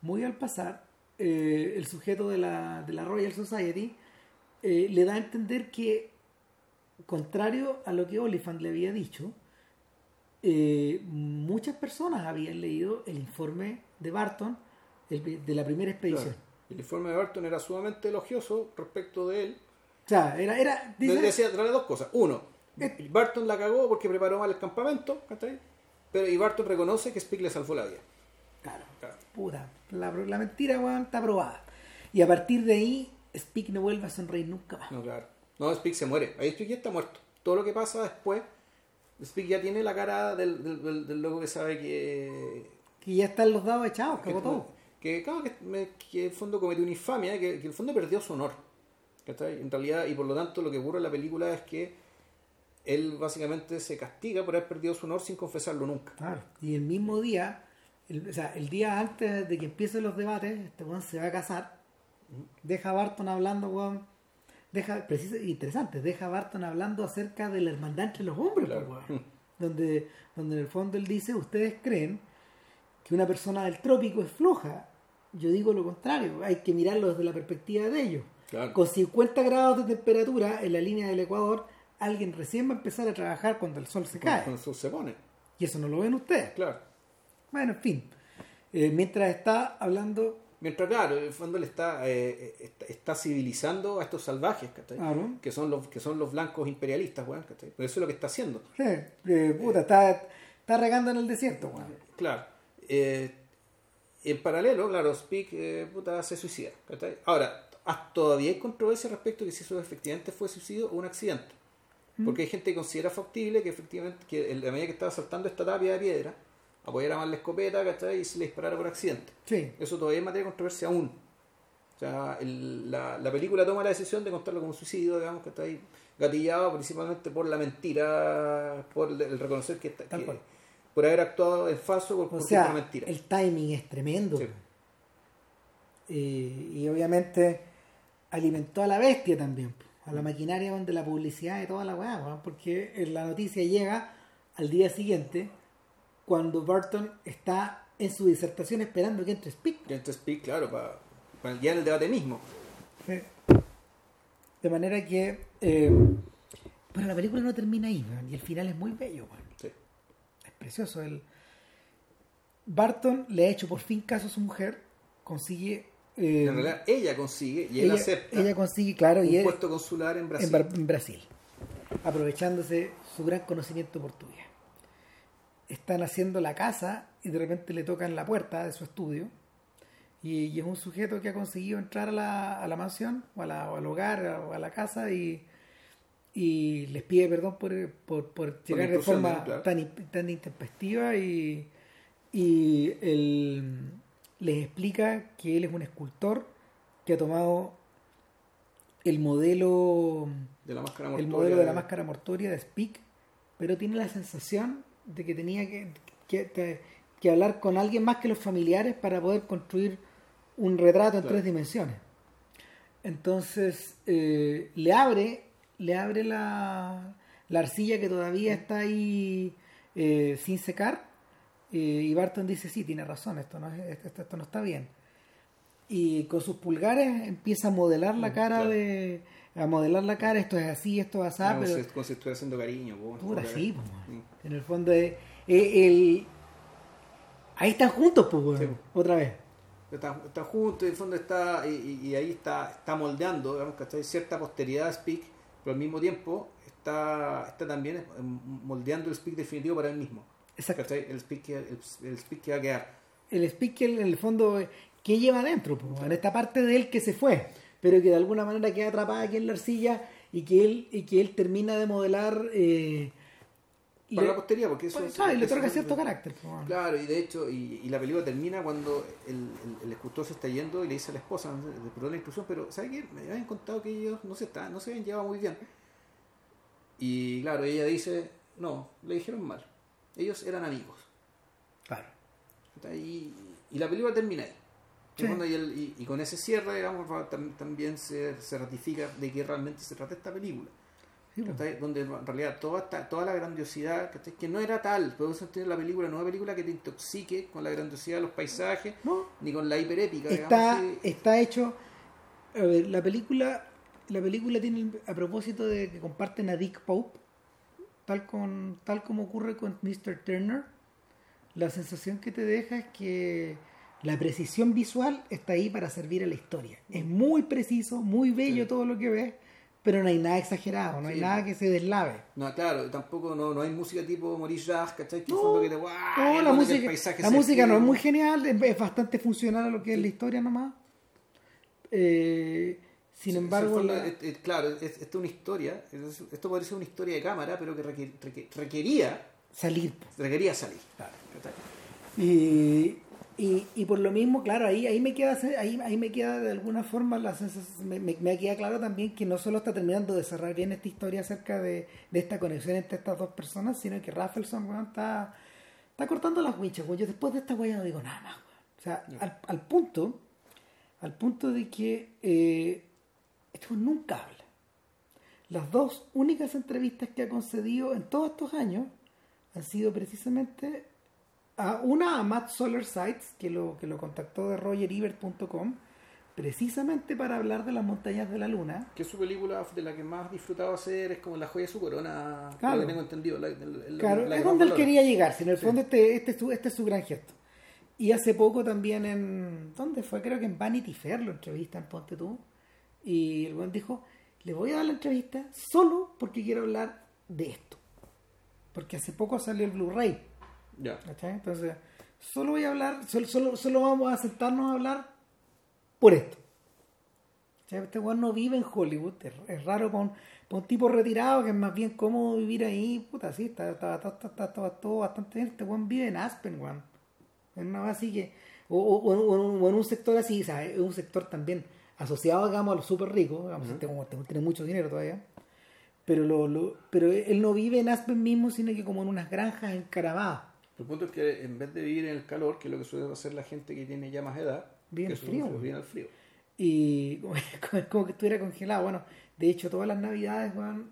A: muy al pasar, eh, el sujeto de la, de la Royal Society eh, le da a entender que, contrario a lo que Oliphant le había dicho, eh, muchas personas habían leído el informe de Barton el- de la primera expedición.
B: Claro. El informe de Barton era sumamente elogioso respecto de él.
A: O sea, era, era dice-
B: decía trae dos cosas. Uno. Barton la cagó porque preparó mal el campamento. Pero y Barton reconoce que Speak le salvó la vida.
A: claro,
B: Claro.
A: puta, la, la mentira weón, está probada. Y a partir de ahí, Speak no vuelve a sonreír nunca más.
B: No, claro. No, Speak se muere. Ahí Speak ya está muerto. Todo lo que pasa después, Speak ya tiene la cara del, del, del- del loco que sabe que.
A: Que ya están los dados echados,
B: que,
A: cagó todo.
B: que, claro, que, me- que el fondo cometió una infamia, que, que en el fondo perdió su honor. ¿cachai? En realidad, y por lo tanto, lo que ocurre en la película es que él básicamente se castiga por haber perdido su honor sin confesarlo nunca.
A: Claro. Y el mismo día, el, o sea, el día antes de que empiecen los debates, este weón se va a casar, deja a Barton hablando, weón, deja, preciso, interesante, deja a Barton hablando acerca de la hermandad entre los hombres,
B: Claro.
A: pues, [laughs] donde, donde en el fondo él dice, ustedes creen que una persona del trópico es floja. Yo digo lo contrario, hay que mirarlo desde la perspectiva de ellos.
B: Claro.
A: Con 50 grados de temperatura en la línea del Ecuador, alguien recién va a empezar a trabajar cuando el sol se cae.
B: Cuando se pone.
A: Y eso no lo ven ustedes.
B: Claro.
A: Bueno, en fin. Eh, mientras está hablando.
B: Mientras, claro, en el fondo le está, eh, está, está civilizando a estos salvajes, ¿cachai?
A: Claro.
B: Que son los que son los blancos imperialistas, weón, ¿cachai? Pero eso es lo que está haciendo.
A: Sí, eh, puta, está, está regando en el desierto, weón.
B: Claro. Eh, en paralelo, claro, Speak eh, puta, se suicida. ¿cachai? Ahora, todavía hay controversia respecto de si eso efectivamente fue suicidio o un accidente. Porque hay gente que considera factible que efectivamente, que en la medida que estaba saltando esta tapia de piedra, apoyara más la escopeta ¿cachai? y se le disparara por accidente.
A: Sí,
B: Eso todavía es materia de controversia aún. O sea, el- la, la película toma la decisión de contarlo como un suicidio, digamos, que está ahí gatillado principalmente por la mentira, por el, reconocer que, está, que- por haber actuado en falso por,
A: o
B: por
A: sea,
B: una mentira.
A: el timing es tremendo.
B: Sí.
A: Y obviamente alimentó a la bestia también, a la maquinaria donde la publicidad y toda la weá, porque la noticia llega al día siguiente cuando Burton está en su disertación esperando que entre Speak.
B: Y entonces Speak, claro, para, ya en el debate mismo.
A: Sí. De manera que. eh, pero la película no termina ahí, weón, y el final es muy bello, weón.
B: Sí.
A: Es precioso. El... Barton le ha hecho por fin caso a su mujer, consigue. eh,
B: En realidad, ella consigue y él
A: ella,
B: acepta
A: ella consigue, claro,
B: un
A: y él,
B: puesto consular en Brasil.
A: en Brasil, aprovechándose su gran conocimiento portugués. Están haciendo la casa y de repente le tocan la puerta de su estudio. Y, y es un sujeto que ha conseguido entrar a la, a la mansión o, a la- o al hogar o a la casa y, y les pide perdón por, por, por llegar de forma tan, tan intempestiva y, y él les explica que él es un escultor que ha tomado el modelo
B: de la máscara
A: el modelo de la máscara mortuoria de Speak, pero tiene la sensación de que tenía que, que, hablar con alguien más que los familiares para poder construir un retrato en
B: Claro.
A: tres dimensiones. Entonces eh, le abre, le abre la, la arcilla que todavía está ahí eh, sin secar eh, y Barton dice sí tiene razón esto no es- esto, esto no está bien y con sus pulgares empieza a modelar la cara
B: claro.
A: de a modelar la cara esto es así esto es así
B: como,
A: pero
B: si, como si estuviera haciendo cariño. po, otra
A: sí, po, en el fondo es, el ahí están juntos pues
B: Sí.
A: otra vez
B: Están, están juntos y en el fondo está, y, ahí está, está moldeando, digamos, ¿cachai? cierta posteridad de Speak, pero al mismo tiempo está, está también eh, moldeando el Speak definitivo para él mismo.
A: Exacto.
B: ¿cachai? El Speak, que- el, el Speak que va a quedar.
A: el speaker en el fondo ¿qué lleva adentro? en esta parte de él que se fue pero que de alguna manera queda atrapada aquí en la arcilla y que él y que él termina de modelar eh,
B: Para
A: le-
B: la posteridad, porque eso
A: pues,
B: eso-
A: ah, y le otorga cierto carácter po, man.
B: Claro, y de hecho, y, y la película termina cuando el, el, el escultor se está yendo y le dice a la esposa, perdón la intrusión, pero ¿sabes qué? Me habían contado que ellos no se, está, no se habían llevado muy bien. Y claro, ella dice, no, le dijeron mal. Ellos eran amigos.
A: claro
B: Y, y la película termina ahí. Y, el- y- y con ese cierre, digamos, tam- también se, se ratifica de que realmente se trata esta película. Donde en realidad toda, esta- toda la grandiosidad, que no era tal, por eso tiene la película, no una película que te intoxique con la grandiosidad de los paisajes,
A: No,
B: ni con la hiperépica.
A: está,
B: digamos,
A: está hecho. A ver, la película, la película tiene a propósito de que comparten a Dick Pope, tal con, tal como ocurre con Mr. Turner, la sensación que te deja es que la precisión visual está ahí para servir a la historia. Es muy preciso, muy bello
B: Sí.
A: todo lo que ves, pero no hay nada exagerado, no hay nada que se deslave.
B: No, claro, tampoco no, no hay música tipo Maurice Jarre, ¿cachai? Que
A: No,
B: fondo que te, ¡guau!
A: No,
B: y
A: la música, la música no es muy genial, es, bastante funcional a lo que es la historia nomás. Eh, sin embargo, la-
B: es- es- claro, es, esto es una historia, es- esto podría ser una historia de cámara, pero que requer- requer- requería,
A: salir.
B: requería salir. ¿cachai?
A: Y, y, y por lo mismo, claro, ahí, ahí me queda ahí, ahí me queda de alguna forma la sensación, me, me, me queda claro también que no solo está terminando de cerrar bien esta historia acerca de, de esta conexión entre estas dos personas, sino que Raffleson weón, está, está cortando las huichas, weón. Yo después de esta weá no digo nada más. O sea, al, al punto, al punto de que eh, weón nunca habla. Las dos únicas entrevistas que ha concedido en todos estos años han sido precisamente a una a Matt Solar Sites, que lo, que lo contactó de rogeribert.com, precisamente para hablar de las montañas de la luna.
B: Que su película de la que más disfrutado hacer es como La joya de su corona,
A: Claro.
B: lo que tengo entendido. La, la- la-
A: Claro,
B: la
A: es donde él
B: valora.
A: quería llegar, si en el
B: Sí.
A: fondo este, este, es su, este es su gran gesto. Y hace poco también en... ¿Dónde fue? Creo que en Vanity Fair lo entrevistan, ponte tú. Y el buen dijo, le voy a dar la entrevista solo porque quiero hablar de esto. Porque hace poco salió el Blu-ray.
B: Ya.
A: Entonces, solo voy a hablar, solo, solo, solo vamos a sentarnos a hablar por esto. ¿Cachai? Este weón no vive en Hollywood, es, es raro un, para un tipo retirado que es más bien cómodo vivir ahí, puta, sí, está, está, está, está, todo bastante bien. Este weón vive en Aspen, weón. Es una base así que, o, o- o en- o en un- sector así, ¿sabes? Es un sector también asociado, digamos, a los súper ricos, digamos, este weón tiene- mucho dinero todavía. Pero, lo, lo- pero él no vive en Aspen mismo, sino que como en unas granjas encaravadas.
B: El punto es que en vez de vivir en el calor, que es lo que suele hacer la gente que tiene ya más edad,
A: Vive frío,
B: vive el frío.
A: y [laughs] como, que estuviera congelado. Bueno, de hecho, todas las navidades, Juan,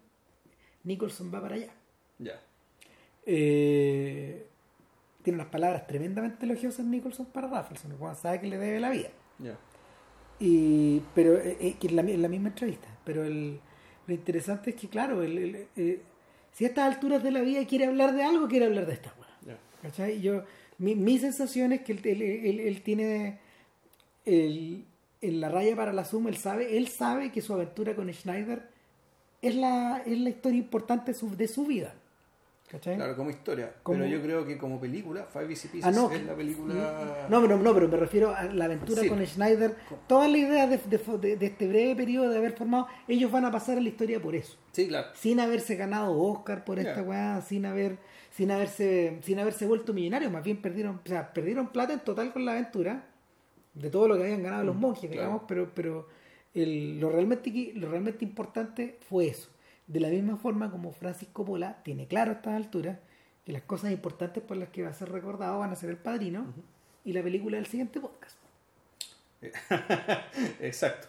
A: Nicholson va para allá.
B: Ya.
A: Eh, tiene unas palabras tremendamente elogiosas Nicholson para Raffleson. Juan sabe que le debe la vida.
B: Ya.
A: Y, pero eh, eh, en la, en la misma entrevista. Pero el, lo interesante es que, claro, el, el- eh, si a estas alturas de la vida quiere hablar de algo, quiere hablar de esta. ¿Cachai? Yo, mi, mi sensación es que él, él- él- él tiene el, en la raya para la suma, él sabe, él sabe que su aventura con Schneider es la, es la historia importante de su, de su vida. ¿Cachai?
B: Claro, como historia. Pero yo creo que como película, Five Easy Pieces
A: Ah, no,
B: es la película...
A: No, pero, no, pero me refiero a la aventura
B: Sí.
A: con Schneider. Todas las ideas de, de- de- de este breve periodo de haber formado, ellos van a pasar a la historia por eso.
B: Sí, claro.
A: Sin haberse ganado Oscar por esta weá, sin haber, sin haberse, sin haberse vuelto millonarios, más bien perdieron, o sea, perdieron plata en total con la aventura, de todo lo que habían ganado los monjes,
B: claro.
A: digamos, pero, pero el- lo realmente lo realmente importante fue eso. De la misma forma como Francis Coppola tiene claro a estas alturas que las cosas importantes por las que va a ser recordado van a ser el padrino y la película del siguiente podcast. [laughs]
B: Exacto.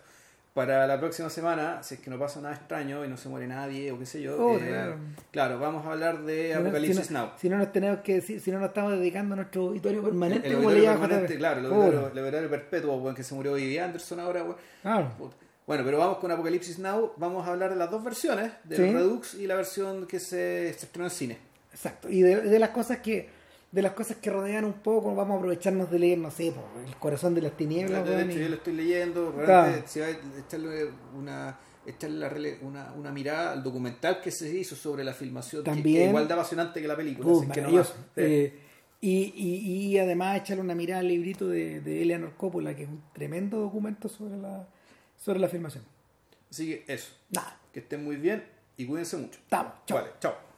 B: Para la próxima semana, si es que no pasa nada extraño y no se muere nadie o qué sé yo,
A: Oh,
B: eh,
A: claro.
B: claro, vamos a hablar de Apocalipsis
A: si no,
B: Now.
A: Si no nos tenemos que si, si no nos estamos dedicando a nuestro auditorio permanente,
B: El
A: le
B: auditorio permanente, claro, el auditorio, el perpetuo, weón, que se murió Vivi Anderson ahora.
A: Claro.
B: Puta. Bueno, pero vamos con Apocalipsis Now. Vamos a hablar de las dos versiones, del
A: Sí.
B: Redux y la versión que se, se estrenó en cine.
A: Exacto. Y de, de las cosas que de las cosas que rodean un poco, vamos a aprovecharnos de leer, no sé, po, el corazón de las tinieblas,
B: de hecho,
A: y-
B: yo lo estoy leyendo. Realmente, si va a echarle una, echarle una, una mirada al documental que se hizo sobre la filmación, que- que, igual de apasionante que la película.
A: Uh,
B: que no más.
A: Eh, y, y, y además echarle una mirada al librito de, de Eleanor Coppola, que es un tremendo documento sobre la sobre la filmación.
B: Así que eso.
A: Nada,
B: Que estén muy bien y cuídense mucho.
A: estamos. Chao.
B: Vale, chao.